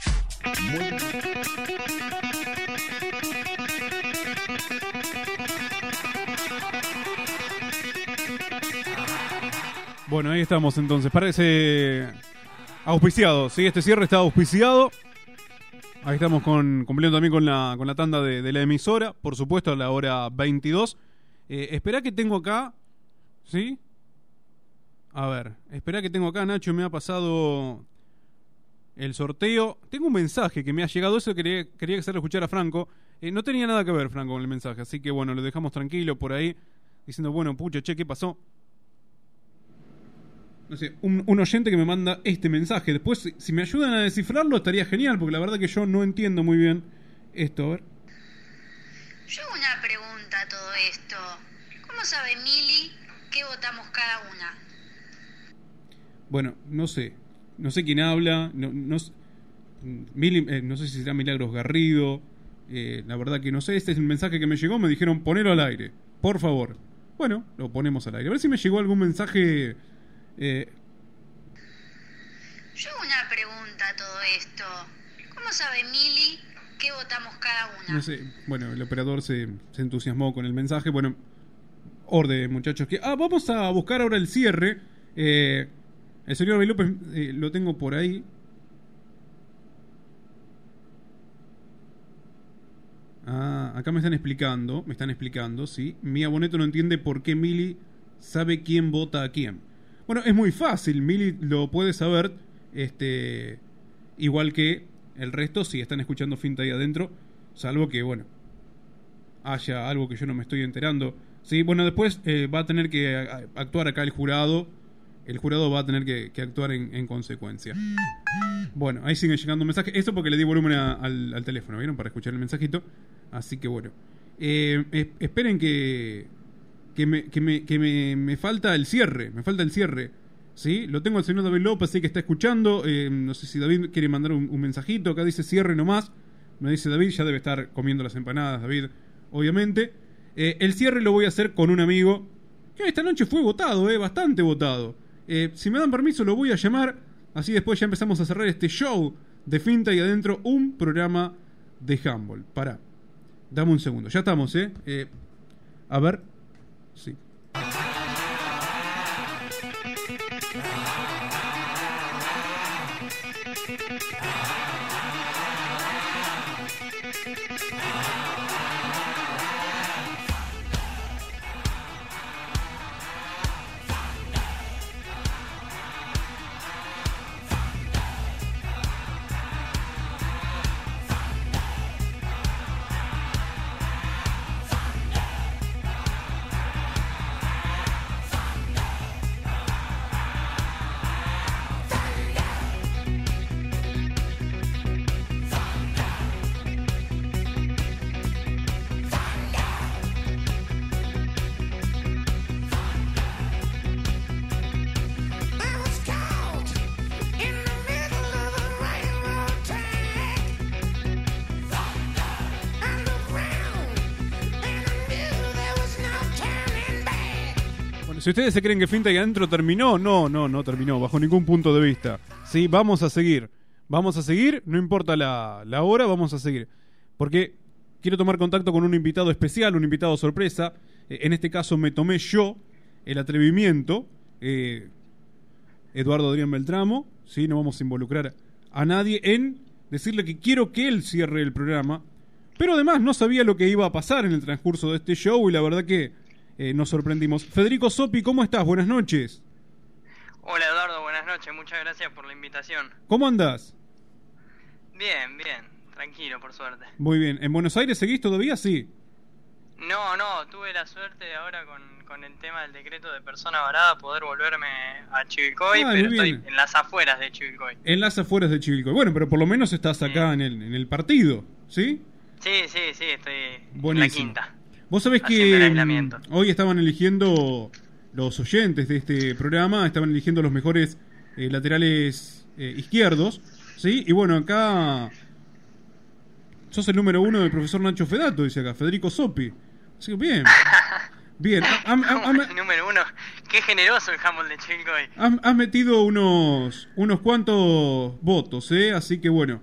Bueno, ahí estamos entonces. Parece auspiciado, ¿sí? Este cierre está auspiciado. Ahí estamos con, cumpliendo también con la, con la tanda de, la emisora, por supuesto, a la hora 22. Eh, espera que tengo acá, ¿sí? A ver, espera que tengo acá, Nacho me ha pasado el sorteo. Tengo un mensaje que me ha llegado, eso quería, quería hacerlo escuchar a Franco. Eh, no tenía nada que ver, Franco, con el mensaje, así que bueno, lo dejamos tranquilo por ahí, diciendo, bueno, pucha, che, ¿qué pasó? No sé, un, un oyente que me manda este mensaje. Después, si, si me ayudan a descifrarlo, estaría genial, porque la verdad que yo no entiendo muy bien esto. A ver. Yo hago una pregunta a todo esto. ¿Cómo sabe Mili qué votamos cada una? Bueno, no sé. No sé quién habla. No, no, Mili- eh, no sé si será Milagros Garrido. eh, la verdad que no sé. Este es el mensaje que me llegó. Me dijeron ponelo al aire. Por favor. Bueno, lo ponemos al aire. A ver si me llegó algún mensaje. eh, Yo hago una pregunta a todo esto. ¿Cómo sabe Mili qué votamos cada una? no sé. Bueno, el operador se, se entusiasmó con el mensaje. Bueno, orden, muchachos. Que, ah, vamos a buscar ahora el cierre. Eh, el señor Abel López eh, lo tengo por ahí. Ah, acá me están explicando, me están explicando, sí. Mía Boneto no entiende por qué Mili sabe quién vota a quién. Bueno, es muy fácil, Mili lo puede saber, este, igual que el resto, si están escuchando Finta ahí adentro, salvo que, bueno, haya algo que yo no me estoy enterando. Sí, bueno, después eh, va a tener que actuar acá el jurado. El jurado va a tener que, actuar en, en consecuencia. Bueno, ahí siguen llegando mensajes. Esto porque le di volumen al, teléfono, ¿vieron? Para escuchar el mensajito. Así que bueno. Eh, es- esperen que. Que, me, que, me, que me, falta el cierre. Me falta el cierre. ¿Sí? Lo tengo al señor David López, sí que está escuchando. Eh, no sé si David quiere mandar un, un mensajito. Acá dice cierre nomás. Me dice David, ya debe estar comiendo las empanadas, David, obviamente. Eh, el cierre lo voy a hacer con un amigo que esta noche fue votado, eh, bastante votado. Eh, si me dan permiso, lo voy a llamar. Así después ya empezamos a cerrar este show de Finta y adentro un programa de handball. Para. Dame un segundo. Ya estamos, ¿eh? Eh, a ver. Sí. Ustedes se creen que Finta y adentro terminó, no, no, no terminó, bajo ningún punto de vista. Sí, vamos a seguir. Vamos a seguir, no importa la, hora, vamos a seguir. Porque quiero tomar contacto con un invitado especial, un invitado sorpresa. Eh, en este caso me tomé yo el atrevimiento, eh, Eduardo Adrián Beltramo, ¿sí? no vamos a involucrar a nadie en decirle que quiero que él cierre el programa. Pero además no sabía lo que iba a pasar en el transcurso de este show y la verdad que eh, nos sorprendimos. Federico Sopi, ¿cómo estás? Buenas noches. Hola Eduardo, buenas noches, muchas gracias por la invitación. ¿Cómo andás? Bien, bien, tranquilo por suerte. Muy bien. ¿En Buenos Aires seguís todavía? Sí. No, no, tuve la suerte ahora con, con el tema del decreto de persona varada poder volverme a Chivilcoy, Ah, pero estoy en las afueras de Chivilcoy. En las afueras de Chivilcoy. Bueno, pero por lo menos estás acá en el, en el partido, ¿sí? Sí, sí, sí, estoy en la quinta. Vos sabés que mm, hoy estaban eligiendo los oyentes de este programa, estaban eligiendo los mejores eh, laterales eh, izquierdos, ¿sí? Y bueno, acá sos el número uno del profesor Nacho Fedato, dice acá, Federico Sopi. Así que bien. Bien, Número uno, qué generoso el Humboldt de Chivilcoy. Has, has metido unos, unos cuantos votos, ¿eh? Así que bueno,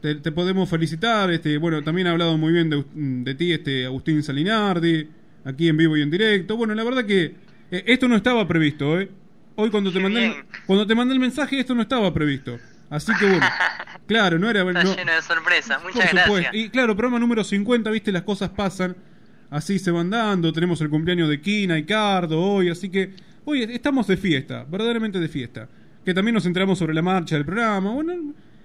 te, te podemos felicitar. Este, bueno, también ha hablado muy bien de, de ti este Agustín Salinardi, aquí en vivo y en directo. Bueno, la verdad que eh, esto no estaba previsto, ¿eh? Hoy cuando te mandé cuando te mandé el mensaje esto no estaba previsto. Así que bueno, claro, no era... Está no- lleno de sorpresas, por muchas gracias. Y claro, programa número 50, viste, las cosas pasan, así se van dando, tenemos el cumpleaños de Kina y Cardo hoy, así que hoy estamos de fiesta, verdaderamente de fiesta. Que también nos enteramos sobre la marcha del programa. Bueno,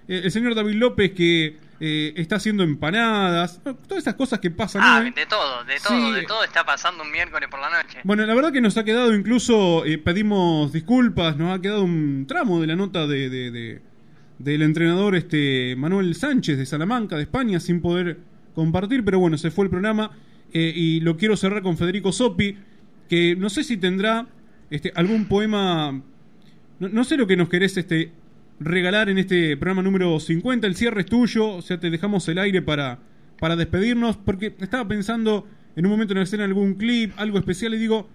el señor David López que eh, está haciendo empanadas, bueno, todas esas cosas que pasan Ah, de todo, de todo, Sí. de todo está pasando un miércoles por la noche. Bueno, la verdad que nos ha quedado incluso, eh, pedimos disculpas, nos ha quedado un tramo de la nota de, de- de- del entrenador este Manuel Sánchez de Salamanca, de España, sin poder compartir, pero bueno, se fue el programa eh, y lo quiero cerrar con Federico Sopi, que no sé si tendrá este, algún poema, no, no sé lo que nos querés este, regalar en este programa número 50, el cierre es tuyo, o sea, te dejamos el aire para, para despedirnos, porque estaba pensando en un momento en hacer algún clip, algo especial, y digo,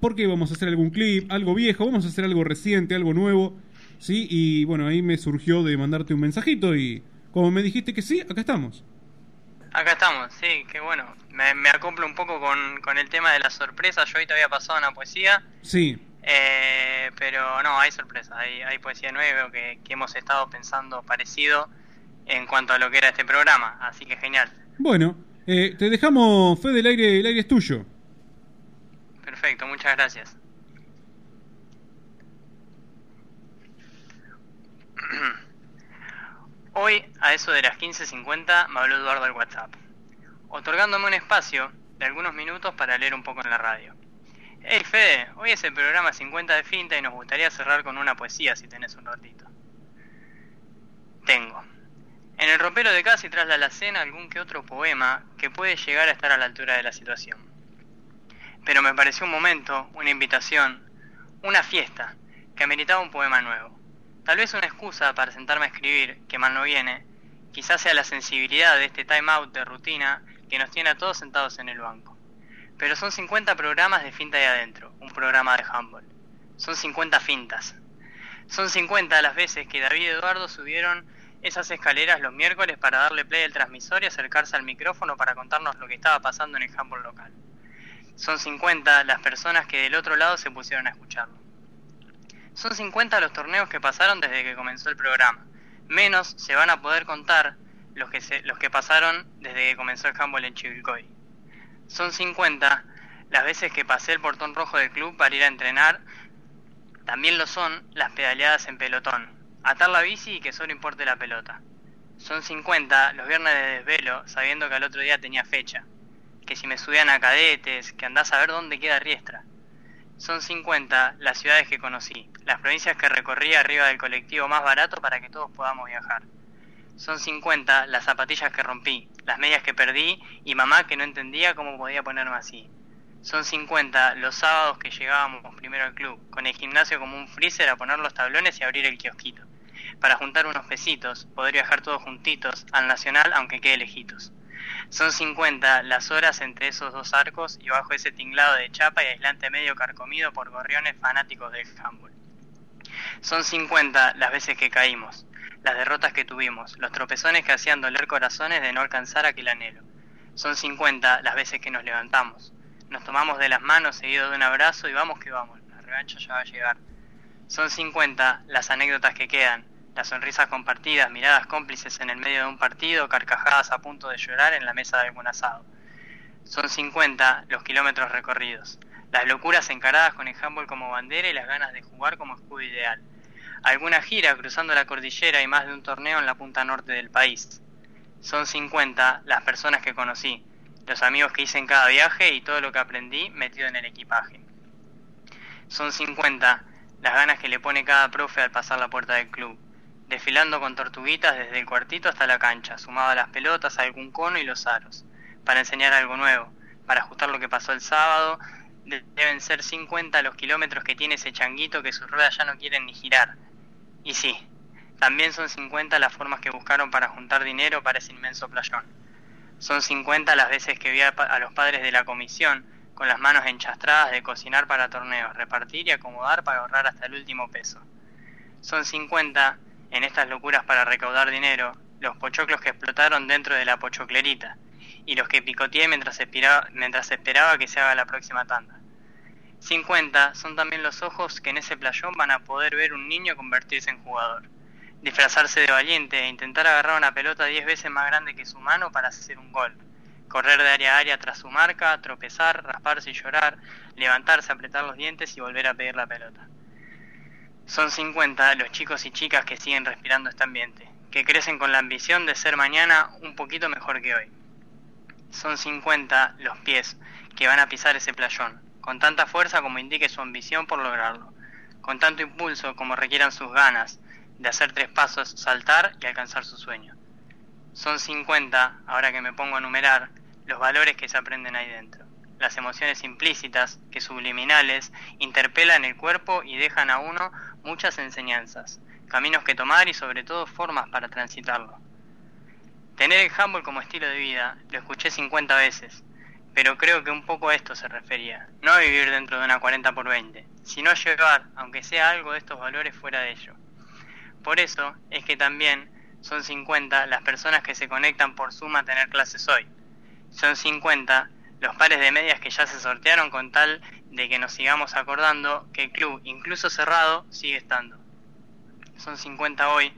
¿por qué vamos a hacer algún clip, algo viejo? Vamos a hacer algo reciente, algo nuevo, ¿sí? Y bueno, ahí me surgió de mandarte un mensajito y como me dijiste que sí, acá estamos. Acá estamos, sí, que bueno. Me, me acoplo un poco con, con el tema de la sorpresa. Yo hoy te había pasado una poesía, Sí, eh, pero no, hay sorpresa. Hay, hay poesía nueva veo que, que hemos estado pensando parecido en cuanto a lo que era este programa. Así que genial. bueno, eh, te dejamos, Fede, el aire, el aire es tuyo. Perfecto, muchas gracias. Hoy, a eso de las 15.50, me habló Eduardo al WhatsApp, otorgándome un espacio de algunos minutos para leer un poco en la radio. Hey Fede, hoy es el programa 50 de Finta y nos gustaría cerrar con una poesía si tenés un ratito. Tengo. En el ropero de casa y tras la alacena algún que otro poema que puede llegar a estar a la altura de la situación. Pero me pareció un momento, una invitación, una fiesta, que ameritaba un poema nuevo. Tal vez una excusa para sentarme a escribir, que mal no viene, quizás sea la sensibilidad de este time out de rutina que nos tiene a todos sentados en el banco. Pero son 50 programas de finta y adentro, un programa de handball. Son 50 fintas. Son 50 las veces que David y Eduardo subieron esas escaleras los miércoles para darle play al transmisor y acercarse al micrófono para contarnos lo que estaba pasando en el handball local. Son 50 las personas que del otro lado se pusieron a escucharlo. Son 50 los torneos que pasaron desde que comenzó el programa. Menos se van a poder contar los que, los que pasaron desde que comenzó el handball en Chivilcoy. Son 50 las veces que pasé el portón rojo del club para ir a entrenar. También lo son las pedaleadas en pelotón. Atar la bici y que solo importe la pelota. Son 50 los viernes de desvelo sabiendo que al otro día tenía fecha. Que si me subían a cadetes, que andás a ver dónde queda Riestra. Son 50 las ciudades que conocí, las provincias que recorrí arriba del colectivo más barato para que todos podamos viajar. Son 50 las zapatillas que rompí, las medias que perdí y mamá que no entendía cómo podía ponerme así. Son 50 los sábados que llegábamos primero al club, con el gimnasio como un freezer a poner los tablones y abrir el kiosquito. Para juntar unos pesitos, poder viajar todos juntitos al Nacional aunque quede lejitos. Son 50 las horas entre esos dos arcos y bajo ese tinglado de chapa y aislante medio carcomido por gorriones fanáticos del handball. Son 50 las veces que caímos, las derrotas que tuvimos, los tropezones que hacían doler corazones de no alcanzar aquel anhelo. Son 50 las veces que nos levantamos, nos tomamos de las manos seguido de un abrazo y vamos que vamos, la revancha ya va a llegar. Son 50 las anécdotas que quedan, las sonrisas compartidas, miradas cómplices en el medio de un partido, carcajadas a punto de llorar en la mesa de algún asado. Son 50 los kilómetros recorridos, las locuras encaradas con el handball como bandera y las ganas de jugar como escudo ideal. Alguna gira cruzando la cordillera y más de un torneo en la punta norte del país. Son 50 las personas que conocí, los amigos que hice en cada viaje y todo lo que aprendí metido en el equipaje. Son 50 las ganas que le pone cada profe al pasar la puerta del club, desfilando con tortuguitas desde el cuartito hasta la cancha, sumado a las pelotas, algún cono y los aros, para enseñar algo nuevo, para ajustar lo que pasó el sábado. De- Deben ser 50 los kilómetros que tiene ese changuito que sus ruedas ya no quieren ni girar. Y sí, también son 50 las formas que buscaron para juntar dinero para ese inmenso playón. Son 50 las veces que vi a, los padres de la comisión con las manos enchastradas de cocinar para torneos, repartir y acomodar para ahorrar hasta el último peso. Son 50 en estas locuras para recaudar dinero, los pochoclos que explotaron dentro de la pochoclerita y los que picoteé mientras esperaba que se haga la próxima tanda. 50 son también los ojos que en ese playón van a poder ver un niño convertirse en jugador, disfrazarse de valiente e intentar agarrar una pelota 10 veces más grande que su mano para hacer un gol, correr de área a área tras su marca, tropezar, rasparse y llorar, levantarse, apretar los dientes y volver a pedir la pelota. Son 50 los chicos y chicas que siguen respirando este ambiente, que crecen con la ambición de ser mañana un poquito mejor que hoy. Son 50 los pies que van a pisar ese playón, con tanta fuerza como indique su ambición por lograrlo, con tanto impulso como requieran sus ganas de hacer tres pasos, saltar y alcanzar su sueño. Son 50, ahora que me pongo a numerar, los valores que se aprenden ahí dentro, las emociones implícitas, que subliminales, interpelan el cuerpo y dejan a uno muchas enseñanzas, caminos que tomar y sobre todo formas para transitarlo. Tener el handball como estilo de vida lo escuché 50 veces, pero creo que un poco a esto se refería, no a vivir dentro de una 40 por 20, sino a llevar, aunque sea algo de estos valores fuera de ello. Por eso es que también son 50 las personas que se conectan por Zoom a tener clases hoy. Son 50 los pares de medias que ya se sortearon con tal de que nos sigamos acordando que el club, incluso cerrado, sigue estando. Son 50 hoy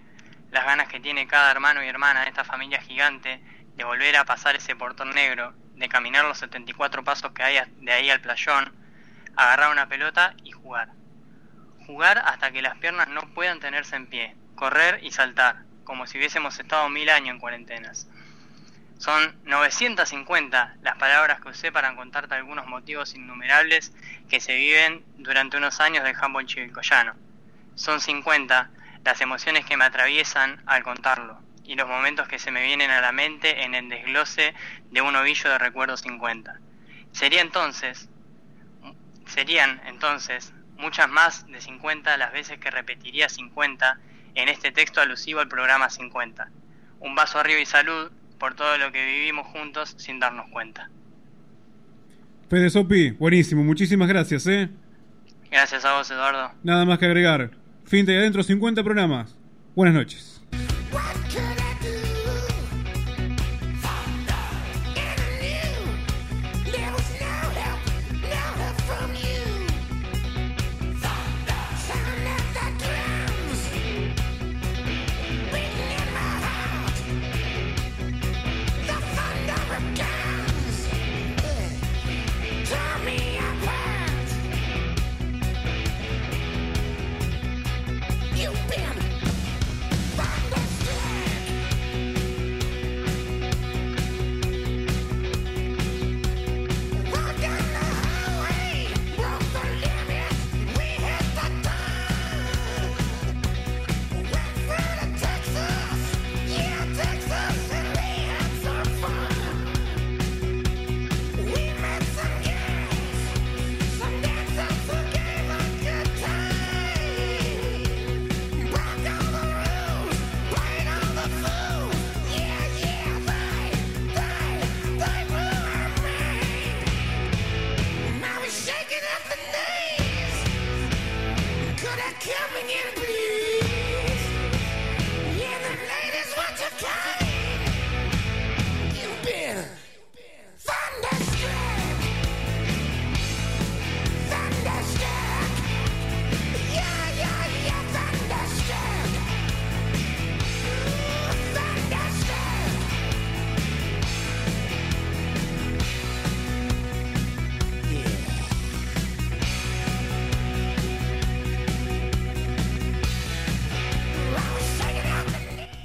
las ganas que tiene cada hermano y hermana de esta familia gigante de volver a pasar ese portón negro, de caminar los 74 pasos que hay de ahí al playón, agarrar una pelota y jugar. Jugar hasta que las piernas no puedan tenerse en pie, correr y saltar, como si hubiésemos estado mil años en cuarentenas. Son 950 las palabras que usé para contarte algunos motivos innumerables que se viven durante unos años del handball chivilcoyano. Son 50 las emociones que me atraviesan al contarlo y los momentos que se me vienen a la mente en el desglose de un ovillo de recuerdos 50. Sería entonces, serían entonces muchas más de 50 las veces que repetiría 50 en este texto alusivo al programa 50. Un vaso arriba y salud por todo lo que vivimos juntos sin darnos cuenta. Fede Sopi, buenísimo, muchísimas gracias, ¿eh? Gracias a vos, Eduardo. Nada más que agregar. Finta y adentro 50 programas. Buenas noches.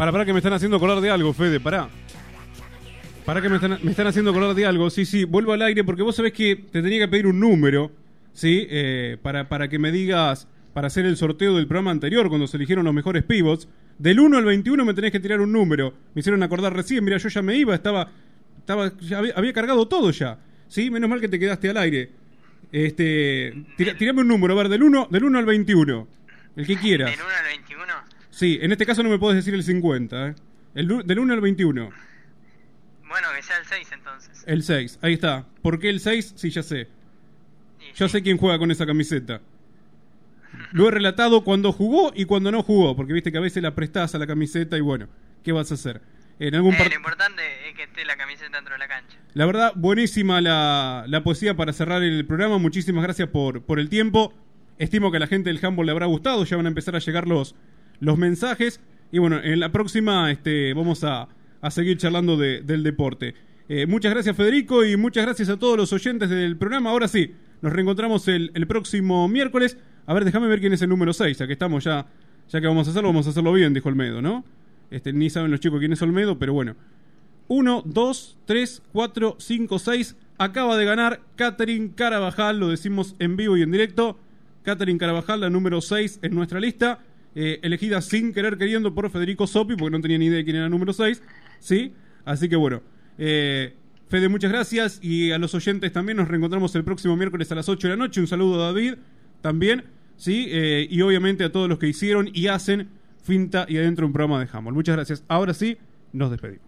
Para, para que me están haciendo acordar de algo, Fede, pará. Para que me están, me están haciendo acordar de algo. Sí, sí, vuelvo al aire porque vos sabés que te tenía que pedir un número, ¿sí? Eh, para, para que me digas, para hacer el sorteo del programa anterior, cuando se eligieron los mejores pivots. Del 1 al 21 me tenés que tirar un número. Me hicieron acordar recién, mira, yo ya me iba, estaba, estaba ya había, había cargado todo ya. ¿Sí? Menos mal que te quedaste al aire. Este, tira- tirame un número, a ver, del 1, del 1 al 21. El que quieras. ¿Del 1 al 21? Sí, en este caso no me podés decir el 50, ¿eh? El, del 1 al 21. Bueno, que sea el 6 entonces. El 6, ahí está. ¿Por qué el 6? Sí, ya sé. Ya sé quién juega con esa camiseta. Lo he relatado cuando jugó y cuando no jugó, porque viste que a veces la prestás a la camiseta y bueno, ¿qué vas a hacer? En algún Eh, par- lo importante es que esté la camiseta dentro de la cancha. La verdad, buenísima la, la poesía para cerrar el programa. Muchísimas gracias por, por el tiempo. Estimo que a la gente del handball le habrá gustado. Ya van a empezar a llegar los, los mensajes. Y bueno, en la próxima este, vamos a, a seguir charlando de- del deporte. Eh, muchas gracias, Federico, y muchas gracias a todos los oyentes del programa. Ahora sí, nos reencontramos el, el próximo miércoles. A ver, déjame ver quién es el número 6, ya que estamos ya, ya que vamos a hacerlo, vamos a hacerlo bien, dijo Olmedo, ¿no? Este, ni saben los chicos quién es Olmedo, pero bueno. 1, 2, 3, 4, 5, 6. Acaba de ganar Catherine Carabajal, lo decimos en vivo y en directo. Catherine Carabajal, la número 6 en nuestra lista. Eh, elegida sin querer queriendo por Federico Sopi, porque no tenía ni idea de quién era el número 6. ¿Sí? Así que bueno. eh, Fede, muchas gracias. Y a los oyentes también nos reencontramos el próximo miércoles a las 8 de la noche. Un saludo a David también. ¿Sí? Eh, y obviamente a todos los que hicieron y hacen Finta y adentro un programa de Hamble. Muchas gracias. Ahora sí, nos despedimos.